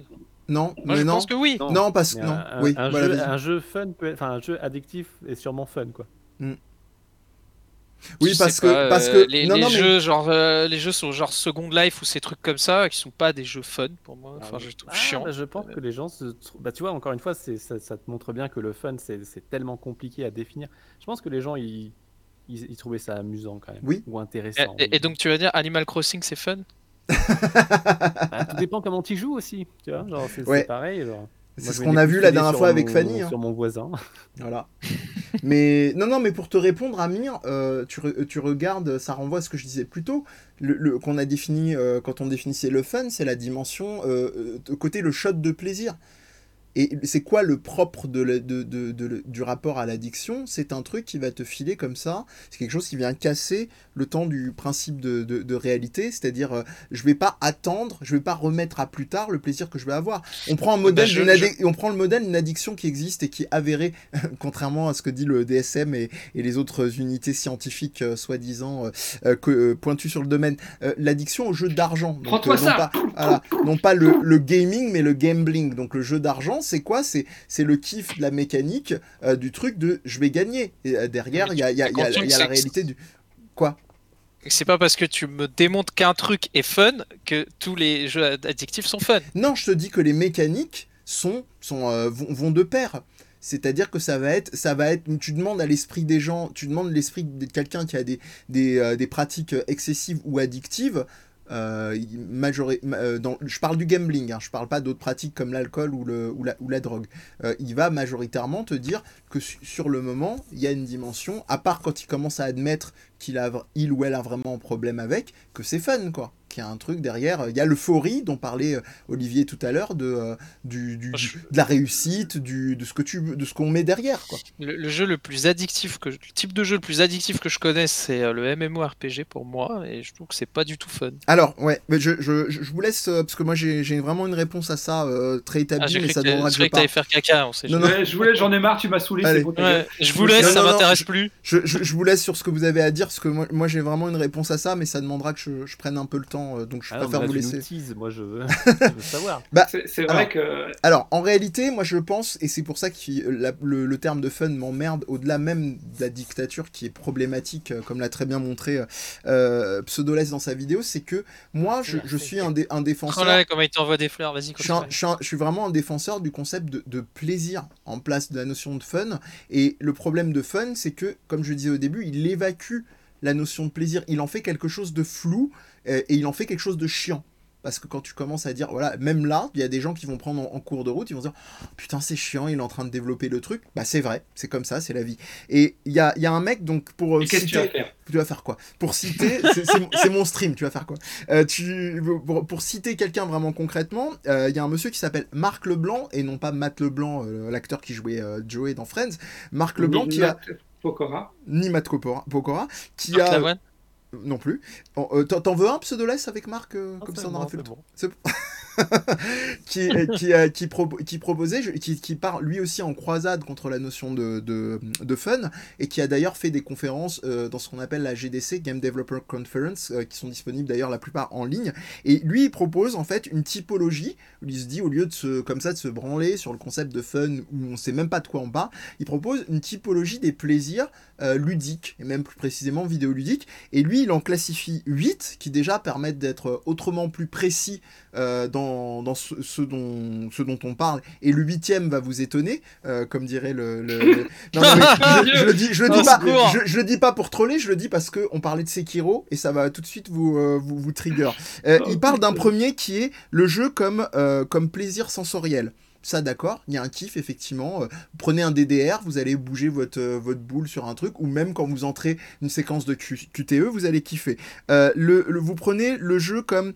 Non,
Moi,
mais
je
non.
pense que oui.
Non, parce que non.
un,
oui,
un
voilà,
jeu,
vas-y.
un jeu fun peut être, enfin un jeu addictif est sûrement fun quoi.
Oui,
Je
parce que,
pas,
parce
euh,
que
les,
non,
les
non, mais
jeux genre euh, les jeux sont genre Second Life ou ces trucs comme ça qui sont pas des jeux fun pour moi. Enfin, je les trouve
Ah,
chiants.
bah, je pense que les gens se bah tu vois encore une fois ça, ça te montre bien que le fun c'est tellement compliqué à définir. Je pense que les gens ils ils, ils trouvaient ça amusant quand même
Oui.
ou
Et,
intéressant.
et- et donc tu vas dire Animal Crossing c'est fun?
Bah, tout dépend comment tu joues aussi, tu vois, genre c'est pareil genre.
c'est ce qu'on a vu la
de
dernière fois avec
mon-
Fanny. hein.
Sur mon voisin.
Voilà. Mais non, non, mais pour te répondre, Amir, euh, tu, re- tu regardes, ça renvoie à ce que je disais plus tôt, le, le- qu'on a défini euh, quand on définissait le fun, c'est la dimension euh, côté le shot de plaisir. Et c'est quoi le propre de la- de- de- de- du rapport à l'addiction? C'est un truc qui va te filer comme ça. C'est quelque chose qui vient casser le temps du principe de, de- de réalité. C'est-à-dire, euh, je vais pas attendre, je vais pas remettre à plus tard le plaisir que je vais avoir. On prend un modèle,
je-
d'une
je-
addi- on prend le modèle d'une addiction qui existe et qui est avérée, contrairement à ce que dit le DSM et, et les autres unités scientifiques euh, soi-disant euh, euh, pointues sur le domaine. L'addiction au jeu d'argent. Non
ça
pas, voilà, non pas le, le gaming, mais le gambling. Donc le jeu d'argent, c'est quoi? C'est le kiff de la mécanique euh, du truc de je vais gagner. Et euh, derrière, il y a, y y y la réalité du. Quoi?
C'est pas parce que tu me démontres qu'un truc est fun que tous les jeux addictifs sont fun.
Non, je te dis que les mécaniques sont, sont, euh, vont, vont de pair. C'est-à-dire que ça va être, ça va être, tu demandes à l'esprit des gens, tu demandes l'esprit de quelqu'un qui a des, des, euh, des pratiques excessives ou addictives. Euh, euh, je parle du gambling, hein, je parle pas d'autres pratiques comme l'alcool ou, la, drogue. Euh, il va majoritairement te dire que su- sur le moment, il y a une dimension, à part quand il commence à admettre qu'il a, il ou elle a vraiment un problème avec, que c'est fun, quoi. Qu'il y a un truc derrière. Il y a l'euphorie dont parlait euh, Olivier tout à l'heure, de, euh, du, du-
je-
de la réussite, du, de ce que tu de ce qu'on met derrière, quoi.
Le, le jeu le plus addictif que le type de jeu le plus addictif que je connais c'est euh, le MMORPG pour moi et je trouve que c'est pas du tout fun.
Alors, ouais, mais je, je, je vous laisse, parce que moi j'ai j'ai vraiment une réponse à ça euh, très établie,
Ah,
mais ça
je
que
que t'allais faire caca, on sait
Non, non.
Ouais, je voulais, j'en ai marre, tu m'as saoulé, bon.
Ouais, je vous laisse,
Non,
ça m'intéresse
je-
plus.
Je, je, je vous laisse sur ce que vous avez à dire, parce que moi, moi j'ai vraiment une réponse à ça, mais ça demandera que je, je prenne un peu le temps, euh, donc je
Ah non,
préfère
là,
vous laisser.
moi je veux, je veux savoir.
C'est c'est vrai que.
Alors, en réalité, moi je pense, et c'est pour ça que la- le, le terme de fun m'emmerde, au-delà même de la dictature qui est problématique, euh, comme l'a très bien montré euh, euh, Pseudoless dans sa vidéo, c'est que moi je, je suis un, dé- un défenseur.
Oh là, comment il t'envoie des fleurs, vas-y.
Je je, je suis vraiment un défenseur du concept de, de plaisir en place de la notion de fun. Et le problème de fun, c'est que, comme je disais au début, il évacue la notion de plaisir. Il en fait quelque chose de flou et il en fait quelque chose de chiant. Parce que quand tu commences à dire, voilà, même là, il y a des gens qui vont prendre en, en cours de route, ils vont se dire, Oh, putain, c'est chiant, il est en train de développer le truc. Bah, c'est vrai, c'est comme ça, c'est la vie. Et il y a, il y a un mec, donc, pour euh,
Et qu'est-ce que tu vas
citer-
faire?
Tu vas faire quoi? Pour citer, c'est- mon- stream, tu vas faire quoi? Euh, tu, pour, pour citer quelqu'un vraiment concrètement, euh, il y a un monsieur qui s'appelle Marc Leblanc, et non pas Matt Leblanc, euh, l'acteur qui jouait euh, Joey dans Friends. Marc Leblanc qui a,
Matt Pokora.
ni Matt Pokora, qui
Marc
a...
Lavoine?
Non plus. Euh, T'en veux un pseudoless avec Marc euh,
Non,
Comme ça on
bon,
aura fait le tour.
bon.
Qui, qui, euh, qui, pro- qui proposait, je- qui, qui part lui aussi en croisade contre la notion de, de, de fun, et qui a d'ailleurs fait des conférences euh, dans ce qu'on appelle la GDC, Game Developer Conference, euh, qui sont disponibles d'ailleurs la plupart en ligne. Et lui, il propose en fait une typologie, où il se dit, au lieu de se, comme ça, de se branler sur le concept de fun, où on sait même pas de quoi on parle, il propose une typologie des plaisirs euh, ludiques, et même plus précisément vidéoludiques. Et lui, il en classifie 8 qui déjà permettent d'être autrement plus précis euh, dans, dans ce, ce dont, ce dont on parle. Et le huitième va vous étonner, euh, comme dirait le. Non, je, je le dis, je le dis pas. Je, je le dis pas pour troller, je le dis parce que on parlait de Sekiro et ça va tout de suite vous euh, vous, vous trigger. Il parle d'un premier qui est le jeu comme comme plaisir sensoriel. Ça, d'accord, il y a un kiff, effectivement. Euh, prenez un DDR, vous allez bouger votre, euh, votre boule sur un truc, ou même quand vous entrez une séquence de QTE, vous allez kiffer. Euh, le, le- vous prenez le jeu comme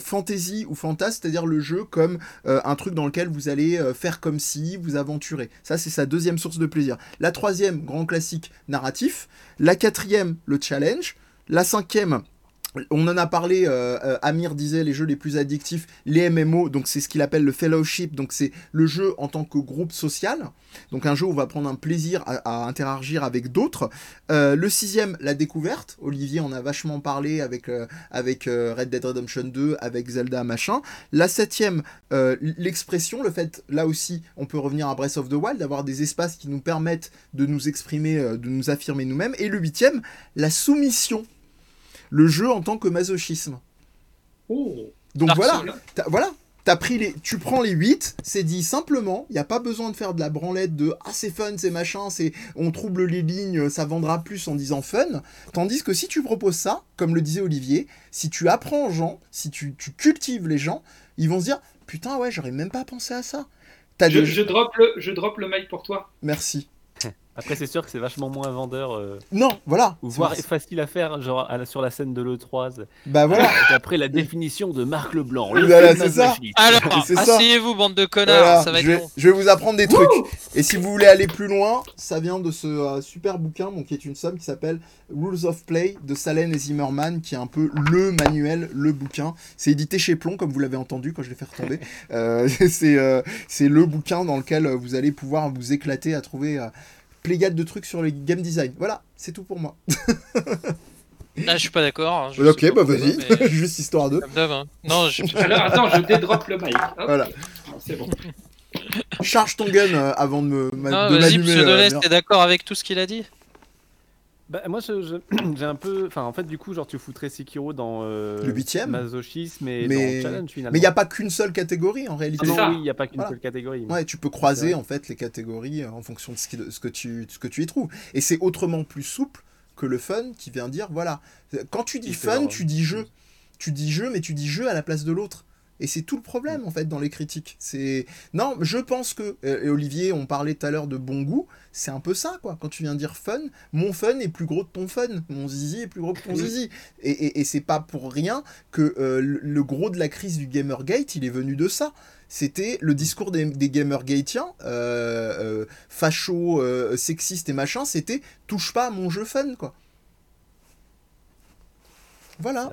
fantasy ou fantasme, c'est-à-dire le jeu comme un truc dans lequel vous allez faire comme si, vous aventurer. Ça, c'est sa deuxième source de plaisir. La troisième, grand classique narratif. La quatrième, le challenge. La cinquième, on en a parlé, euh, euh, Amir disait les jeux les plus addictifs, les MMO, donc c'est ce qu'il appelle le fellowship, donc c'est le jeu en tant que groupe social, donc un jeu où on va prendre un plaisir à, interagir avec d'autres. Euh, le sixième, la découverte, Olivier en a vachement parlé avec, avec Red Dead Redemption 2, avec Zelda, machin. La septième, l'expression, le fait, là aussi, on peut revenir à Breath of the Wild, d'avoir des espaces qui nous permettent de nous exprimer, de nous affirmer nous-mêmes. Et le huitième, la soumission le jeu en tant que masochisme.
Oh,
Donc voilà, voilà, As pris les, tu prends les 8, c'est dit simplement, il n'y a pas besoin de faire de la branlette de ah c'est fun, c'est machin, c'est on trouble les lignes, ça vendra plus en disant fun. Tandis que si tu proposes ça, comme le disait Olivier, si tu apprends aux gens, si tu, cultives les gens, ils vont se dire putain ouais j'aurais même pas pensé à ça.
je, je, drop le, je drop le mic pour toi.
Merci.
Après, c'est sûr que c'est vachement moins vendeur. Euh,
non, voilà.
Ou voire facile à faire, genre sur la scène de l'E3.
Bah voilà.
Après la définition de Marc Leblanc.
Le voilà, c'est ça.
Alors, asseyez-vous, bande de connards. ça va
je, vais, je vais vous apprendre des trucs. Et si vous voulez aller plus loin, ça vient de ce euh, super bouquin, bon, qui est une somme qui s'appelle Rules of Play de Salen et Zimmerman, qui est un peu le manuel, le bouquin. C'est édité chez Plomb, comme vous l'avez entendu quand je l'ai fait retomber. Euh, c'est le bouquin dans lequel vous allez pouvoir vous éclater à trouver pléiade de trucs sur le game design. Voilà, c'est tout pour moi.
Ah, je suis pas d'accord.
Hein, ok, bah vas-y, juste histoire de.
Hein. Non, je...
Alors attends, je dédroppe le mic.
Voilà.
C'est bon.
Charge ton gun euh, avant de me.
Non, vas-y, euh, t'es d'accord avec tout ce qu'il a dit?
Bah, moi, j'ai un peu. Enfin, en fait, du coup, genre, tu foutrais Sekiro dans. Euh,
le huitième
Masochisme et mais... dans Challenge finalement.
Mais il n'y a pas qu'une seule catégorie en réalité.
Ah non, oui, il n'y a pas qu'une seule catégorie.
Ouais, tu peux croiser en fait les catégories euh, en fonction de ce, ce, que, tu, ce que tu y trouves. Et c'est autrement plus souple que le fun qui vient dire voilà. Quand tu dis fun, tu dis jeu. Tu dis jeu, mais tu dis jeu à la place de l'autre. Et c'est tout le problème en fait dans les critiques. C'est non, je pense que et Olivier, on parlait tout à l'heure de bon goût, c'est un peu ça quoi. Quand tu viens dire fun, mon fun est plus gros que ton fun, mon zizi est plus gros que ton zizi. Et, et, et c'est pas pour rien que euh, le gros de la crise du Gamergate, il est venu de ça c'était le discours des, des gamergatiens, euh, euh, facho, euh, sexiste et machin, c'était touche pas à mon jeu fun, quoi. Voilà.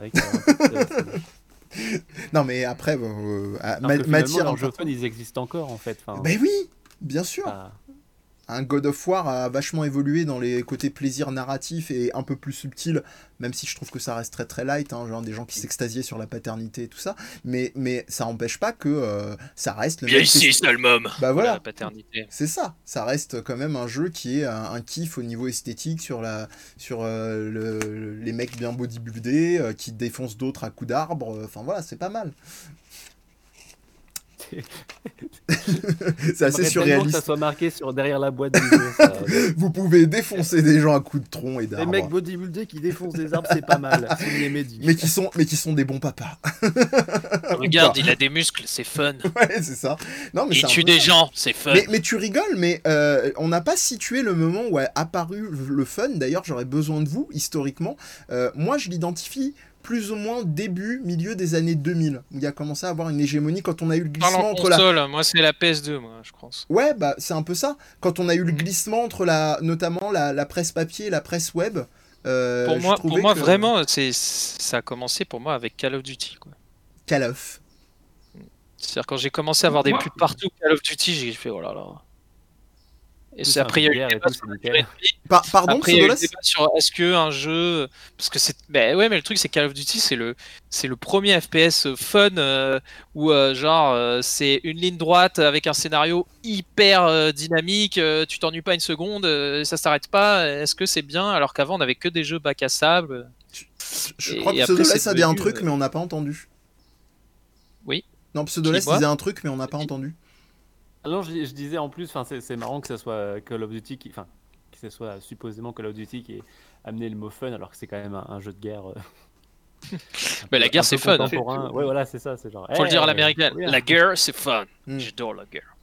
non, mais après, euh,
matière. Jeux fun, ils existent encore en fait.
Ben oui, bien sûr un God of War a vachement évolué dans les côtés plaisir narratif et un peu plus subtil, même si je trouve que ça reste très très light, hein, genre des gens qui s'extasiaient sur la paternité et tout ça, mais, mais ça n'empêche pas que euh, ça reste
le Bien ici, seul
Bah voilà,
la paternité.
C'est ça, ça reste quand même un jeu qui est un, kiff au niveau esthétique sur, la, sur euh, le, les mecs bien bodybuildés euh, qui défoncent d'autres à coups d'arbre, enfin voilà, c'est pas mal. c'est assez surréaliste.
que ça soit marqué sur derrière la boîte.
Vous pouvez défoncer des gens à coups de tronc et d'arbres.
Les mecs bodybuildés qui défoncent des arbres, c'est pas mal.
mais qui sont, mais qui sont des bons papas.
Regarde, il a des muscles, c'est fun.
Ouais, c'est ça.
Non, mais il tue des gens, c'est fun.
Mais, tu rigoles, mais euh, on n'a pas situé le moment où a apparu le fun. D'ailleurs, j'aurais besoin de vous historiquement. Euh, moi, je l'identifie plus ou moins début, milieu des années 2000, où il a commencé à avoir une hégémonie quand on a eu le glissement entre
la... Moi, c'est la PS2, moi, je pense.
Ouais, bah, c'est un peu ça. Quand on a eu le mhm. glissement entre la, notamment la, presse papier et la presse web.
Euh, pour moi, pour moi vraiment, c'est ça a commencé pour moi avec Call of Duty. Quoi.
Call of.
C'est-à-dire quand j'ai commencé à avoir des pubs partout Call of Duty, j'ai fait oh là là. Et c'est après, il y a eu
Pardon,
est-ce que un jeu. Parce que c'est. Ben ouais, mais le truc, c'est Call of Duty, c'est le, c'est le premier FPS fun euh, où, euh, genre, euh, c'est une ligne droite avec un scénario hyper dynamique, tu t'ennuies pas une seconde, ça s'arrête pas. Est-ce que c'est bien alors qu'avant, on avait que des jeux bac à sable
Je crois que Pseudoless a dit un truc, mais on n'a pas entendu.
Oui.
Non, Pseudoless disait un truc, mais on n'a pas entendu.
Alors je, disais en plus, c'est marrant que ce soit Call of Duty, qui, enfin, que ce soit supposément Call of Duty qui ait amené le mot fun, alors que c'est quand même un, jeu de guerre.
Euh, mais la guerre c'est fun. Hein.
Ouais, voilà, c'est ça, c'est genre.
Faut le dire à l'américaine. La guerre c'est fun. Mm. J'adore la guerre.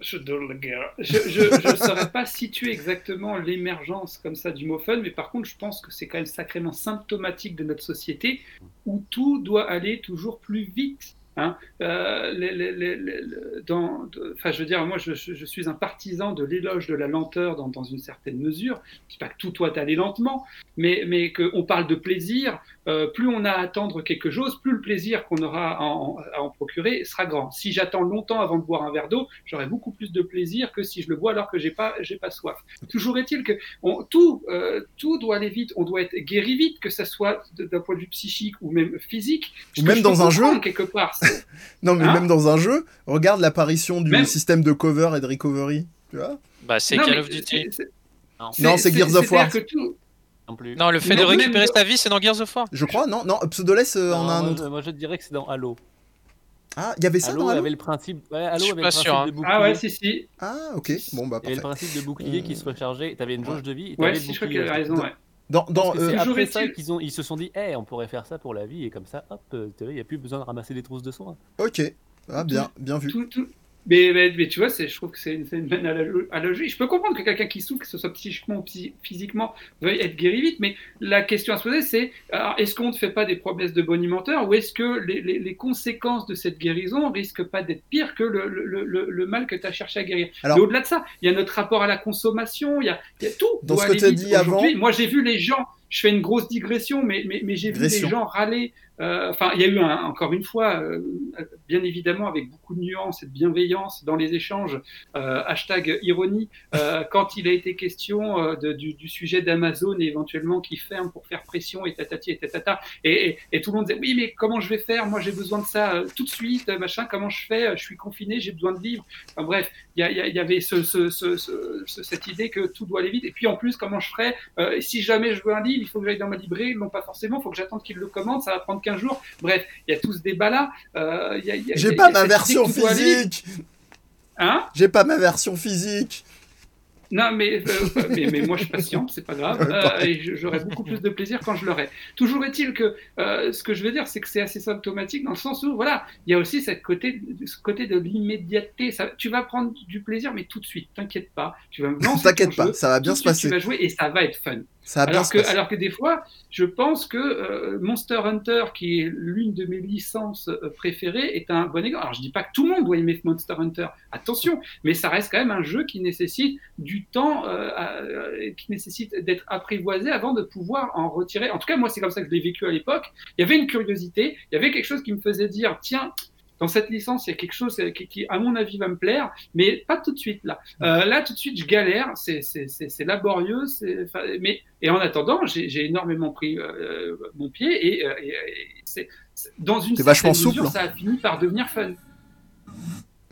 J'adore la guerre. Je ne saurais pas situer exactement l'émergence comme ça du mot fun, mais par contre, je pense que c'est quand même sacrément symptomatique de notre société où tout doit aller toujours plus vite Hein. Euh, les, les, les, dans, enfin, je veux dire, moi, je, je, suis un partisan de l'éloge de la lenteur dans, dans, une certaine mesure. Je dis pas que tout doit aller lentement, mais, mais qu'on parle de plaisir. Euh, plus on a à attendre quelque chose, plus le plaisir qu'on aura à en, à en, procurer sera grand. Si j'attends longtemps avant de boire un verre d'eau, j'aurai beaucoup plus de plaisir que si je le bois alors que j'ai pas, j'ai pas soif. Toujours est-il que on, tout, euh, tout doit aller vite. On doit être guéri vite, que ça soit d'un point de vue psychique ou même physique.
Ou même dans un jeu
quelque part.
non, mais hein même dans un jeu, regarde l'apparition du même... système de cover et de recovery. Tu vois
Bah, c'est Call of Duty.
Non, c'est Gears of War.
Non, plus. non, le fait de récupérer sa vie, c'est dans Gears of War.
Je crois, non, non, Pseudoless euh, en a un
moi,
autre.
Moi, je dirais que c'est dans Halo.
Ah, il y avait ça
Halo
dans Halo
avait le principe. Ouais, Halo
Je suis
avait
pas
le principe
sûr, hein.
de bouclier.
Ah ouais, si, si.
Ah, ok. Bon, bah,
Il y avait
parfait.
le principe de bouclier qui se rechargeait. T'avais une jauge de vie. Et
Ouais, si, je crois qu'il a raison, ouais.
Dans, dans, euh,
après ça
est-il-
qu'ils ont, ils se sont dit, eh, on pourrait faire ça pour la vie et comme ça, hop, euh, il n'y a plus besoin de ramasser des trousses de soins.
Ok. Ah, bien, bien vu.
Tout, tout... Mais, mais, mais tu vois, je trouve que c'est c'est une bonne analo- analogie. Je peux comprendre que quelqu'un qui souffre, que ce soit psychiquement ou physiquement, veuille être guéri vite, mais la question à se poser, c'est est-ce qu'on ne fait pas des promesses de bonimenteur ou est-ce que les, les- les conséquences de cette guérison risquent pas d'être pires que le, le- le- le mal que tu as cherché à guérir?
Alors-
Mais au-delà de ça, il y a notre rapport à la consommation, il y a, il y a tout.
Dans ce que t'as
vite
dit avant-.
Moi, j'ai vu les gens, je fais une grosse digression, mais, mais, mais j'ai vu les gens râler. euh, Enfin, il y a eu un- encore une fois, euh, bien évidemment, avec beaucoup de nuances et de bienveillance dans les échanges, euh, hashtag ironie, euh, quand il a été question euh, de- du, du sujet d'Amazon et éventuellement qui ferme pour faire pression et tatati et tatata. Et, et, et tout le monde disait oui, mais comment je vais faire? Moi, j'ai besoin de ça euh, tout de suite, machin. Comment je fais? Je suis confiné, j'ai besoin de vivre. Enfin, bref, il y, avait ce, ce, ce, ce- ce- cette idée que tout doit aller vite. Et puis en plus, comment je ferais Euh, Si jamais je veux un livre, il faut que j'aille dans ma librairie. Non, pas forcément. Il faut que j'attende qu'il le commande. Ça va prendre 15 jours. Bref, il y a tout ce débat-là. Euh,
J'ai pas
a
ma version physique
Hein?
J'ai pas ma version physique
Non, mais, euh, mais, mais moi je patiente, c'est pas grave, euh, et j'aurai beaucoup plus de plaisir quand je l'aurai. Toujours est-il que euh, ce que je veux dire, c'est que c'est assez symptomatique dans le sens où, voilà, il y a aussi cette côté, ce côté de l'immédiateté. Ça- Tu vas prendre du plaisir, mais tout de suite, t'inquiète pas. Tu vas me
T'inquiète pas,
jeu,
ça va bien se
suite,
passer.
Tu vas jouer et ça va être fun.
Ça va bien
Alors
se
que,
passer.
alors que des fois, je pense que euh, Monster Hunter, qui est l'une de mes licences préférées, est un bon exemple. Alors je dis pas que tout le monde doit aimer Monster Hunter, attention, mais ça reste quand même un jeu qui nécessite du temps, euh, à- euh, qui nécessite d'être apprivoisé avant de pouvoir en retirer. En tout cas, moi, c'est comme ça que je l'ai vécu à l'époque. Il y avait une curiosité, il y avait quelque chose qui me faisait dire, tiens. Dans cette licence, il y a quelque chose euh, qui, qui, à mon avis, va me plaire, mais pas tout de suite là. Euh, là, tout de suite, je galère, c'est- laborieux, mais et en attendant, j'ai énormément pris euh, mon pied et, et- et c'est dans une certaine
vachement
mesure,
souple.
ça a fini par devenir fun.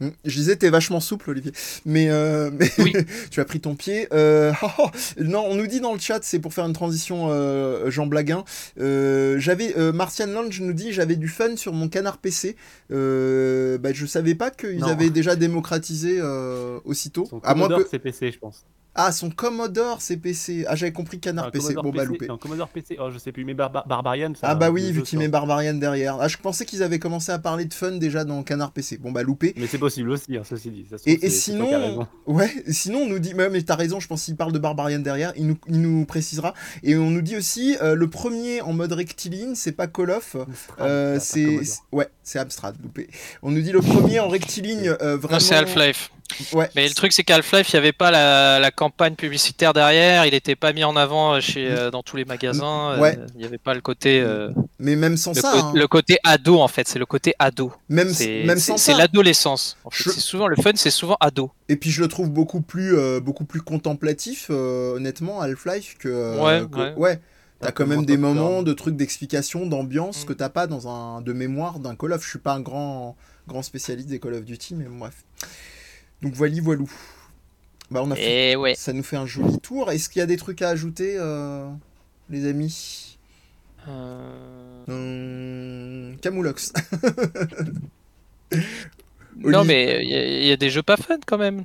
Hmm, Je disais, t'es vachement souple, Olivier. Mais, euh, mais
Oui.
tu as pris ton pied. Euh, oh, oh, non, on nous dit dans le chat, c'est pour faire une transition, euh, Jean Blaguin. Euh, j'avais euh, Martian Lange nous dit, j'avais du fun sur mon canard PC. Euh, bah, je savais pas qu'ils avaient déjà démocratisé euh, aussitôt.
Son
À moins que
CPC, je pense.
Ah, son Commodore CPC. Ah, j'avais compris canard
Un
PC.
Commodore
Bon bah loupé.
Un Commodore PC, oh, je sais plus, mais Barba- Barbarian. ça,
Ah bah oui, vu qu'il met Barbarian derrière. Ah, je pensais qu'ils avaient commencé à parler de fun déjà dans Canard PC. Bon bah loupé.
Mais c'est possible aussi, hein, ceci dit. Ça se
Et,
trouve,
et sinon, ouais, sinon on nous dit, ouais, mais t'as raison, je pense qu'il parle de Barbarian derrière, il nous, il nous précisera. Et on nous dit aussi, euh, le premier en mode rectiligne, c'est pas Call of, euh,
Ah,
c'est, ouais, c'est Amstrad, loupé. On nous dit le premier en rectiligne, euh, vraiment.
Non, c'est Half-Life.
Ouais.
Mais le truc, c'est qu'Half-Life, il n'y avait pas la, la campagne publicitaire derrière, il n'était pas mis en avant chez, euh, dans tous les magasins. euh. Il n'y avait pas le côté, euh,
Mais même sans
le,
ça, hein,
le côté ado, en fait. C'est le côté ado.
même,
C'est
même
c'est-
sans
c'est
ça.
l'adolescence. En fait.
Je-
C'est souvent le fun, c'est souvent ado.
Et puis je le trouve beaucoup plus, euh, beaucoup plus contemplatif, euh, honnêtement, Half-Life que. euh,
Ouais,
que-
ouais.
T'as quand même des moments de trucs d'explication, d'ambiance
Mm.
que t'as pas dans un de mémoire d'un Call of. Je suis pas un grand grand spécialiste des Call of Duty, mais bref. Donc voilà, voilou. Bah on a fait,
ouais.
ça nous fait un joli tour. Est-ce qu'il y a des trucs à ajouter, euh, les amis?
Euh,
Hum, Camoulox.
Non, mais il y, a- il y a des jeux pas fun quand même.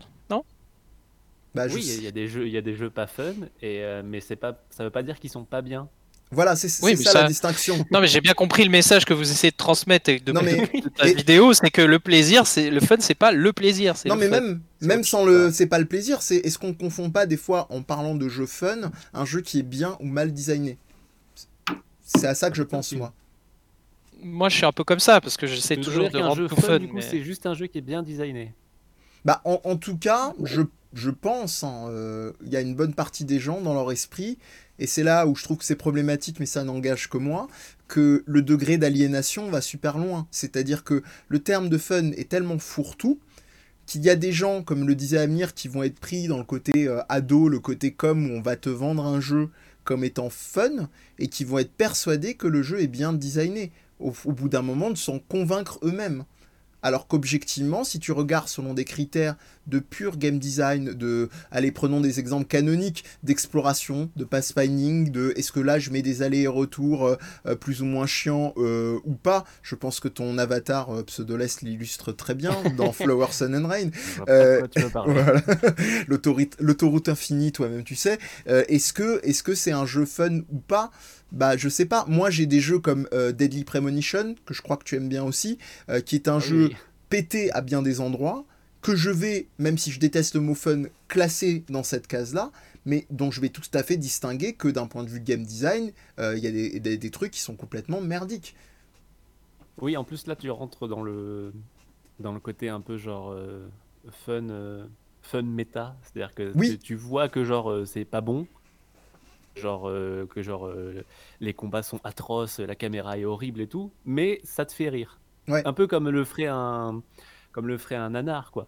Bah, je
Oui, il y a des jeux, il y a des jeux pas fun, et euh, mais c'est pas, ça veut pas dire qu'ils sont pas bien.
Voilà, c'est
Oui,
ça, la distinction.
Non, mais j'ai bien compris le message que vous essayez de transmettre avec de,
Non, mais-
de ta
et-
vidéo, c'est que le plaisir, c'est le fun, c'est pas le plaisir. c'est
Non
le
mais
fun.
même
C'est
même sans le c'est pas le plaisir, c'est est-ce qu'on confond pas des fois en parlant de jeu fun un jeu qui est bien ou mal designé? C'est à ça que je pense moi.
moi, je suis un peu comme ça parce que j'essaie toujours de rendre
jeu
tout
fun,
fun.
du coup,
mais-
c'est juste un jeu qui est bien designé.
Bah, en, en tout cas, je, je pense, hein, euh, il y a une bonne partie des gens dans leur esprit, et c'est là où je trouve que c'est problématique, mais ça n'engage que moi, que le degré d'aliénation va super loin. C'est-à-dire que le terme de fun est tellement fourre-tout qu'il y a des gens, comme le disait Amir, qui vont être pris dans le côté euh, ado, le côté com, où on va te vendre un jeu comme étant fun, et qui vont être persuadés que le jeu est bien designé, au, au bout d'un moment de s'en convaincre eux-mêmes. Alors qu'objectivement, si tu regardes selon des critères de pur game design, de, allez, prenons des exemples canoniques d'exploration, de pathfinding, de est-ce que là je mets des allers et retours euh, euh, plus ou moins chiants euh, ou pas, je pense que ton avatar euh, Pseudolest l'illustre très bien dans Flower, Sun and Rain. L'autoroute infinie, toi-même, tu sais. Est-ce que c'est un jeu fun ou pas? Bah, je sais pas. Moi, j'ai des jeux comme Deadly Premonition, que je crois que tu aimes bien aussi, qui est un
Ah
jeu pété à bien des endroits, que je vais, même si je déteste le mot fun, classer dans cette case-là, mais dont je vais tout à fait distinguer que d'un point de vue game design, euh, il y a des, des- des trucs qui sont complètement merdiques.
Oui, en plus là tu rentres dans le dans le côté un peu genre euh, fun euh, fun méta, c'est-à-dire que
Oui.
tu, tu vois que genre c'est pas bon, genre que genre les combats sont atroces, la caméra est horrible et tout, mais ça te fait rire.
Ouais.
Un peu comme le ferait un comme le ferait un nanar quoi.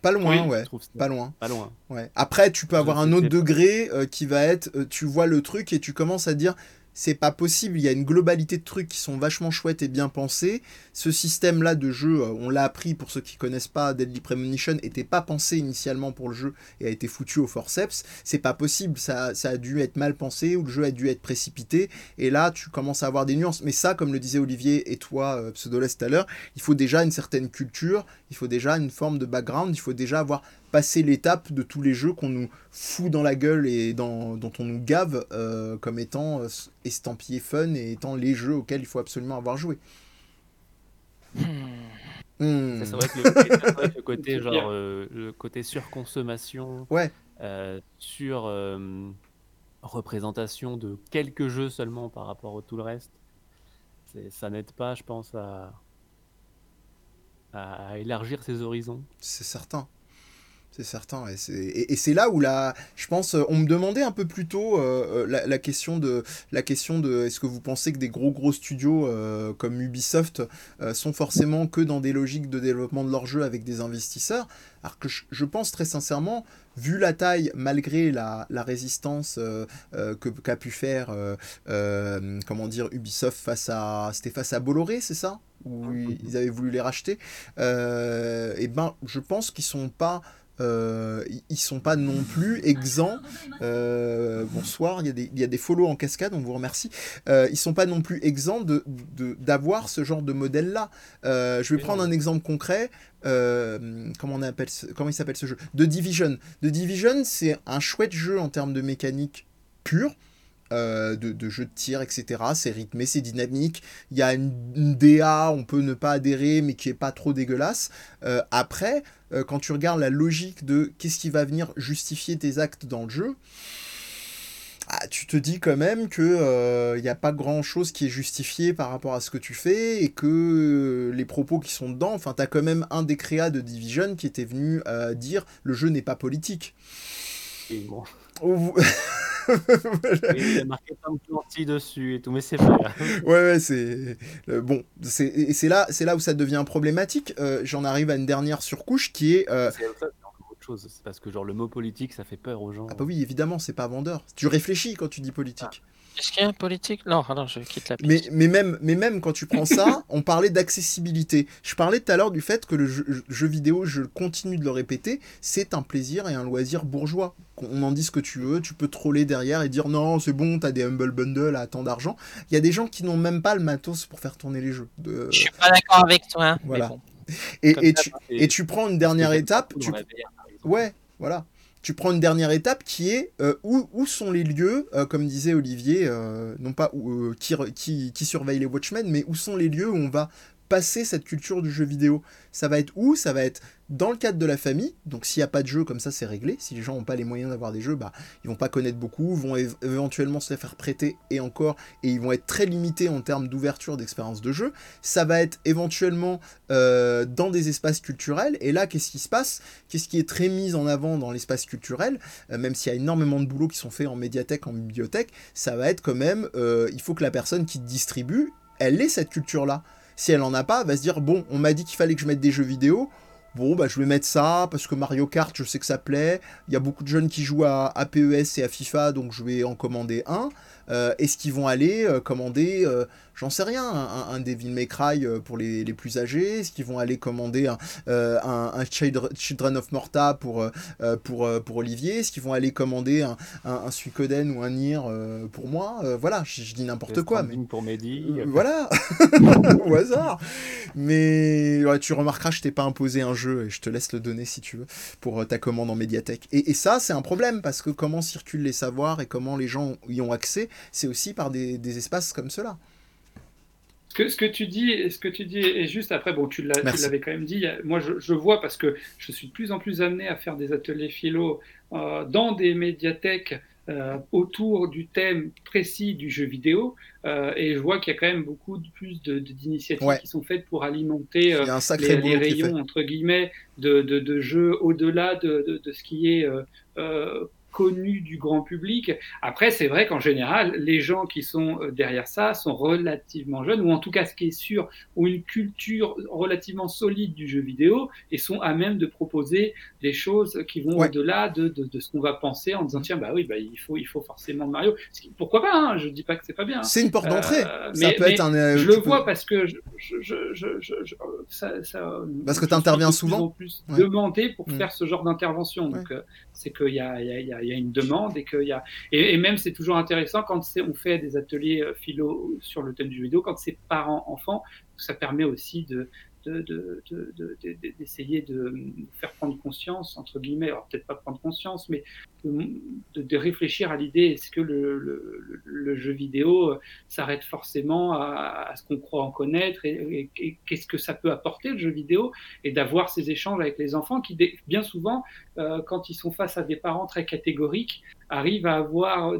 Pas loin,
Oui,
ouais. Pas loin.
pas loin.
Ouais. Après, tu peux
Je
avoir un autre degré euh, qui va être, euh, tu vois le truc et tu commences à dire, c'est pas possible, il y a une globalité de trucs qui sont vachement chouettes et bien pensés. Ce système-là de jeu, euh, on l'a appris pour ceux qui connaissent pas, Deadly Premonition était pas pensé initialement pour le jeu et a été foutu au forceps. C'est pas possible, ça, ça a dû être mal pensé ou le jeu a dû être précipité. Et là, tu commences à avoir des nuances. Mais ça, comme le disait Olivier et toi, euh, Pseudolest tout à l'heure, il faut déjà une certaine culture, il faut déjà une forme de background, il faut déjà avoir passé l'étape de tous les jeux qu'on nous fout dans la gueule et dans, dont on nous gave euh, comme étant euh, estampillés fun et étant les jeux auxquels il faut absolument avoir joué.
Hmm.
Hmm.
Ça, C'est vrai que le, c'est vrai que le côté genre euh, le côté surconsommation,
Ouais.
euh, sur euh, représentation de quelques jeux seulement par rapport à tout le reste, ça n'aide pas, je pense, à, à élargir ses horizons.
C'est certain. C'est certain. Et c'est, et, et c'est là où la, je pense, euh, on me demandait un peu plus tôt euh, euh, la, la question de, la question de, est-ce que vous pensez que des gros gros studios euh, comme Ubisoft euh, sont forcément que dans des logiques de développement de leurs jeux avec des investisseurs? Alors que je, je pense très sincèrement, vu la taille, malgré la, la résistance euh, euh, que qu'a pu faire, euh, comment dire, Ubisoft face à, c'était face à Bolloré, c'est ça? Où ils avaient voulu les racheter. Et ben, je pense qu'ils sont pas euh, ils- sont pas non plus exempts. euh, bonsoir, il y, a des, il des follow en cascade, on vous remercie. Euh, ils sont pas non plus exempts de, de- d'avoir ce genre de modèle-là. Euh, je vais prendre un exemple concret. Euh, comment, on appelle comment il s'appelle ce jeu? The Division. The Division, c'est un chouette jeu en termes de mécanique pure. de, de jeu de tir, etc. C'est rythmé, c'est dynamique. Il y a une, DA, on peut ne pas adhérer, mais qui est pas trop dégueulasse. Après, euh, quand tu regardes la logique de qu'est-ce qui va venir justifier tes actes dans le jeu, ah, tu te dis quand même que il n'y a pas grand chose qui est justifié par rapport à ce que tu fais et que euh, les propos qui sont dedans, enfin, tu as quand même un des créas de Division qui était venu euh, dire le jeu n'est pas politique.
Et bon, il y a marqué Tom Clancy dessus et tout, mais c'est pas grave.
Ouais, ouais, c'est euh, bon. C'est là, c'est là où ça devient problématique. Euh, J'en arrive à une dernière surcouche qui est. euh,
C'est autre chose. C'est parce que genre le mot politique, ça fait peur aux gens.
ah bah oui, évidemment, c'est pas vendeur. Tu réfléchis quand tu dis politique.
Est-ce qu'il y a un politique? Non, alors je quitte la piste.
mais, même, mais même quand tu prends ça, on parlait d'accessibilité. Je parlais tout à l'heure du fait que le jeu, jeu vidéo, je continue de le répéter, c'est un plaisir et un loisir bourgeois. On en dit ce que tu veux, tu peux troller derrière et dire non, c'est bon, t'as des Humble Bundle à tant d'argent. Il y a des gens qui n'ont même pas le matos pour faire tourner les jeux. De-
Je suis pas d'accord avec toi. hein, mais
Voilà.
bon.
Et,
Comme
et
ça,
tu,
c'est-
et tu prends une dernière étape. Tu. Ouais, voilà. Tu prends une dernière étape qui est euh, où, sont les lieux, euh, comme disait Olivier, euh, non pas qui, qui, qui surveille les Watchmen, mais où sont les lieux où on va passer cette culture du jeu vidéo. Ça va être où? Ça va être dans le cadre de la famille. Donc s'il n'y a pas de jeu, comme ça c'est réglé. Si les gens n'ont pas les moyens d'avoir des jeux, bah, ils vont pas connaître beaucoup, vont éventuellement se les faire prêter et encore, et ils vont être très limités en termes d'ouverture d'expérience de jeu. Ça va être éventuellement euh, dans des espaces culturels. Et là, qu'est-ce qui se passe? Qu'est-ce qui est très mis en avant dans l'espace culturel? Euh, Même s'il y a énormément de boulot qui sont faits en médiathèque, en bibliothèque, ça va être quand même, euh, il faut que la personne qui distribue, elle ait cette culture-là. Si elle en a pas, va se dire bon, on m'a dit qu'il fallait que je mette des jeux vidéo. Bon, bah, je vais mettre ça parce que Mario Kart, je sais que ça plaît. Il y a beaucoup de jeunes qui jouent à, à PES et à FIFA, donc je vais en commander un. Euh, est-ce qu'ils vont aller euh, commander, euh, j'en sais rien, un, Devil May Cry pour les, les plus âgés Est-ce qu'ils vont aller commander un, un, Children of Morta pour, pour, pour Olivier? Est-ce qu'ils vont aller commander un, un, Suikoden ou un Nier pour moi? Voilà, je, dis n'importe quoi.
Mais... pour Mehdi.
voilà, au hasard. Mais tu remarqueras, je t'ai pas imposé un jeu et je te laisse le donner si tu veux pour ta commande en médiathèque. Et, et ça, c'est un problème parce que comment circulent les savoirs et comment les gens y ont accès, c'est aussi par des, espaces comme cela.
Ce que, ce que, tu dis, ce que tu dis est juste. Après, bon, tu l'avais quand même dit. Moi, je, vois parce que je suis de plus en plus amené à faire des ateliers philo euh, dans des médiathèques euh, autour du thème précis du jeu vidéo. Euh, et je vois qu'il y a quand même beaucoup de, plus d'initiatives qui sont faites pour alimenter les, rayons, entre guillemets, de, de jeux au-delà de, ce qui est connu du grand public. Après, c'est vrai qu'en général, les gens qui sont euh, derrière ça sont relativement jeunes, ou en tout cas, ce qui est sûr, ont une culture relativement solide du jeu vidéo et sont à même de proposer des choses qui vont au-delà de, de, ce qu'on va penser en disant tiens, bah oui, bah, il, faut, il faut forcément Mario. Pourquoi pas hein Je dis pas que c'est pas bien. Hein.
C'est une porte d'entrée.
Euh, ça peut être un. Euh, je le vois parce que je, je, je, ça, ça,
parce que tu interviens souvent.
Plus demandé pour mm. faire ce genre d'intervention. Donc, c'est qu'il y a, y, a, y a, une demande et qu'il y a et, même c'est toujours intéressant quand on fait des ateliers euh, philo sur le thème du vidéo quand c'est parents enfants ça permet aussi de d'essayer de, de, de, faire prendre conscience, entre guillemets, alors peut-être pas prendre conscience, mais de, réfléchir à l'idée est-ce que le, le, jeu vidéo euh, s'arrête forcément à, ce qu'on croit en connaître et, qu'est-ce que ça peut apporter le jeu vidéo et d'avoir ces échanges avec les enfants qui, bien souvent, euh, quand ils sont face à des parents très catégoriques, arrivent à avoir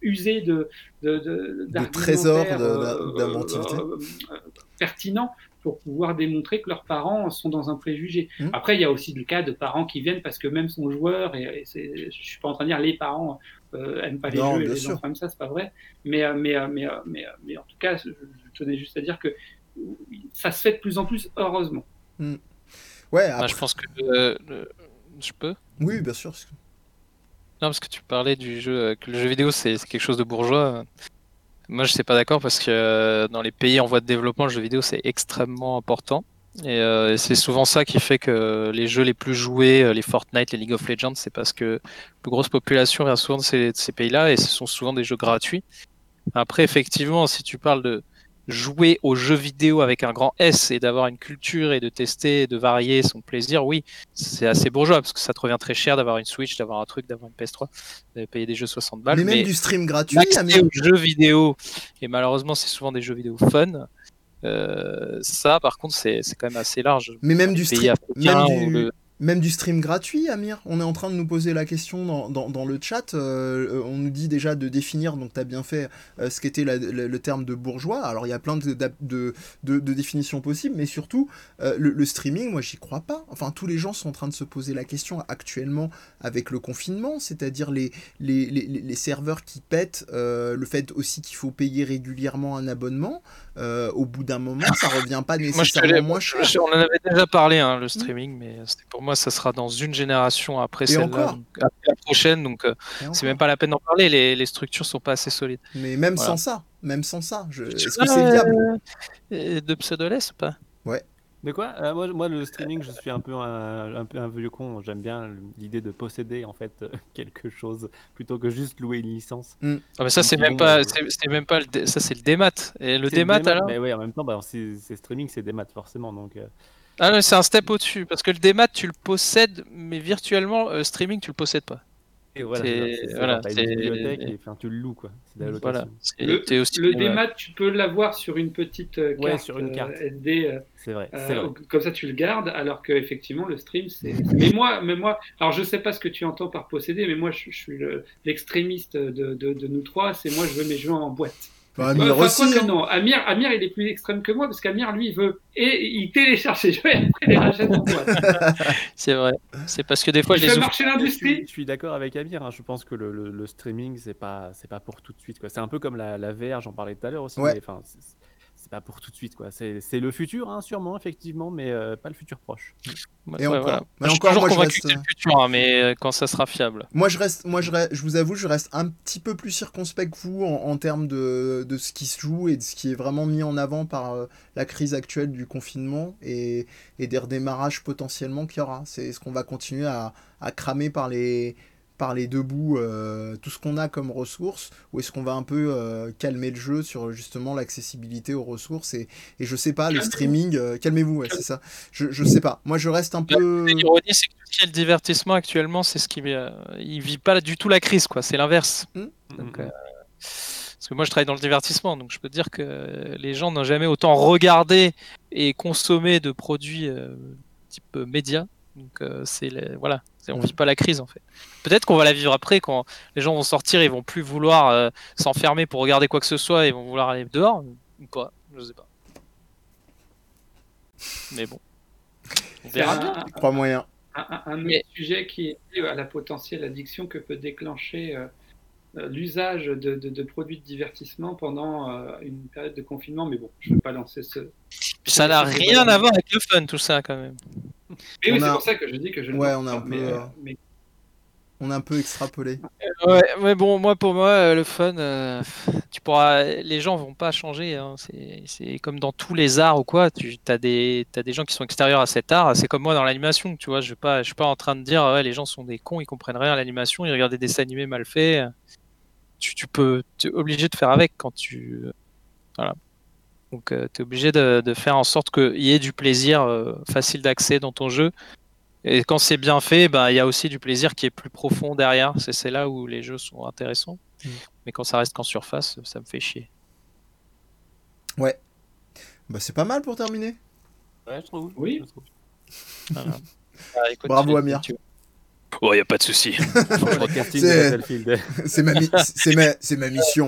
usé de, de,
de, trésors d'inventivité.
euh, pertinents pour pouvoir démontrer que leurs parents sont dans un préjugé. Mmh. Après, il y a aussi le cas de parents qui viennent parce que même son joueur, et, et je suis pas en train de dire les parents euh, aiment pas les jeux et les enfants comme ça, c'est pas vrai. Mais, euh, mais, euh, mais, mais, mais, en tout cas, je, tenais juste à dire que ça se fait de plus en plus, heureusement.
Mmh. Ouais,
après... je pense que je peux?
Oui, bien sûr.
Non, parce que tu parlais du jeu, que le jeu vidéo c'est quelque chose de bourgeois. Moi, je suis pas d'accord parce que euh, dans les pays en voie de développement, le jeu vidéo c'est extrêmement important. Et euh, c'est souvent ça qui fait que les jeux les plus joués, euh, les Fortnite, les League of Legends, c'est parce que la plus grosse population vient souvent de ces, de ces pays-là et ce sont souvent des jeux gratuits. Après, effectivement, si tu parles de, jouer aux jeux vidéo avec un grand S et d'avoir une culture et de tester, de varier son plaisir, oui, c'est assez bourgeois parce que ça te revient très cher d'avoir une Switch, d'avoir un truc, d'avoir une PS3, de payer des jeux 60 balles.
Mais même du stream gratuit,
aux jeux vidéo, et malheureusement c'est souvent des jeux vidéo fun. Euh, ça, par contre, c'est quand même assez large.
Mais même du stream, même du... Même du stream gratuit, Amir On est en train de nous poser la question dans, dans, le chat. Euh, on nous dit déjà de définir, donc tu as bien fait euh, ce qu'était le terme de bourgeois. Alors il y a plein de, de, de, définitions possibles, mais surtout, euh, le, streaming, moi j'y crois pas. Enfin, tous les gens sont en train de se poser la question actuellement avec le confinement, c'est-à-dire les, les, les, les, serveurs qui pètent, le fait aussi qu'il faut payer régulièrement un abonnement. au bout d'un moment, ça revient pas nécessairement moins cher.
On en avait déjà parlé, hein, le streaming, mais c'était pour moi, ça sera dans une génération après celle-là, la prochaine. Donc, euh, c'est même pas la peine d'en parler. Les, les, structures sont pas assez solides.
Mais même sans ça, même sans ça, je... est-ce que c'est viable?
euh, De pseudoless ou pas?
Ouais.
De quoi? Euh, moi, moi, le streaming, je suis un peu un, un peu un vieux con. J'aime bien l'idée de posséder en fait quelque chose plutôt que juste louer une licence.
Mm. Ah, mais ça, c'est même, pas, c'est même pas, le ça, c'est le démat. Et le démat, alors?
Mais oui, en même temps, bah, c'est streaming, c'est démat forcément. Donc.
Ah non, c'est un step au-dessus, parce que le démat, tu le possèdes, mais virtuellement, euh, streaming, tu le possèdes pas.
Et voilà,
C'est- voilà,
t'as une
c'est-
bibliothèque et enfin, tu le loues quoi. C'est de la location.
Voilà.
Le,
t'es aussi-
le
ouais.
démat, tu peux l'avoir sur une petite euh,
Ouais,
carte,
sur une
euh,
carte.
SD. euh,
C'est vrai.
euh, comme ça, tu le gardes, alors que effectivement, le stream, c'est. Mais moi, mais moi, alors je sais pas ce que tu entends par posséder, mais moi, je, je suis le- l'extrémiste de, de, de nous trois. C'est moi, je veux mes jeux en boîte.
Bah, Amir
enfin,
aussi.
quoi que
hein.
non, Amir, Amir, il est plus extrême que moi parce qu'Amir, lui, il veut et il télécharge ses jeux et après il les rachète en boîte.
C'est vrai. C'est parce que des fois,
Il
je les
marcher l'industrie.
je suis d'accord avec Amir. hein. Je pense que le, le- le streaming, c'est pas, c'est pas pour tout de suite. quoi. C'est un peu comme la, la VR, j'en parlais tout à l'heure aussi.
Ouais.
mais, c'est- pas pour tout de suite. quoi. C'est c'est le futur, hein, sûrement, effectivement, mais euh, pas le futur proche.
Ouais,
Et encore.
voilà.
Mais
je suis
encore,
toujours
moi, je
convaincu
reste-
que c'est le futur, hein, mais euh, quand ça sera fiable.
Moi, je reste, moi, je, re- je vous avoue, je reste un petit peu plus circonspect que vous en, en termes de, de ce qui se joue et de ce qui est vraiment mis en avant par euh, la crise actuelle du confinement et, et des redémarrages potentiellement qu'il y aura. C'est ce qu'on va continuer à, à cramer par les, par les deux bouts euh, tout ce qu'on a comme ressources ou est-ce qu'on va un peu euh, calmer le jeu sur justement l'accessibilité aux ressources et, et je sais pas, le streaming, euh, calmez-vous, ouais, c'est ça. Je, je sais pas. Moi, je reste un peu.
L'ironie, c'est que tout ce qui est le divertissement actuellement, c'est ce qui. euh, il vit pas du tout la crise, quoi. C'est l'inverse. Donc,
Mm,
euh, Parce que moi, je travaille dans le divertissement, donc je peux te dire que les gens n'ont jamais autant regardé et consommé de produits euh, type euh, média. Donc, euh, c'est les- voilà, on vit pas la crise en fait. Peut-être qu'on va la vivre après quand les gens vont sortir, ils vont plus vouloir euh, s'enfermer pour regarder quoi que ce soit, ils vont vouloir aller dehors ou pas, je sais pas. Mais bon, on verra
un,
bien.
moyen.
un- un- un
Mais-
autre sujet qui est lié à la potentielle addiction que peut déclencher euh, euh, l'usage de, de- de produits de divertissement pendant euh, une période de confinement. Mais bon, je ne veux pas lancer ce.
Ça n'a rien à voir avec le fun tout ça quand même.
Mais oui, c'est pour ça que je dis que je ne
Ouais,
lance
on a un
pas,
peu,
mais,
euh,
mais
On a un peu extrapolé.
Ouais, mais bon, moi pour moi, euh, le fun, euh, tu pourras, les gens vont pas changer. hein. C'est, c'est comme dans tous les arts ou quoi. Tu as des, t'as des gens qui sont extérieurs à cet art. C'est comme moi dans l'animation. Tu vois, je ne pas, je suis pas en train de dire ouais, les gens sont des cons, ils comprennent rien à l'animation, ils regardent des dessins animés mal faits. Tu, tu peux, tu es obligé de faire avec quand tu, voilà. Donc tu es obligé de, de faire en sorte qu'il y ait du plaisir euh, facile d'accès dans ton jeu. Et quand c'est bien fait, bah, il y a aussi du plaisir qui est plus profond derrière. C'est c'est là où les jeux sont intéressants.
Mm.
Mais quand ça reste qu'en surface, ça me fait chier.
Bah, c'est pas mal pour terminer.
Ouais, je trouve.
Oui.
je trouve.
Voilà. Bah, écoute,
Bravo, Amir.
Oh, il n'y a pas de souci.
C'est- ma, mi- c'est ma, c'est ma mission.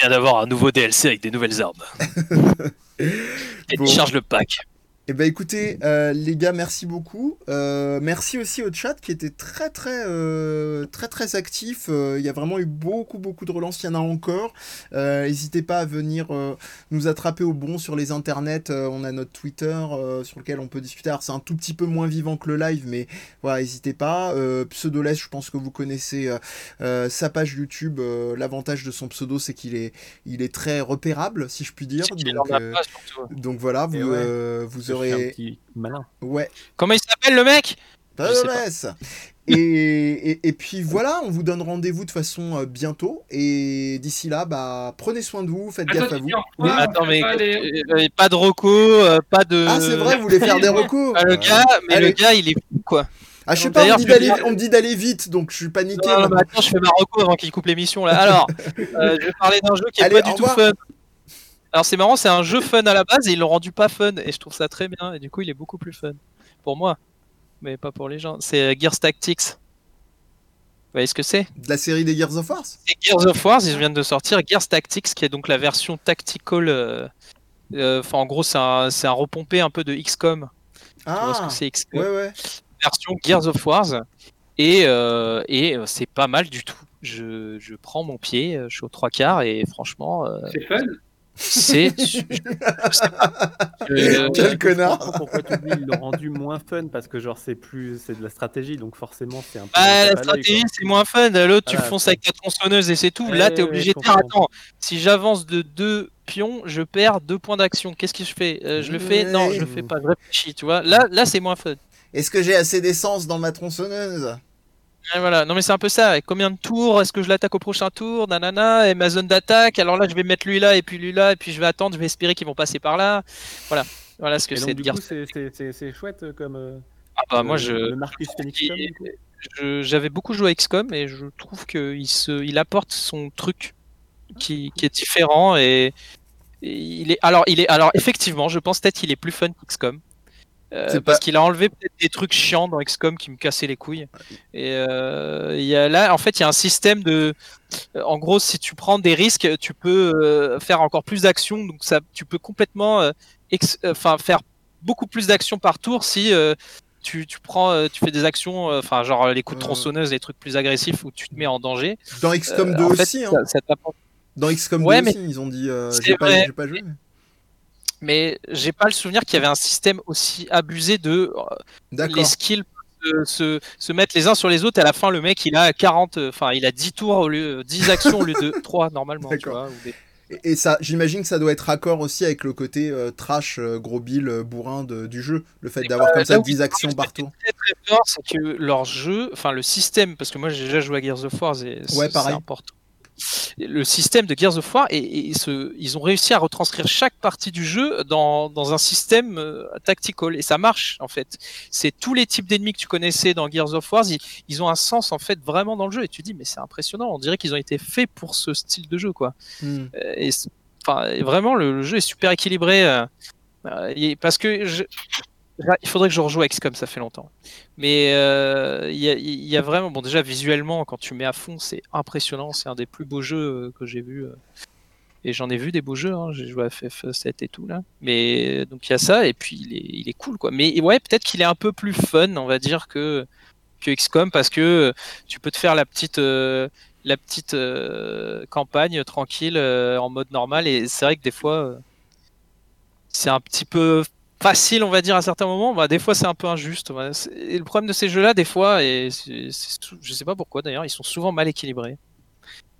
Vient d'avoir un nouveau DLC avec des nouvelles armes. Et
Bon.
il charge le pack.
Eh ben écoutez, euh, les gars, merci beaucoup. Euh, merci aussi au chat qui était très très euh, très très actif. Il y a vraiment eu beaucoup beaucoup de relances. Il y en a encore. N'hésitez pas à venir nous attraper au bon sur les internets. On a notre Twitter sur lequel on peut discuter. Alors c'est un tout petit peu moins vivant que le live, mais voilà, n'hésitez pas. Euh, Pseudoless, je pense que vous connaissez sa page YouTube. L'avantage de son pseudo, c'est qu'il est il est très repérable, si je puis dire. Donc, donc voilà, vous,
ouais.
vous
Je suis un
aurez
petit malin.
ouais.
Comment il s'appelle le mec?
Et, et, et puis voilà, on vous donne rendez-vous de façon euh, bientôt. Et d'ici là, bah, prenez soin de vous, faites
Attends,
gaffe à vous. Oui.
Attends, mais
pas les-
euh, pas de reco, euh, pas de.
Ah, c'est vrai, vous voulez faire des recours
Ah, le gars, mais
Allez.
le gars, il est fou quoi.
Ah, je sais pas, on me, dit d'aller, vite, donc je suis paniqué.
Non, non, mais
maintenant.
attends, je fais ma reco avant qu'il coupe l'émission là. Alors, euh, je vais parler d'un jeu qui est
Allez,
pas du tout
revoir.
fun. Alors c'est marrant, c'est un jeu fun à la base et ils l'ont rendu pas fun et je trouve ça très bien et du coup il est beaucoup plus fun pour moi, mais pas pour les gens. C'est euh, Gears Tactics. Vous voyez ce que c'est?
De la série des Gears of War?
C'est Gears of War, ils viennent de sortir Gears Tactics qui est donc la version tactical. euh, euh, Enfin en gros c'est un, c'est un repompé un peu de XCOM. Tu vois ce
Ah,
que c'est XCOM
ouais, ouais.
version Gears of Wars et, euh, et euh, c'est pas mal du tout. Je, je prends mon pied, je suis aux trois quarts et franchement euh,
C'est fun.
C'est
Quel
Je
connard.
Pourquoi tu dis ils l'ont rendu moins fun Parce que genre c'est plus c'est de la stratégie donc forcément c'est un peu.
Bah,
moins
la stratégie c'est moins fun. L'autre tu fonces avec ta tronçonneuse et c'est tout.
Ouais,
Là t'es obligé de dire attends si j'avance de deux pions je perds deux points d'action. Qu'est-ce que je fais? Euh, Je le fais? Non je le fais pas. Je réfléchis. Tu vois là là c'est moins fun.
Est-ce que j'ai assez d'essence dans ma tronçonneuse?
Voilà, non mais c'est un peu ça. Combien de tours? Est-ce que je l'attaque au prochain tour? Nanana, et ma zone d'attaque. Alors là, je vais mettre lui là et puis lui là et puis je vais attendre. Je vais espérer qu'ils vont passer par là. Voilà, voilà ce que
Et
c'est de
coup c'est- c'est c'est- c'est chouette comme. euh,
Ah bah, moi, je,
Le Marcus
je- j'avais beaucoup joué à XCOM et je trouve qu'il se, il apporte son truc qui, qui est différent et, et il est, alors, il est, alors effectivement, je pense peut-être qu'il est plus fun qu'XCOM. Euh, parce
pas-
qu'il a enlevé peut-être des trucs chiants dans XCOM qui me cassaient les couilles. Et euh, y a là, en fait, il y a un système de. euh, En gros, si tu prends des risques, tu peux euh, faire encore plus d'actions. Donc, ça, tu peux complètement euh, ex- enfin, faire beaucoup plus d'actions par tour si tu, tu prends, tu fais des actions, enfin, genre les coups de tronçonneuse, des trucs plus agressifs où tu te mets en danger.
Dans XCOM
Euh,
2
en fait,
aussi, hein.
ça- ça t'apporte-
Dans XCOM
Ouais,
2
mais
aussi, ils ont dit. j'ai pas, joué. mais-
mais j'ai pas le souvenir qu'il y avait un système aussi abusé de euh, les skills se, se, se mettre les uns sur les autres. Et à la fin le mec il a 40 euh, enfin il a 10 tours au lieu 10 actions au lieu de 3 normalement tu vois, des-
Et, et ça, j'imagine que ça doit être raccord aussi avec le côté euh, trash, euh, gros bill, euh, bourrin de- du jeu. Le fait d'avoir
bah,
comme ça
où
10
ils-
actions par tour.
très très fort c'est que leur jeu enfin le système parce que moi j'ai déjà joué à Gears of War et
Ouais,
c'est important le système de Gears of War et, et ce, ils ont réussi à retranscrire chaque partie du jeu dans, dans un système euh, tactical. Et ça marche en fait. C'est tous les types d'ennemis que tu connaissais dans Gears of War ils, ils ont un sens en fait vraiment dans le jeu. Et tu dis mais c'est impressionnant. On dirait qu'ils ont été faits pour ce style de jeu quoi.
Hmm.
Euh, et enfin vraiment le, le jeu est super équilibré euh, euh, parce que je- il faudrait que je rejoue à XCOM ça fait longtemps. Mais euh, il y, a, vraiment bon déjà visuellement quand tu mets à fond c'est impressionnant. C'est un des plus beaux jeux euh, que j'ai vu euh, et j'en ai vu des beaux jeux hein, j'ai joué à FF7 et tout là. Mais donc il y a ça et puis il est, il est cool quoi. Mais ouais peut-être qu'il est un peu plus fun on va dire que que XCOM parce que tu peux te faire la petite la petite campagne tranquille en mode normal. Et c'est vrai que des fois c'est un petit peu facile on va dire à certains moments. Bah, des fois c'est un peu injuste. Et le problème de ces jeux là des fois et c'est- c'est je sais pas pourquoi d'ailleurs ils sont souvent mal équilibrés.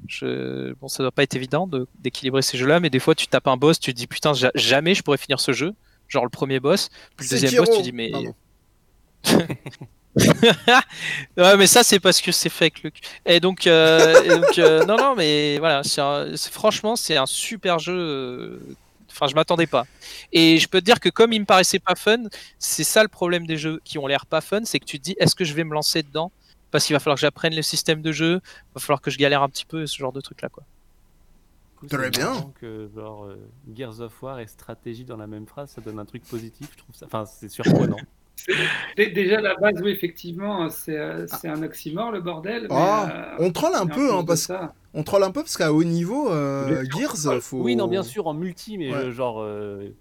Je... bon ça doit pas être évident de- d'équilibrer ces jeux là mais des fois tu tapes un boss tu te dis putain ja- jamais je pourrais finir ce jeu. Genre le premier boss puis le deuxième boss tu dis mais ouais, mais ça, c'est parce que c'est fait avec le cul. Et donc, euh, et donc, euh, non, non, mais voilà, c'est un- c'est- franchement, c'est un super jeu. Enfin, je m'attendais pas. Et je peux te dire que comme il me paraissait pas fun, c'est ça le problème des jeux qui ont l'air pas fun, c'est que tu te dis, est-ce que je vais me lancer dedans? Parce qu'il va falloir que j'apprenne le système de jeu, il va falloir que je galère un petit peu, ce genre de truc là, quoi.
Très bien.
Que genre euh, Gears of War et stratégie dans la même phrase, ça donne un truc positif. Je trouve ça. Enfin, c'est surprenant.
Dé- Déjà, la base, oui, effectivement, c'est euh, c'est un oxymore, le bordel. mais,
Ah,
euh,
on troll un peu,
plus
hein, parce
ça-
on troll un peu parce qu'à haut niveau, euh. Gears, faut.
Oui, non, bien sûr en multi, mais
Ouais.
euh, genre euh,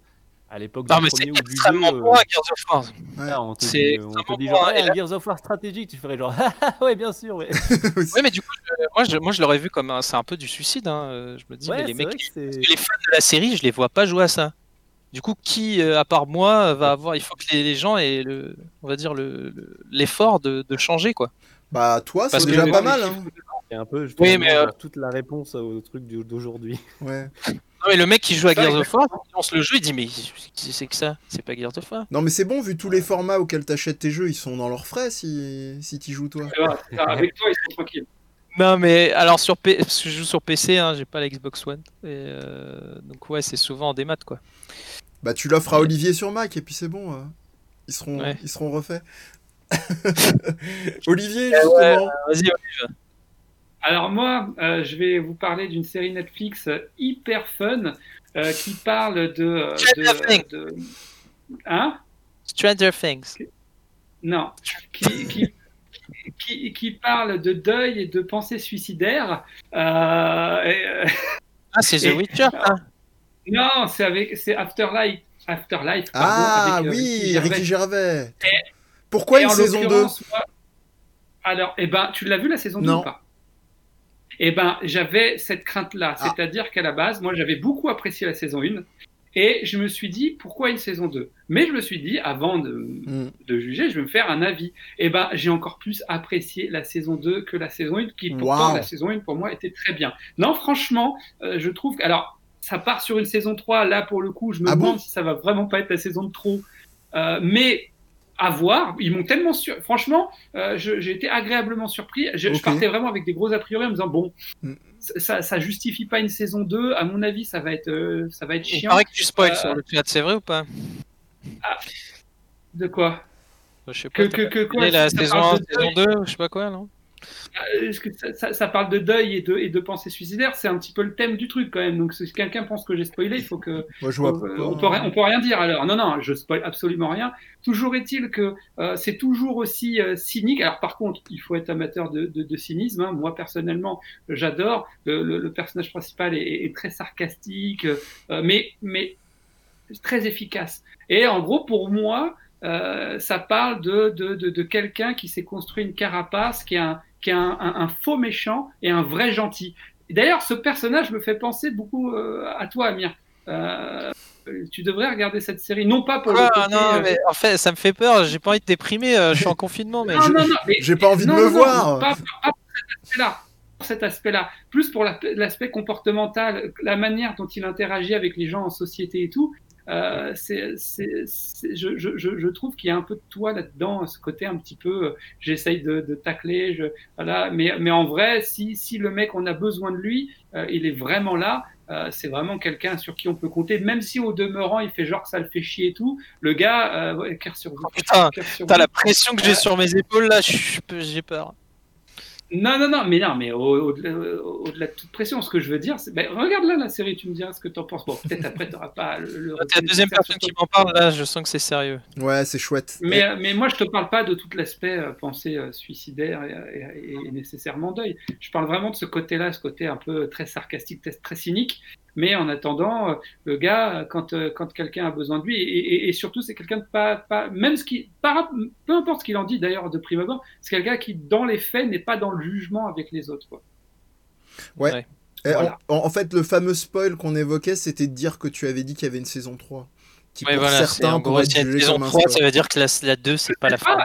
à l'époque
Non, mais c'est extrêmement bon
euh,
à Gears of War.
Ouais.
ah, on te
C'est
dit, on te
extrêmement
dit
bon,
genre hey,
là-
Gears of War stratégique, tu ferais genre ah ouais bien sûr ouais.
Ouais, mais du coup, je- moi, je, moi, je l'aurais vu comme un, c'est un peu du suicide. Hein. Je me dis,
Ouais,
mais les
c'est
mecs les fans de la série, je les vois pas jouer à ça. Du coup, qui, euh, à part moi, va avoir. Il faut que les, les gens aient le, on va dire le, le- l'effort de, de changer, quoi.
Bah, toi, c'est
que
déjà pas mal, hein.
C'est un peu
Oui,
finalement,
mais, euh,
toute la réponse au truc d'aujourd'hui.
Ouais.
Non, mais le mec qui joue à Gears of War, il lance le jeu, il dit mais c'est c'est que ça, c'est pas Gears of War.
Non, mais c'est bon, vu tous les formats auxquels t'achètes tes jeux, ils sont dans leurs frais si, si t'y joues, toi.
Avec toi, ils sont tranquilles.
Non, mais alors sur P... parce que je joue sur PC, hein, j'ai pas la Xbox One, et euh, donc ouais, c'est souvent en démat, quoi.
Bah, tu l'offres à Olivier sur Mac et puis c'est bon. euh, Ils seront,
Ouais.
ils seront refaits. Olivier,
Ouais,
justement.
Vas-y,
Alors moi, euh, je vais vous parler d'une série Netflix euh, hyper fun euh, qui parle de... euh,
Stranger
de,
Things.
de- Hein?
Stranger Things.
Non. Qui, qui, qui, qui parle de deuil et de pensée suicidaire. Euh, et,
Ah, c'est The Witcher, ça
non, c'est avec c'est Afterlife. Afterlife. pardon,
Ah
avec, euh,
oui,
Ricky Gervais.
Ricky Gervais. Pourquoi
Et
une saison 2
l'occurrence, moi- Alors, eh ben, tu l'as vu la saison 2
Non.
ou pas? Eh ben, j'avais cette crainte-là.
Ah.
C'est-à-dire qu'à la base, moi, j'avais beaucoup apprécié la saison 1. Et je me suis dit, pourquoi une saison 2 Mais je me suis dit, avant de,
Hmm.
de juger, je vais me faire un avis. Et ben, j'ai encore plus apprécié la saison 2 que la saison 1, qui pourtant,
Wow.
la saison 1 pour moi était très bien. Non, franchement, euh, je trouve que. Alors, ça part sur une saison 3. Là, pour le coup, je me
Ah bon?
demande si ça va vraiment pas être la saison de trop. Euh, mais à voir. Ils m'ont tellement sur... Franchement, euh, j'ai été agréablement surpris. Je, partais vraiment avec des gros a priori en me disant bon,
Mm.
ça, ça justifie pas une saison 2. À mon avis, ça va être, euh, ça va être
Il
chiant.
paraît que tu spoil
Euh,
sur le chat, c'est vrai ou pas?
De quoi?
Je sais pas.
que, que, quoi,
la saison
parle
1,
de
saison 2, je sais pas quoi, non?
Ça, ça- ça parle de deuil et de, et de pensée suicidaire, c'est un petit peu le thème du truc quand même. Donc si quelqu'un pense que j'ai spoilé, il faut que
Moi, je vois
Euh,
pas.
on peut rien, on peut rien dire alors. Non, non, je spoil absolument rien. Toujours est-il que euh, c'est toujours aussi euh, cynique. Alors par contre, il faut être amateur de, de, de cynisme. hein. Moi personnellement, j'adore. Le, le- le personnage principal est, est très sarcastique, euh, mais mais très efficace. Et en gros, pour moi, euh, ça parle de de, de, de quelqu'un qui s'est construit une carapace, qui est un qui est un, un- un faux méchant et un vrai gentil. D'ailleurs, ce personnage me fait penser beaucoup euh, à toi, Amir. Euh, tu devrais regarder cette série, non pas pour
Quoi
le côté,
Non,
euh,
mais en fait, ça me fait peur. J'ai pas envie de déprimer. euh, je suis en confinement, mais.
non, non, non, mais-
J'ai pas envie de me
non,
voir.
Pas, pas- pas pour cet aspect-là. Pour cet aspect-là. Plus pour la- l'aspect comportemental, la manière dont il interagit avec les gens en société et tout. Euh, c'est, c'est, c'est- je, je, je trouve qu'il y a un peu de toi là-dedans, ce côté un petit peu, euh, j'essaye de, de tacler, je, voilà. Mais, mais en vrai, si, si le mec, on a besoin de lui, euh, il est vraiment là. Euh, c'est vraiment quelqu'un sur qui on peut compter, même si au demeurant il fait genre que ça le fait chier et tout. Le gars, euh, ouais, sur vous.
Oh, putain,
sur
la pression que j'ai sur mes épaules là, j'ai peur.
Non, non, non, mais non, mais au- au-delà au-delà de toute pression, ce que je veux dire, c'est. Ben, regarde là la série, tu me diras ce que t'en penses. Bon, peut-être après, t'auras pas le. le
T'es la deuxième personne qui m'en parle là, je sens que c'est sérieux.
Ouais, c'est chouette.
Mais, mais moi, je te parle pas de tout l'aspect euh, pensée euh, suicidaire et, et- et nécessairement deuil. Je parle vraiment de ce côté-là, ce côté un peu très sarcastique, très, très cynique. Mais en attendant, euh, le gars, quand, euh, quand quelqu'un a besoin de lui, et, et- et surtout, c'est quelqu'un de pas, pas, même ce qui, par- peu importe ce qu'il en dit d'ailleurs de prime abord, c'est quelqu'un qui, dans les faits, n'est pas dans le jugement avec les autres. Quoi.
Ouais. Eh,
Voilà.
en, en fait, le fameux spoil qu'on évoquait, c'était de dire que tu avais dit qu'il y avait une saison 3. Qui
Ouais,
pour
voilà,
certains
en gros,
pourrait être
s'il y a une
jugé
saison
comme un
3,
spoil.
ça veut dire que la, la 2, c'est pas la fin.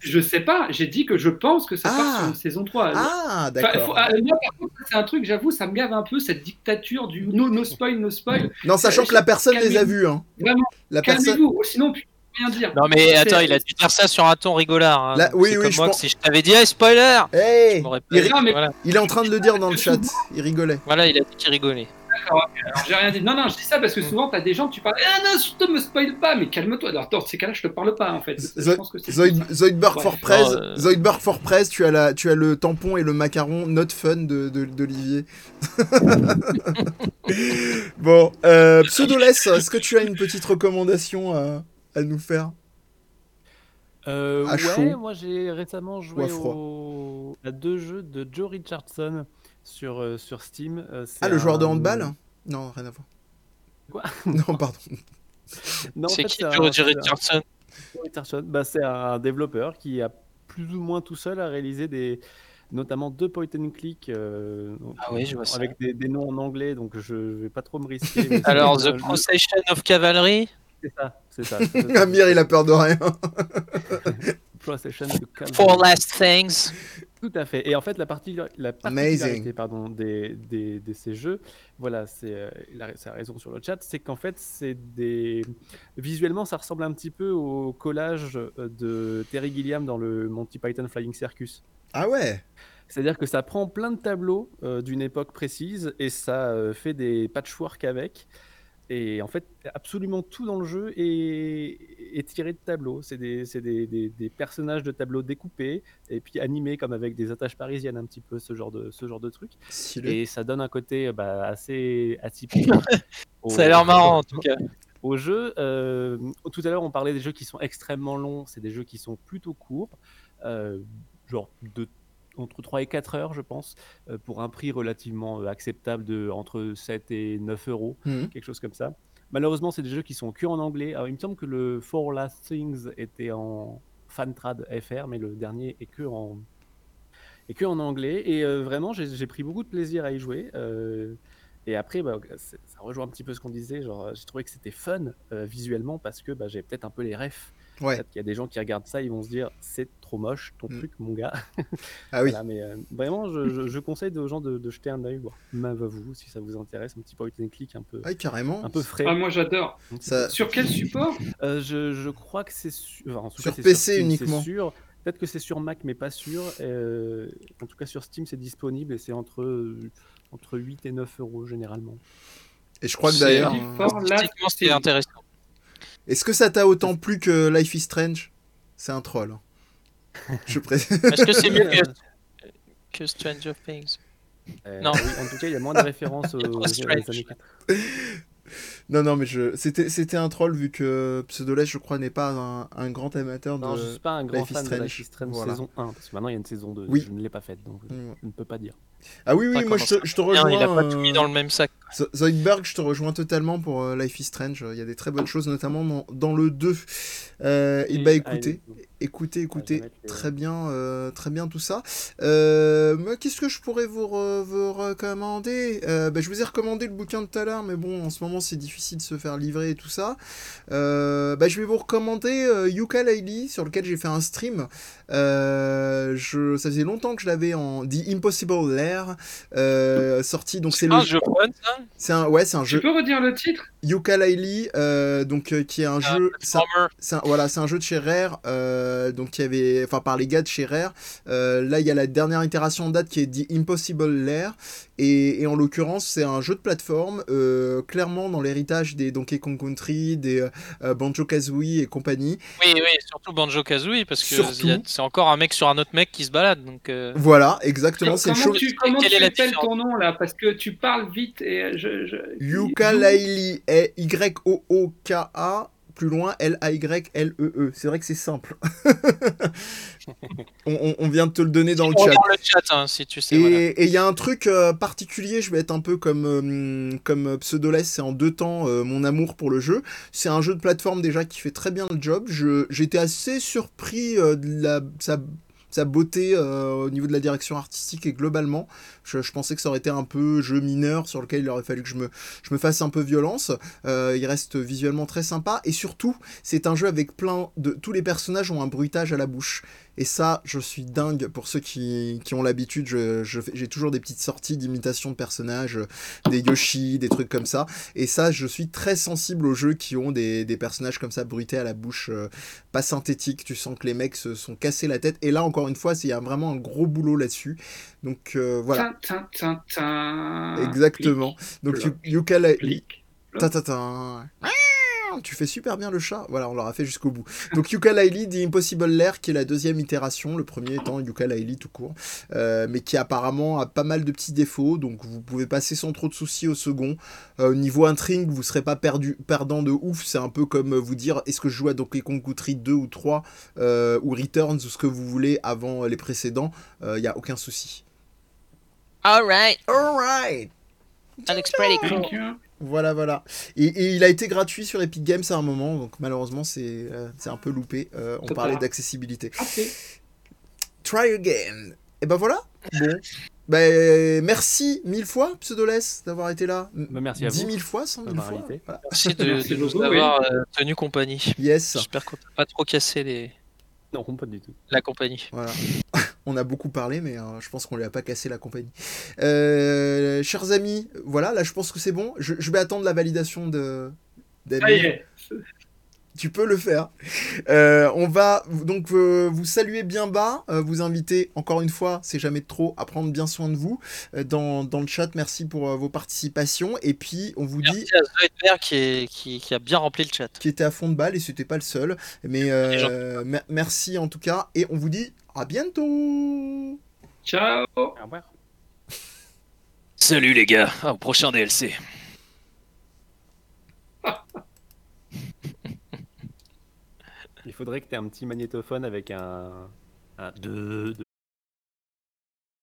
Je sais pas, j'ai dit que je pense que ça
Ah.
part sur une saison 3.
Ah,
Enfin,
d'accord.
faut- moi, par contre, c'est un truc, j'avoue, ça me gave un peu cette dictature du no, no spoil, no spoil.
Non, sachant
Euh,
que la personne les a vus. Hein.
Vraiment,
La personne.
sinon, rien dire.
Non mais attends, il a dû dire ça sur un ton rigolard. hein.
Là, oui, oui,
comme
je
moi que si je t'avais dit hey, spoiler,
Hey
je pas
il,
dit,
ri-
Non, mais-
voilà.
il est en train de le dire dans le chat. Il rigolait.
Voilà, il a dit qu'il rigolait.
Alors, j'ai rien dit. Non, non, je dis ça parce que souvent, t'as des gens, tu parles, ah non, surtout me spoil pas, mais calme-toi. Alors, dans ces cas-là, je te parle pas, en fait. Je.
Zoidberg for Prez,
Non, euh,
Zoidberg for tu as, la, tu as le tampon et le macaron not fun de- de- d'Olivier. bon, euh, Pseudoless, est-ce que tu as une petite recommandation à, nous faire
Euh,
À
ouais,
chaud
moi j'ai récemment joué
à froid
au- à deux jeux de Joe Richardson sur, euh, sur Steam. Euh,
Ah, le joueur de handball Non, rien à voir.
Quoi
Non, pardon.
Non, en
C'est
fait,
qui
un-
Richardson
Joe Richardson, bah, c'est un développeur qui a plus ou moins tout seul à réaliser des, notamment deux point and click euh, donc,
Ah oui, je vois ça.
avec des, des noms en anglais, donc je vais pas trop me risquer.
Alors, The Procession of Cavalry
C'est ça, c'est ça.
Amir, il a peur de rien.
Four Last Things.
Tout à fait. Et en fait, la, partie, la particularité pardon, des, des, de ces jeux, voilà, c'est euh, la, sa raison sur le chat, c'est qu'en fait, c'est des. Visuellement, ça ressemble un petit peu au collage euh, de Terry Gilliam dans le Monty Python Flying Circus.
Ah ouais
C'est-à-dire que ça prend plein de tableaux euh, d'une époque précise et ça euh, fait des patchwork avec. Et en fait, absolument tout dans le jeu est, est tiré de tableaux. C'est des, c'est des, des- des personnages de tableaux découpés et puis animés comme avec des attaches parisiennes, un petit peu ce genre de, ce genre de truc. Et ça donne un côté bah, assez atypique. au-
Ça a l'air marrant en tout cas.
au jeu. Euh, tout à l'heure, on parlait des jeux qui sont extrêmement longs. C'est des jeux qui sont plutôt courts, euh, genre de, entre 3 et 4 heures, je pense, euh, pour un prix relativement euh, acceptable de entre 7 et 9 euros,
Mhm.
quelque chose comme ça. Malheureusement, c'est des jeux qui sont que en anglais. Alors, il me semble que le Four Last Things était en Fantrad FR, mais le dernier est que en, est que en anglais. Et euh, vraiment, j'ai pris beaucoup de plaisir à y jouer. euh, et après, bah, ça rejoint un petit peu ce qu'on disait. Genre, j'ai trouvé que c'était fun euh, visuellement parce que bah, j'ai peut-être un peu les refs.
Ouais.
Peut-être qu'il y a des gens qui regardent ça, ils vont se dire c'est trop moche ton
Mm.
truc, mon gars.
Ah oui.
Voilà, mais euh, vraiment, je, je- je conseille aux gens de, de jeter un œil, même à vous, si ça vous intéresse, un petit point and click un peu,
Ah, carrément.
un peu frais.
Ah, moi, j'adore.
Ça-
Sur quel support
Euh, je, je crois que c'est su- enfin,
Sur
cas,
PC uniquement.
sûr. Peut-être que c'est sur Mac, mais pas sûr. Euh, en tout cas, sur Steam, c'est disponible et c'est entre, entre 8 et 9 euros généralement.
Et je crois que d'ailleurs.
c'est-
intéressant.
Est-ce que ça t'a autant plu que Life is Strange? C'est un troll. hein. Je précise.
Est-ce que c'est mieux que, que Stranger Things?
Euh,
Non.
oui, en tout cas, il y a moins de références aux, années 80.
Non, non, mais je... c'était, c'était un troll vu que Pseudoless, je crois, n'est pas un, un grand amateur de.
Non, je suis pas un grand
Life is
fan de
Strange.
Life is Strange
Voilà.
saison 1, parce que maintenant il y a une saison 2.
Oui.
Je ne l'ai pas faite, donc
Mm.
je ne peux pas dire.
Ah oui, oui,
Enfin,
moi je te, je te rejoins.
Il a pas tout mis
euh,
dans le même sac.
Zoidberg, je te rejoins totalement pour euh, Life is Strange. Il y a des très bonnes choses, notamment dans, dans le 2. Euh, et
Et-
bah
ah,
écoutez,
et-
écoutez, écoutez, très bien, euh, très bien tout ça. Euh, mais Qu'est-ce que je pourrais vous, re- vous recommander? Euh, bah, Je vous ai recommandé le bouquin de tout à l'heure, mais bon, en ce moment c'est difficile de se faire livrer et tout ça. Euh, bah, je vais vous recommander euh, Yuka Laylee, sur lequel j'ai fait un stream. Euh, je, ça faisait longtemps que je l'avais en The Impossible Lair, euh, sorti. Donc c'est le,
je fun ça?
C'est un, ouais, c'est un
Tu
jeu.
peux redire le titre?
Yooka-Laylee, euh, donc euh, qui est un
Ah,
jeu, c'est un- c'est un- voilà, c'est un jeu de chez Rare, euh, donc qui avait, enfin par les gars de chez Rare. Euh, là, il y a la dernière itération en date qui est dit Impossible Lair, et, et en l'occurrence, c'est un jeu de plateforme, euh, clairement dans l'héritage des Donkey Kong Country, des euh, Banjo Kazooie et compagnie.
Oui, oui, surtout Banjo Kazooie, parce que
Surtout.
il y a- c'est encore un mec sur un autre mec qui se balade. Donc, euh,
Voilà, exactement, c'est
Comment tu, comment tu
est
appelles ton nom là? Parce que tu parles vite et je. je...
Yooka-Laylee est Y-O-O-K-A. Plus loin, L-A-Y-L-E-E. E C'est vrai que c'est simple. on, on- on vient de te le donner dans le chat.
regarde le chat hein, si tu sais.
Et
voilà.
il y a un truc euh, particulier, je vais être un peu comme, euh, comme Pseudoless, c'est en deux temps euh, mon amour pour le jeu. C'est un jeu de plateforme déjà qui fait très bien le job. Je- J'étais assez surpris euh, de la, sa, sa beauté euh, au niveau de la direction artistique et globalement. Je, pensais que ça aurait été un peu jeu mineur sur lequel il aurait fallu que je me, je me fasse un peu violence. Euh, il reste visuellement très sympa et surtout, c'est un jeu avec plein de... Tous les personnages ont un bruitage à la bouche. Et ça, je suis dingue pour ceux qui, qui ont l'habitude. je- je J'ai toujours des petites sorties d'imitation de personnages, euh, des Yoshi, des trucs comme ça. Et ça, je suis très sensible aux jeux qui ont des, des personnages comme ça bruités à la bouche, euh, pas synthétiques. Tu sens que les mecs se sont cassés la tête. Et là, encore une fois, c'est- il y a vraiment un gros boulot là-dessus. Donc euh, voilà,
Tin, tin, tin, tin.
exactement. Donc
Bloc.
tu- Tu fais super bien le chat. Voilà, on l'aura fait jusqu'au bout. Donc Yooka-Laylee, The Impossible Lair, qui est la deuxième itération, le premier étant Yooka-Laylee tout court, euh, mais qui apparemment a pas mal de petits défauts, donc vous pouvez passer sans trop de soucis au second. Euh, niveau intrigue, vous serez pas perdu, perdant de ouf. C'est un peu comme vous dire est-ce que je joue à Donkey Kong Country 2 ou 3 euh, ou Returns ou ce que vous voulez avant les précédents. Il y a aucun souci.
Alright,
Alright.
that looks pretty cool.
Voilà, voilà. Et, et il a été gratuit sur Epic Games à un moment, donc malheureusement c'est euh, c'est un peu loupé. Euh, on parlait d'accessibilité.
Ok.
Try again. Et ben voilà. Bon. Ben, merci mille fois, Pseudoless, d'avoir été là.
Bah, merci à
Dix
vous.
mille fois, cent mille
d'avoir
fois.
invité.
Voilà.
Merci de,
Merci
de nous avoir euh, tenu compagnie.
Yes.
J'espère qu'on t'a pas trop cassé les...
Non, pas du tout.
la compagnie.
Voilà. On a beaucoup parlé, mais euh, je pense qu'on lui a pas cassé la compagnie. Euh, chers amis, voilà, là je pense que c'est bon. Je, je vais attendre la validation de. d'Amir.
Ça y est.
Tu peux le faire. Euh, on va donc euh, vous saluer bien bas, euh, vous inviter encore une fois, c'est jamais de trop, à prendre bien soin de vous euh, dans, dans le chat. Merci pour euh, vos participations. Et puis on vous dit
Merci à Zoidberg qui, est- qui, qui a bien rempli le chat.
qui était à fond de balle et c'était pas le seul. Mais euh, mer- merci en tout cas et on vous dit à bientôt.
Ciao.
Au revoir.
Salut les gars, au prochain DLC.
Il faudrait que tu aies un petit magnétophone avec un. un deux,